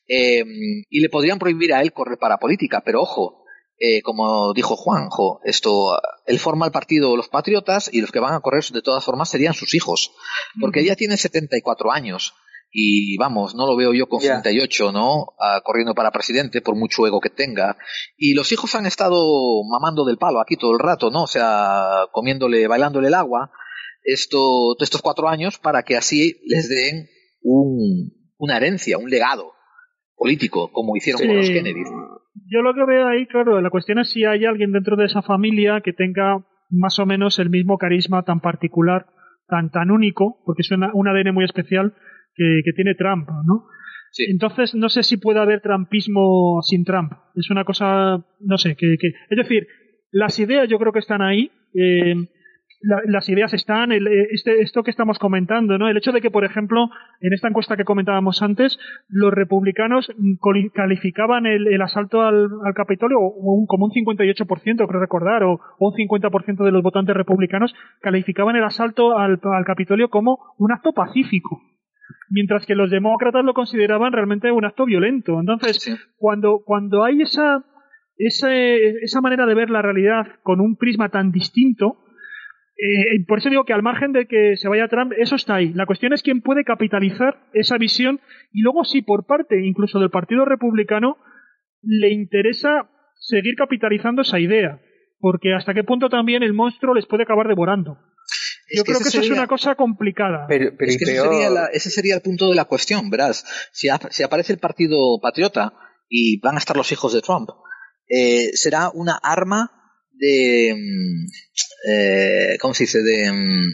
Eh, y le podrían prohibir a él correr para política, pero ojo, eh, como dijo Juanjo, esto, él forma el partido Los Patriotas y los que van a correr de todas formas serían sus hijos, porque ella tiene 74 años y vamos, no lo veo yo con
Ya.
78, ¿no? Ah, corriendo para presidente por mucho ego que tenga. Y los hijos han estado mamando del palo aquí todo el rato, ¿no? O sea, comiéndole, bailándole el agua esto, estos cuatro años para que así les den un, una herencia, un legado político, como hicieron con los
Sí.
Kennedy.
Yo lo que veo ahí, claro, la cuestión es si hay alguien dentro de esa familia que tenga más o menos el mismo carisma tan particular, tan tan único, porque es una- un ADN muy especial que, que tiene Trump, ¿no?
Sí.
Entonces no sé si puede haber trumpismo sin Trump. Es una cosa, no sé, que, que es decir, las ideas yo creo que están ahí. eh, la- las ideas están, el- eh, este, esto que estamos comentando, ¿no? El hecho de que, por ejemplo, en esta encuesta que comentábamos antes, los republicanos calificaban el, el asalto al, al Capitolio un- como un 58%, creo recordar, o, o un 50% de los votantes republicanos calificaban el asalto al, al Capitolio como un acto pacífico mientras que los demócratas lo consideraban realmente un acto violento. Entonces, cuando, cuando hay esa, ese- esa manera de ver la realidad con un prisma tan distinto, eh, por eso digo que al margen de que se vaya Trump, eso está ahí. La cuestión es quién puede capitalizar esa visión y luego si por parte incluso del Partido Republicano le interesa seguir capitalizando esa idea, porque hasta qué punto también el monstruo les puede acabar devorando.
Es
Yo
que
creo que eso es una cosa complicada.
Pero, pero
Es que ese
peor-
sería, la- ese sería el punto de la cuestión, verás. Si, ap- si aparece el Partido Patriota y van a estar los hijos de Trump, eh, será una arma de... mm, eh, ¿Cómo se dice? De... mm,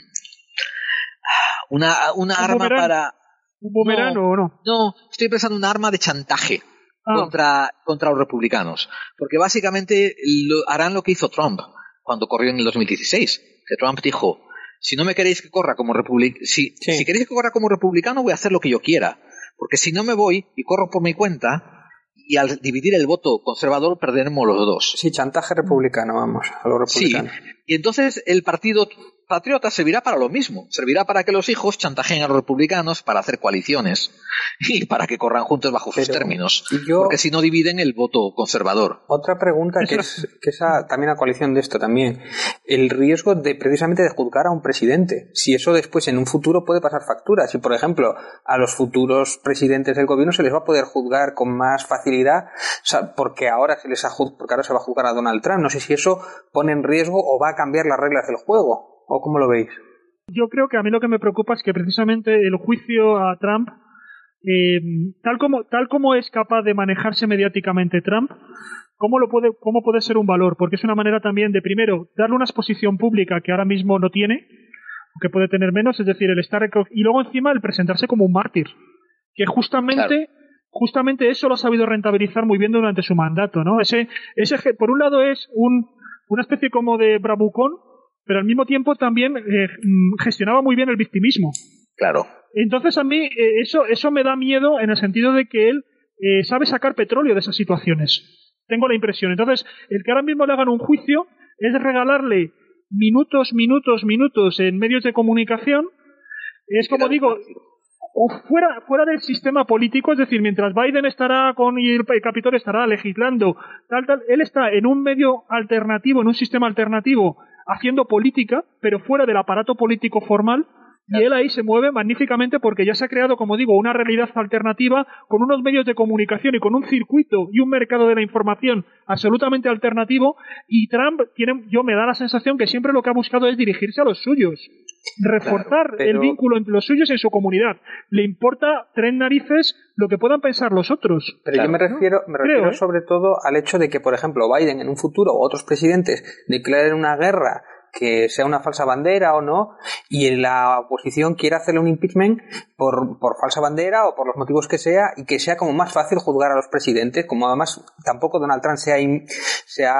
una una
¿Un
arma para...
¿Un boomerang
No.
o no?
No, estoy pensando en un arma de chantaje
Ah.
contra, contra los republicanos. Porque básicamente lo- harán lo que hizo Trump cuando corrió en el 2016. Que Trump dijo, si no me queréis que corra como republicano, si, si queréis que corra como republicano voy a hacer lo que yo quiera. Porque si no me voy y corro por mi cuenta, y al dividir el voto conservador perderemos los dos.
Sí, chantaje republicano, vamos, a los
Sí,
republicanos.
y entonces el partido patriota servirá para lo mismo, servirá para que los hijos chantajeen a los republicanos para hacer coaliciones y para que corran juntos bajo sus términos,
y yo-
porque si no dividen el voto conservador.
Otra pregunta que es, que es a- también a coalición de esto también. El riesgo de precisamente de juzgar a un presidente. Si eso después en un futuro puede pasar factura. Si, por ejemplo, a los futuros presidentes del gobierno se les va a poder juzgar con más facilidad, o sea, porque ahora se les ha porque ahora se va a juzgar a Donald Trump. No sé si eso pone en riesgo o va a cambiar las reglas del juego. ¿O cómo lo veis?
Yo creo que a mí lo que me preocupa es que precisamente el juicio a Trump, eh, tal, como, tal como es capaz de manejarse mediáticamente Trump, ¿cómo, lo puede, ¿cómo puede ser un valor? Porque es una manera también de, primero, darle una exposición pública que ahora mismo no tiene, que puede tener menos, es decir, el estar... Y luego encima el presentarse como un mártir, que justamente... Justamente eso lo ha sabido rentabilizar muy bien durante su mandato, ¿no? Ese, ese, por un lado es un, una especie como de bravucón, pero al mismo tiempo también eh, mm, gestionaba muy bien el victimismo.
Claro.
Entonces a mí eh, eso, eso me da miedo en el sentido de que él eh, sabe sacar petróleo de esas situaciones. Tengo la impresión. Entonces, el que ahora mismo le hagan un juicio es regalarle minutos, minutos, minutos en medios de comunicación. Es como digo, o fuera, fuera del sistema político, es decir, mientras Biden estará con y el Capitolio estará legislando, tal, tal, él está en un medio alternativo, en un sistema alternativo, haciendo política, pero fuera del aparato político formal, y él ahí se mueve magníficamente porque ya se ha creado, como digo, una realidad alternativa con unos medios de comunicación y con un circuito y un mercado de la información absolutamente alternativo. Y Trump tiene, yo me da la sensación que siempre lo que ha buscado es dirigirse a los suyos, reforzar
pero-
el vínculo entre los suyos y en su comunidad. Le importa tres narices lo que puedan pensar los otros.
Pero yo me refiero, me refiero
¿eh?
sobre todo al hecho de que, por ejemplo, Biden en un futuro o otros presidentes declaren una guerra que sea una falsa bandera o no, y la oposición quiera hacerle un impeachment por, por falsa bandera o por los motivos que sea, y que sea como más fácil juzgar a los presidentes, como además tampoco Donald Trump se ha, im- se ha,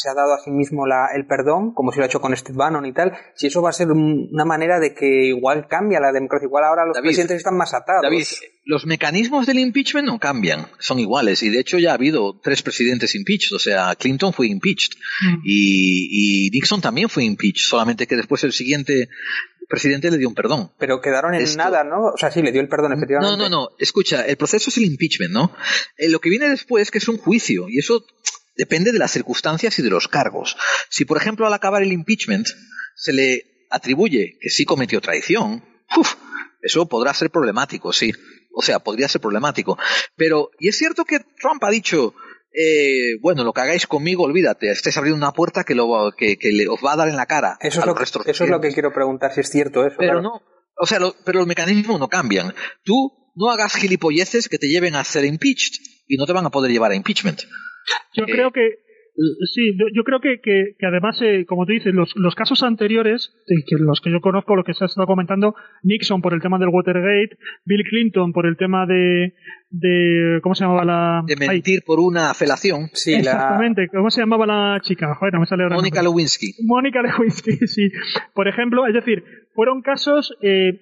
se ha dado a sí mismo la- el perdón, como si lo ha hecho con Steve Bannon y tal, si eso va a ser un- una manera de que igual cambia la democracia, igual ahora los
David,
presidentes están más atados.
David, los mecanismos del impeachment no cambian, son iguales. Y de hecho ya ha habido tres presidentes impeached. O sea, Clinton fue impeached y, y Nixon también fue impeached, solamente que después el siguiente presidente le dio un perdón.
Pero quedaron en
Esto-
nada, ¿no? O sea, sí, le dio el perdón, efectivamente.
No, no, no. Escucha, el proceso es el impeachment, ¿no? Eh, lo que viene después que es un juicio y eso depende de las circunstancias y de los cargos. Si, por ejemplo, al acabar el impeachment se le atribuye que sí cometió traición, uf, eso podrá ser problemático, sí. O sea, podría ser problemático. Pero, y es cierto que Trump ha dicho, eh, bueno, lo que hagáis conmigo, olvídate, estáis abriendo una puerta que, lo, que, que le, os va a dar en la cara.
Eso es, lo que, eso es lo que quiero preguntar, si es cierto eso.
Pero
claro.
no, o sea, lo- pero los mecanismos no cambian. Tú no hagas gilipolleces que te lleven a ser impeached y no te van a poder llevar a impeachment.
Yo
Eh,
creo que sí, yo- creo que, que, que además, eh, como tú dices, los, los casos anteriores, eh, que los que yo conozco, lo que se ha estado comentando, Nixon por el tema del Watergate, Bill Clinton por el tema de, de ¿cómo se llamaba la?
De mentir por una felación.
Sí, la,
Exactamente, ¿cómo se llamaba la chica? Joder, no me sale ahora
Mónica. Lewinsky.
Mónica Lewinsky, sí. Por ejemplo, es decir, fueron casos eh,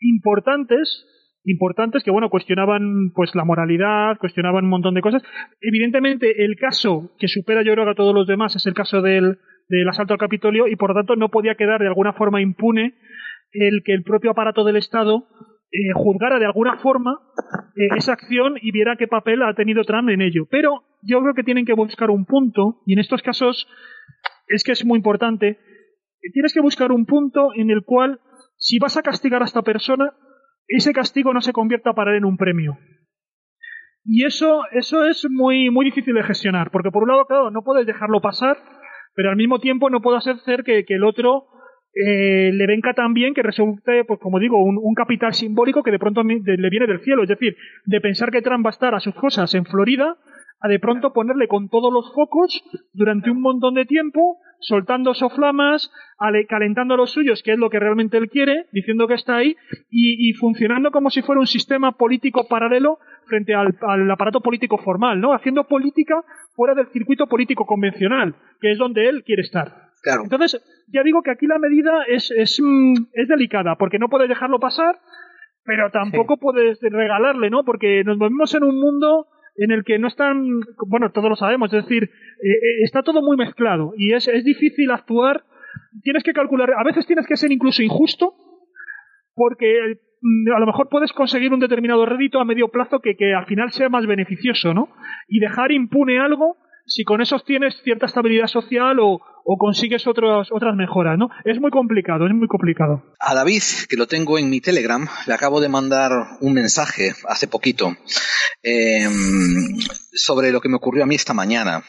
importantes, importantes que, bueno, cuestionaban pues la moralidad, cuestionaban un montón de cosas. Evidentemente, el caso que supera yo creo a todos los demás es el caso del, del asalto al Capitolio y, por lo tanto, no podía quedar de alguna forma impune el que el propio aparato del Estado eh, juzgara de alguna forma eh, esa acción y viera qué papel ha tenido Trump en ello. Pero yo creo que tienen que buscar un punto, y en estos casos es que es muy importante, tienes que buscar un punto en el cual, si vas a castigar a esta persona, ese castigo no se convierta para él en un premio. Y eso, eso es muy, muy difícil de gestionar, porque por un lado, claro, no puedes dejarlo pasar, pero al mismo tiempo no puedes hacer que, que el otro eh, le venga tan bien que resulte, pues como digo, un, un capital simbólico que de pronto le viene del cielo. Es decir, de pensar que Trump va a estar a sus cosas en Florida, a de pronto ponerle con todos los focos durante un montón de tiempo, soltando soflamas, ale- calentando a los suyos, que es lo que realmente él quiere, diciendo que está ahí, y, y funcionando como si fuera un sistema político paralelo frente al, al aparato político formal, ¿no? Haciendo política fuera del circuito político convencional, que es donde él quiere estar.
Claro.
Entonces, ya digo que aquí la medida es, es, mm, es delicada, porque no puedes dejarlo pasar, pero tampoco puedes regalarle, ¿no? Porque nos movemos en un mundo en el que no están, bueno, todos lo sabemos, es decir, eh, eh, está todo muy mezclado y es, es difícil actuar, tienes que calcular, a veces tienes que ser incluso injusto, porque mm, a lo mejor puedes conseguir un determinado rédito a medio plazo que, que al final sea más beneficioso, ¿no? Y dejar impune algo si con eso tienes cierta estabilidad social o, o consigues otras otras mejoras, ¿no? Es muy complicado, es muy complicado.
A David, que lo tengo en mi Telegram, le acabo de mandar un mensaje hace poquito eh, sobre lo que me ocurrió a mí esta mañana.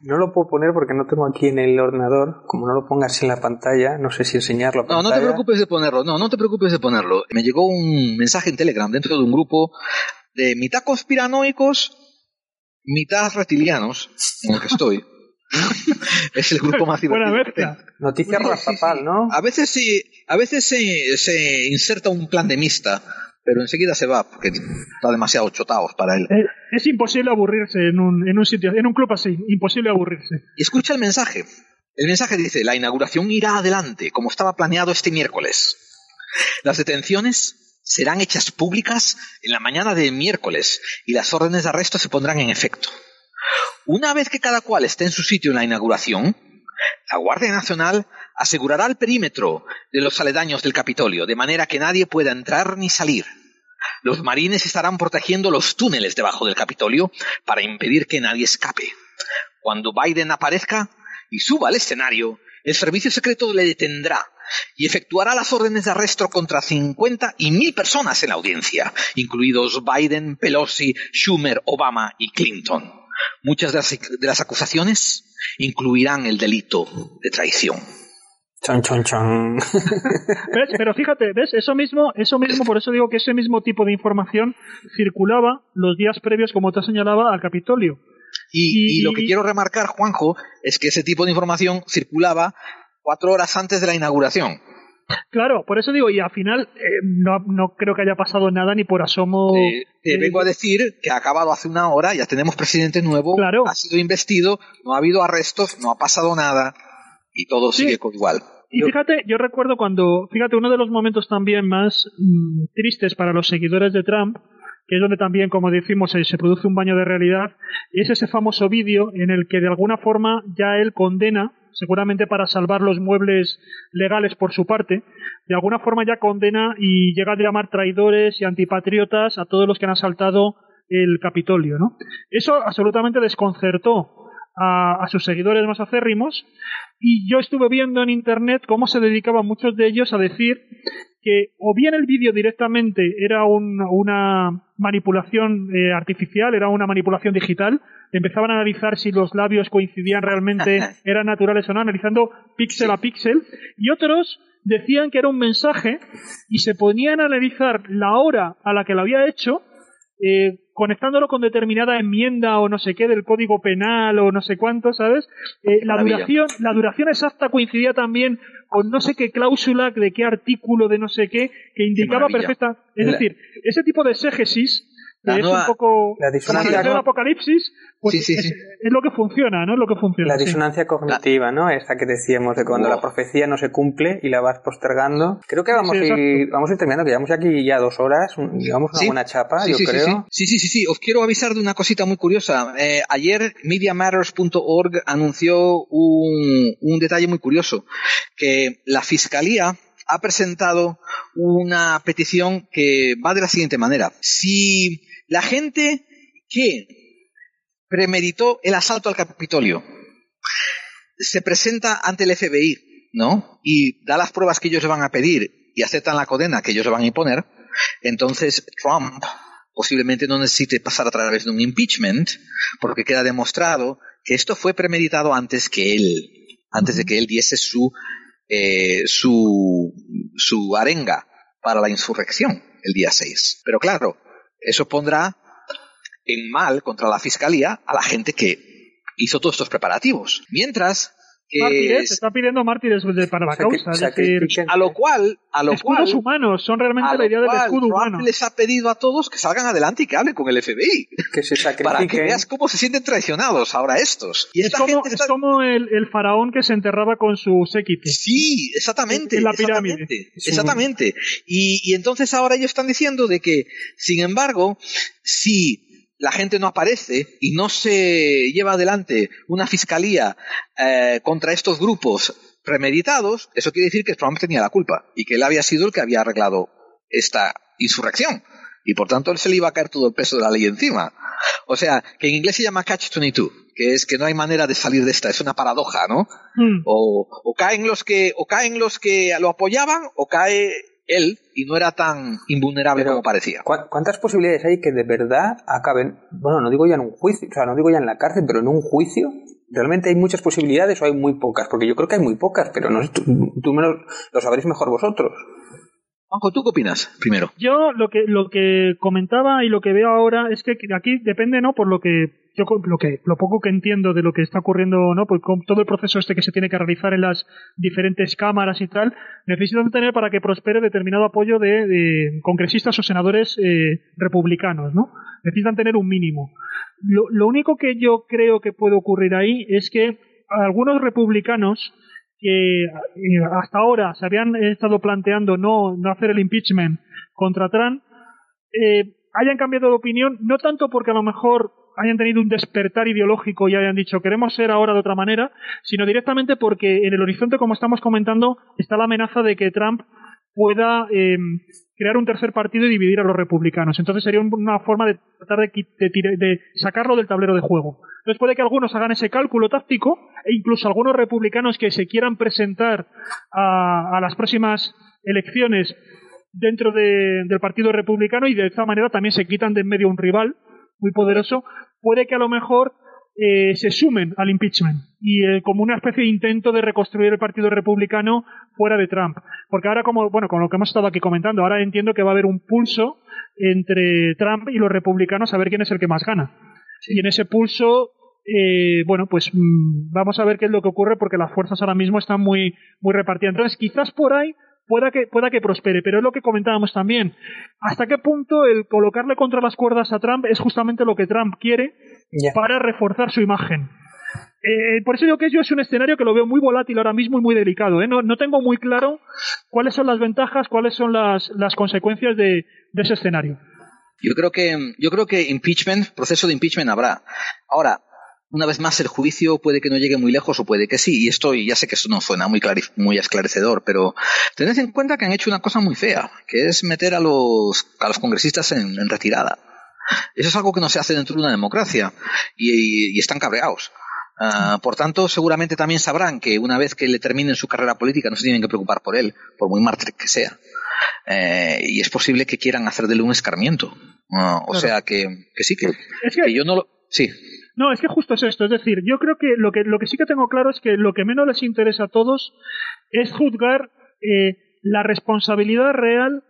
No lo puedo poner porque no tengo aquí en el ordenador. Como no lo pongas en la pantalla, no sé si enseñarlo a
No, no te preocupes de ponerlo, no, no te preocupes de ponerlo. Me llegó un mensaje en Telegram dentro de un grupo de mitad conspiranoicos, mitad reptilianos, en el que estoy. es el grupo más divertido.
Buena
que
mezcla.
tengo.
Noticias
Sí, sí,
Rastafal,
sí.
¿no?
A veces sí, a veces se, se inserta un plan de mista, pero enseguida se va porque está demasiado chotaos para él.
Eh, Es imposible aburrirse en un, en un sitio, en un club así, imposible aburrirse.
Y escucha el mensaje. El mensaje dice, la inauguración irá adelante, como estaba planeado este miércoles. Las detenciones serán hechas públicas en la mañana del miércoles y las órdenes de arresto se pondrán en efecto. Una vez que cada cual esté en su sitio en la inauguración, la Guardia Nacional asegurará el perímetro de los aledaños del Capitolio, de manera que nadie pueda entrar ni salir. Los marines estarán protegiendo los túneles debajo del Capitolio para impedir que nadie escape. Cuando Biden aparezca y suba al escenario, el servicio secreto le detendrá y efectuará las órdenes de arresto contra 50 y 1000 personas en la audiencia, incluidos Biden, Pelosi, Schumer, Obama y Clinton. Muchas de las, de las acusaciones incluirán el delito de traición.
Chon, chon, chon.
¿Ves? Pero fíjate, ¿ves? Eso mismo, eso mismo, por eso digo que ese mismo tipo de información circulaba los días previos, como te señalaba, al Capitolio.
Y, y lo que quiero remarcar, Juanjo, es que ese tipo de información circulaba cuatro horas antes de la inauguración.
Claro, por eso digo, y al final eh, no, no creo que haya pasado nada ni por asomo.
Te, te
eh,
vengo a decir que ha acabado hace una hora, ya tenemos presidente nuevo,
Claro.
ha sido investido, no ha habido arrestos, no ha pasado nada y todo
Sí.
sigue con igual.
Y fíjate, yo recuerdo cuando, fíjate, uno de los momentos también más mm, tristes para los seguidores de Trump, que es donde también, como decimos, se, se produce un baño de realidad, es ese famoso vídeo en el que de alguna forma ya él condena, seguramente para salvar los muebles legales por su parte, de alguna forma ya condena y llega a llamar traidores y antipatriotas a todos los que han asaltado el Capitolio, ¿no? Eso absolutamente desconcertó a, a sus seguidores más acérrimos y yo estuve viendo en internet cómo se dedicaban muchos de ellos a decir que o bien el vídeo directamente era un- una manipulación eh, artificial, era una manipulación digital, empezaban a analizar si los labios coincidían realmente, eran naturales o no, analizando píxel a píxel, y otros decían que era un mensaje y se ponían a analizar la hora a la que lo había hecho eh, conectándolo con determinada enmienda o no sé qué del código penal o no sé cuánto, ¿sabes? Eh, la duración, la duración exacta coincidía también con no sé qué cláusula de qué artículo de no sé qué que indicaba perfecta. Es
La-
decir, ese tipo de exégesis
La
es
nueva-
un poco
la
como
disonancia
el
co-
apocalipsis, pues
Sí, sí,
es,
sí.
es lo que funciona, ¿no? Es lo que funciona.
La
sí.
disonancia cognitiva, ¿no? Esta que decíamos de cuando la profecía no se cumple y la vas postergando. Creo que vamos,
Sí,
a, ir, vamos a ir terminando, que llevamos aquí ya dos horas, llevamos una
Sí.
buena chapa,
Sí,
yo
sí, sí,
creo.
Sí, sí, sí, sí. Os quiero avisar de una cosita muy curiosa. Eh, ayer MediaMatters.org anunció un, un detalle muy curioso, que la Fiscalía ha presentado una petición que va de la siguiente manera. Si la gente que premeditó el asalto al Capitolio se presenta ante el FBI, ¿no? Y da las pruebas que ellos le van a pedir y aceptan la condena que ellos le van a imponer, entonces Trump posiblemente no necesite pasar a través de un impeachment, porque queda demostrado que esto fue premeditado antes que él, antes de que él diese su, eh, su, su arenga para la insurrección el día 6. Pero claro, eso pondrá en mal contra la fiscalía a la gente que hizo todos estos preparativos. Mientras que
Mártires, se está pidiendo mártires de- para la causa. Es decir,
a lo cual, a lo
escudos
cual,
humanos son realmente la idea del escudo
Trump
humano.
les ha pedido a todos que salgan adelante y que hablen con el FBI
que se
para que veas cómo se sienten traicionados ahora estos. Y
Es
esta
como,
gente
es como el, el faraón que se enterraba con su séquito.
Sí, exactamente.
En la pirámide.
Exactamente.
Sí.
exactamente. Y, y entonces ahora ellos están diciendo de que, sin embargo, si la gente no aparece y no se lleva adelante una fiscalía eh, contra estos grupos premeditados, eso quiere decir que Trump tenía la culpa y que él había sido el que había arreglado esta insurrección. Y por tanto él se le iba a caer todo el peso de la ley encima. O sea, que en inglés se llama catch-22, que es que no hay manera de salir de esta, es una paradoja, ¿no?
Mm.
o, o caen los que o caen los que lo apoyaban o cae él y no era tan invulnerable
Pero,
como parecía.
¿cu- ¿Cuántas posibilidades hay que de verdad acaben, bueno, no digo ya en un juicio, o sea, no digo ya en la cárcel, pero en un juicio? ¿Realmente hay muchas posibilidades o hay muy pocas? Porque yo creo que hay muy pocas, pero no tú, tú me lo, lo sabréis mejor vosotros.
Juanjo, ¿tú qué opinas? Primero.
Yo lo que lo que comentaba y lo que veo ahora es que aquí depende, ¿no? Por lo que yo lo que lo poco que entiendo de lo que está ocurriendo, ¿no? Pues con todo el proceso este que se tiene que realizar en las diferentes cámaras y tal, necesitan tener para que prospere determinado apoyo de, de congresistas o senadores eh, republicanos, ¿no? Necesitan tener un mínimo. Lo, lo único que yo creo que puede ocurrir ahí es que algunos republicanos que eh, hasta ahora se habían estado planteando no, no hacer el impeachment contra Trump, eh, hayan cambiado de opinión, no tanto porque a lo mejor hayan tenido un despertar ideológico y hayan dicho queremos ser ahora de otra manera, sino directamente porque en el horizonte, como estamos comentando, está la amenaza de que Trump pueda eh, crear un tercer partido y dividir a los republicanos. Entonces sería una forma de tratar de, sacarlo del tablero de juego. Entonces puede que algunos hagan ese cálculo táctico e incluso algunos republicanos que se quieran presentar a, las próximas elecciones dentro de, del Partido Republicano y de esta manera también se quitan de en medio un rival muy poderoso, puede que a lo mejor eh, se sumen al impeachment y eh, como una especie de intento de reconstruir el Partido Republicano fuera de Trump. Porque ahora, como, bueno, con lo que hemos estado aquí comentando, ahora entiendo que va a haber un pulso entre Trump y los republicanos a ver quién es el que más gana. Y en ese pulso, eh, bueno, pues mmm, vamos a ver qué es lo que ocurre porque las fuerzas ahora mismo están muy, muy repartidas. Entonces, quizás por ahí pueda que, pueda que prospere, pero es lo que comentábamos también. ¿Hasta qué punto el colocarle contra las cuerdas a Trump es justamente lo que Trump quiere yeah. para reforzar su imagen? Eh, por eso digo que yo es un escenario que lo veo muy volátil ahora mismo y muy delicado. ¿eh? No, no, tengo muy claro cuáles son las ventajas, cuáles son las, las consecuencias de, de, ese escenario.
Yo creo que yo creo que impeachment, proceso de impeachment habrá. Ahora, una vez más, el juicio puede que no llegue muy lejos o puede que sí. Y esto, ya sé que esto no suena muy, muy esclarecedor, pero tened en cuenta que han hecho una cosa muy fea, que es meter a los, a los congresistas en, en retirada. Eso es algo que no se hace dentro de una democracia y, y, y están cabreados. Uh, por tanto, seguramente también sabrán que una vez que le terminen su carrera política no se tienen que preocupar por él, por muy mártir que sea. Eh, y es posible que quieran hacer de él un escarmiento. Uh, o claro. sea que, que sí, que,
es que,
que yo no lo. Sí.
No, es que justo es esto. Es decir, yo creo que lo que, lo que sí que tengo claro es que lo que menos les interesa a todos es juzgar eh, la responsabilidad real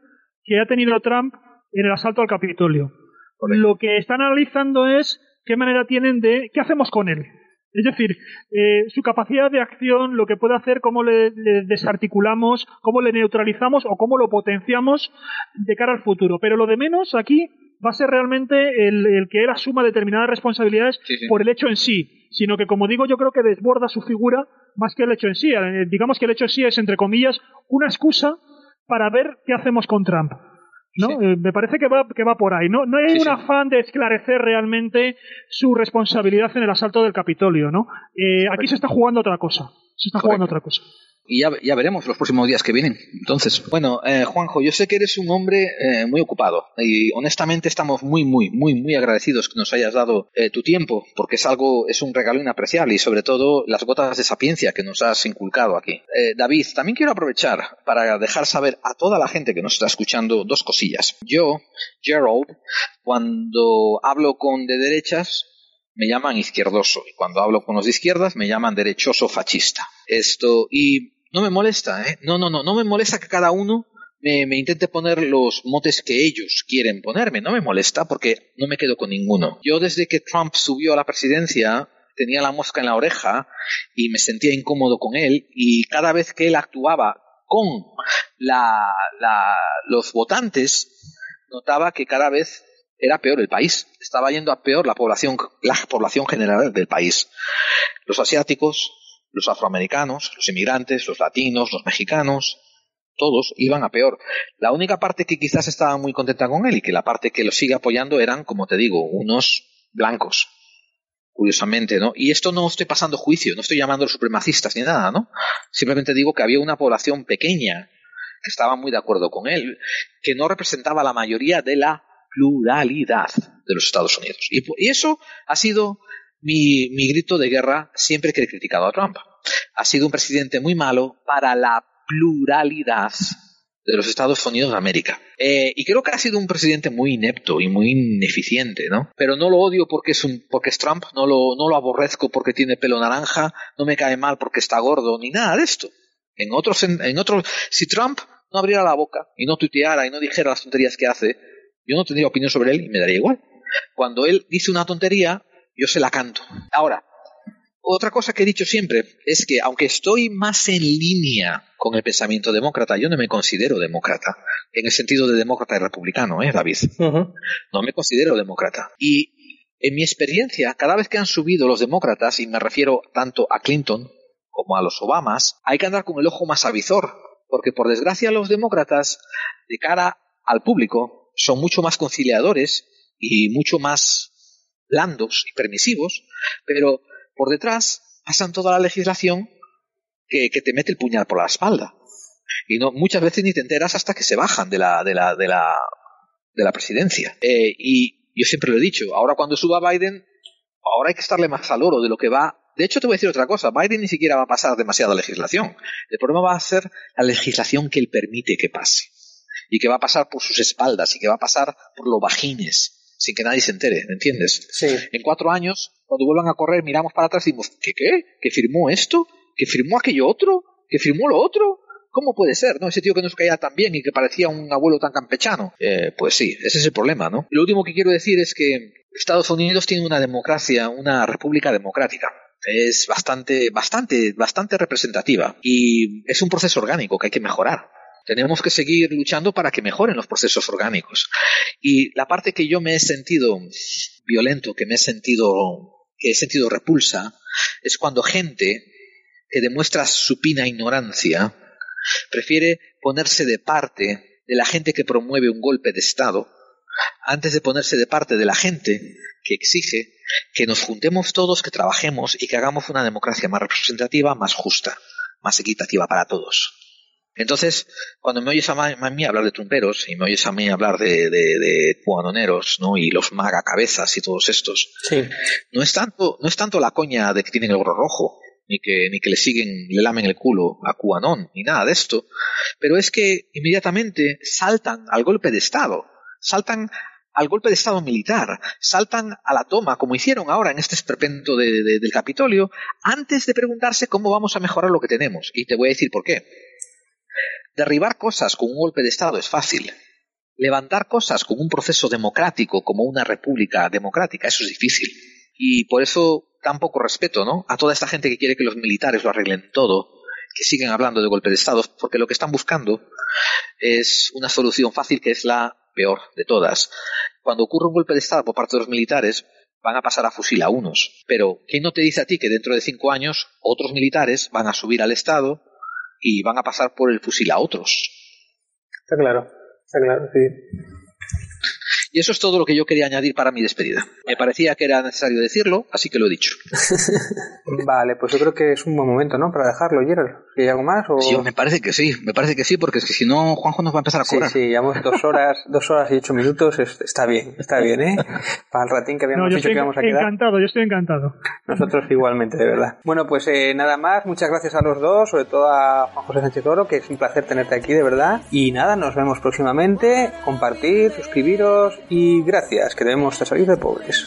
que ha tenido Trump en el asalto al Capitolio. Correcto. Lo que están analizando es qué manera tienen de. ¿Qué hacemos con él? Es decir, eh, su capacidad de acción, lo que puede hacer, cómo le, le, desarticulamos, cómo le neutralizamos o cómo lo potenciamos de cara al futuro. Pero lo de menos aquí va a ser realmente el, el que él asuma determinadas responsabilidades sí, sí. por el hecho en sí, sino que, como digo, yo creo que desborda su figura más que el hecho en sí. Eh, digamos que el hecho en sí es, entre comillas, una excusa para ver qué hacemos con Trump. ¿No? Sí. Eh, me parece que va, que va por ahí. No, no hay sí, un afán de esclarecer realmente su responsabilidad en el asalto del Capitolio, ¿no? Eh, aquí se está jugando otra cosa. Se está Correcto. jugando otra cosa
y ya, ya, veremos los próximos días que vienen. Entonces, bueno, eh, Juanjo, yo sé que eres un hombre eh, muy ocupado y honestamente estamos muy, muy, muy, muy agradecidos que nos hayas dado eh, tu tiempo porque es algo, es un regalo inapreciable y sobre todo las gotas de sapiencia que nos has inculcado aquí. Eh, David, también quiero aprovechar para dejar saber a toda la gente que nos está escuchando dos cosillas. Yo, Gerald, cuando hablo con de derechas, me llaman izquierdoso y cuando hablo con los de izquierdas me llaman derechoso fascista. Esto y no me molesta, ¿eh? No, no, no, no me molesta que cada uno me, intente poner los motes que ellos quieren ponerme. No me molesta porque no me quedo con ninguno. Yo desde que Trump subió a la presidencia tenía la mosca en la oreja y me sentía incómodo con él y cada vez que él actuaba con la, la, los votantes notaba que cada vez era peor el país. Estaba yendo a peor la población, la población general del país. Los asiáticos, los afroamericanos, los inmigrantes, los latinos, los mexicanos, todos iban a peor. La única parte que quizás estaba muy contenta con él y que la parte que lo sigue apoyando eran, como te digo, unos blancos. Curiosamente, ¿no? Y esto no estoy pasando juicio, no estoy llamando a los supremacistas ni nada, ¿no? Simplemente digo que había una población pequeña que estaba muy de acuerdo con él, que no representaba la mayoría de la pluralidad de los Estados Unidos. Y, y eso ha sido mi, grito de guerra siempre que he criticado a Trump. Ha sido un presidente muy malo para la pluralidad de los Estados Unidos de América. Eh, y creo que ha sido un presidente muy inepto y muy ineficiente, ¿no? Pero no lo odio porque es, un, porque Trump, no lo, aborrezco porque tiene pelo naranja, no me cae mal porque está gordo, ni nada de esto. En otros, en otros, si Trump no abriera la boca y no tuiteara y no dijera las tonterías que hace, yo no tendría opinión sobre él y me daría igual. Cuando él dice una tontería, yo se la canto. Ahora, otra cosa que he dicho siempre es que aunque estoy más en línea con el pensamiento demócrata, yo no me considero demócrata, en el sentido de demócrata y republicano, ¿eh, David? Uh -huh. No me considero demócrata. Y en mi experiencia, cada vez que han subido los demócratas, y me refiero tanto a Clinton como a los Obamas, hay que andar con el ojo más avizor, porque por desgracia los demócratas, de cara al público, son mucho más conciliadores y mucho más blandos y permisivos, pero por detrás pasan toda la legislación que, te mete el puñal por la espalda. Y no, muchas veces ni te enteras hasta que se bajan de la, de la, de la, de la presidencia. Eh, y yo siempre lo he dicho, ahora cuando suba Biden, ahora hay que estarle más al oro de lo que va. De hecho, te voy a decir otra cosa, Biden ni siquiera va a pasar demasiada legislación. El problema va a ser la legislación que él permite que pase. Y que va a pasar por sus espaldas y que va a pasar por los vagines, sin que nadie se entere, ¿me entiendes?
Sí.
En cuatro años, cuando vuelvan a correr, miramos para atrás y decimos, ¿qué qué? ¿Que firmó esto? ¿Que firmó aquello otro? ¿Que firmó lo otro? ¿Cómo puede ser, no? Ese tío que nos caía tan bien y que parecía un abuelo tan campechano. Eh, pues sí, ese es el problema, ¿no? Lo último que quiero decir es que Estados Unidos tiene una democracia, una república democrática. Es bastante, bastante, bastante representativa. Y es un proceso orgánico que hay que mejorar. Tenemos que seguir luchando para que mejoren los procesos orgánicos. Y la parte que yo me he sentido violento, que me he sentido, que he sentido repulsa, es cuando gente que demuestra supina ignorancia prefiere ponerse de parte de la gente que promueve un golpe de Estado antes de ponerse de parte de la gente que exige que nos juntemos todos, que trabajemos y que hagamos una democracia más representativa, más justa, más equitativa para todos. Entonces, cuando me oyes a, ma- a mí hablar de trumperos y me oyes a mí hablar de, de, de cuanoneros, ¿no? Y los magacabezas y todos estos,
Sí.
no es tanto, no es tanto la coña de que tienen el gorro rojo, ni que, ni que le siguen, le lamen el culo a Cuanón, ni nada de esto, pero es que inmediatamente saltan al golpe de Estado, saltan al golpe de Estado militar, saltan a la toma, como hicieron ahora en este esperpento de- de- del Capitolio, antes de preguntarse cómo vamos a mejorar lo que tenemos. Y te voy a decir por qué. Derribar cosas con un golpe de Estado es fácil. Levantar cosas con un proceso democrático, como una república democrática, eso es difícil. Y por eso tan poco respeto, ¿no? A toda esta gente que quiere que los militares lo arreglen todo, que siguen hablando de golpe de Estado, porque lo que están buscando es una solución fácil que es la peor de todas. Cuando ocurre un golpe de Estado por parte de los militares, van a pasar a fusil a unos. Pero, ¿quién no te dice a ti que dentro de cinco años otros militares van a subir al Estado y van a pasar por el fusil a otros?
Está claro. Está claro, sí.
Y eso es todo lo que yo quería añadir para mi despedida. Me parecía que era necesario decirlo, así que lo he dicho.
Vale, pues yo creo que es un buen momento, ¿no? Para dejarlo, Gerald. ¿Hay algo más? O...
Sí, me parece que sí, me parece que sí, porque es que si no, Juanjo nos va a empezar a
Sí,
cobrar.
sí, llevamos dos horas, dos horas y ocho minutos. es- Está bien, está bien, ¿eh? Para el ratín que habíamos
No, yo
dicho que íbamos a quedar.
encantado, yo estoy encantado.
Nosotros igualmente, de verdad. Bueno, pues eh, nada más. Muchas gracias a los dos, sobre todo a Juan José Sánchez Oro, que es un placer tenerte aquí, de verdad. Y nada, nos vemos próximamente. Compartir, suscribiros y gracias, que debemos de salir de pobres.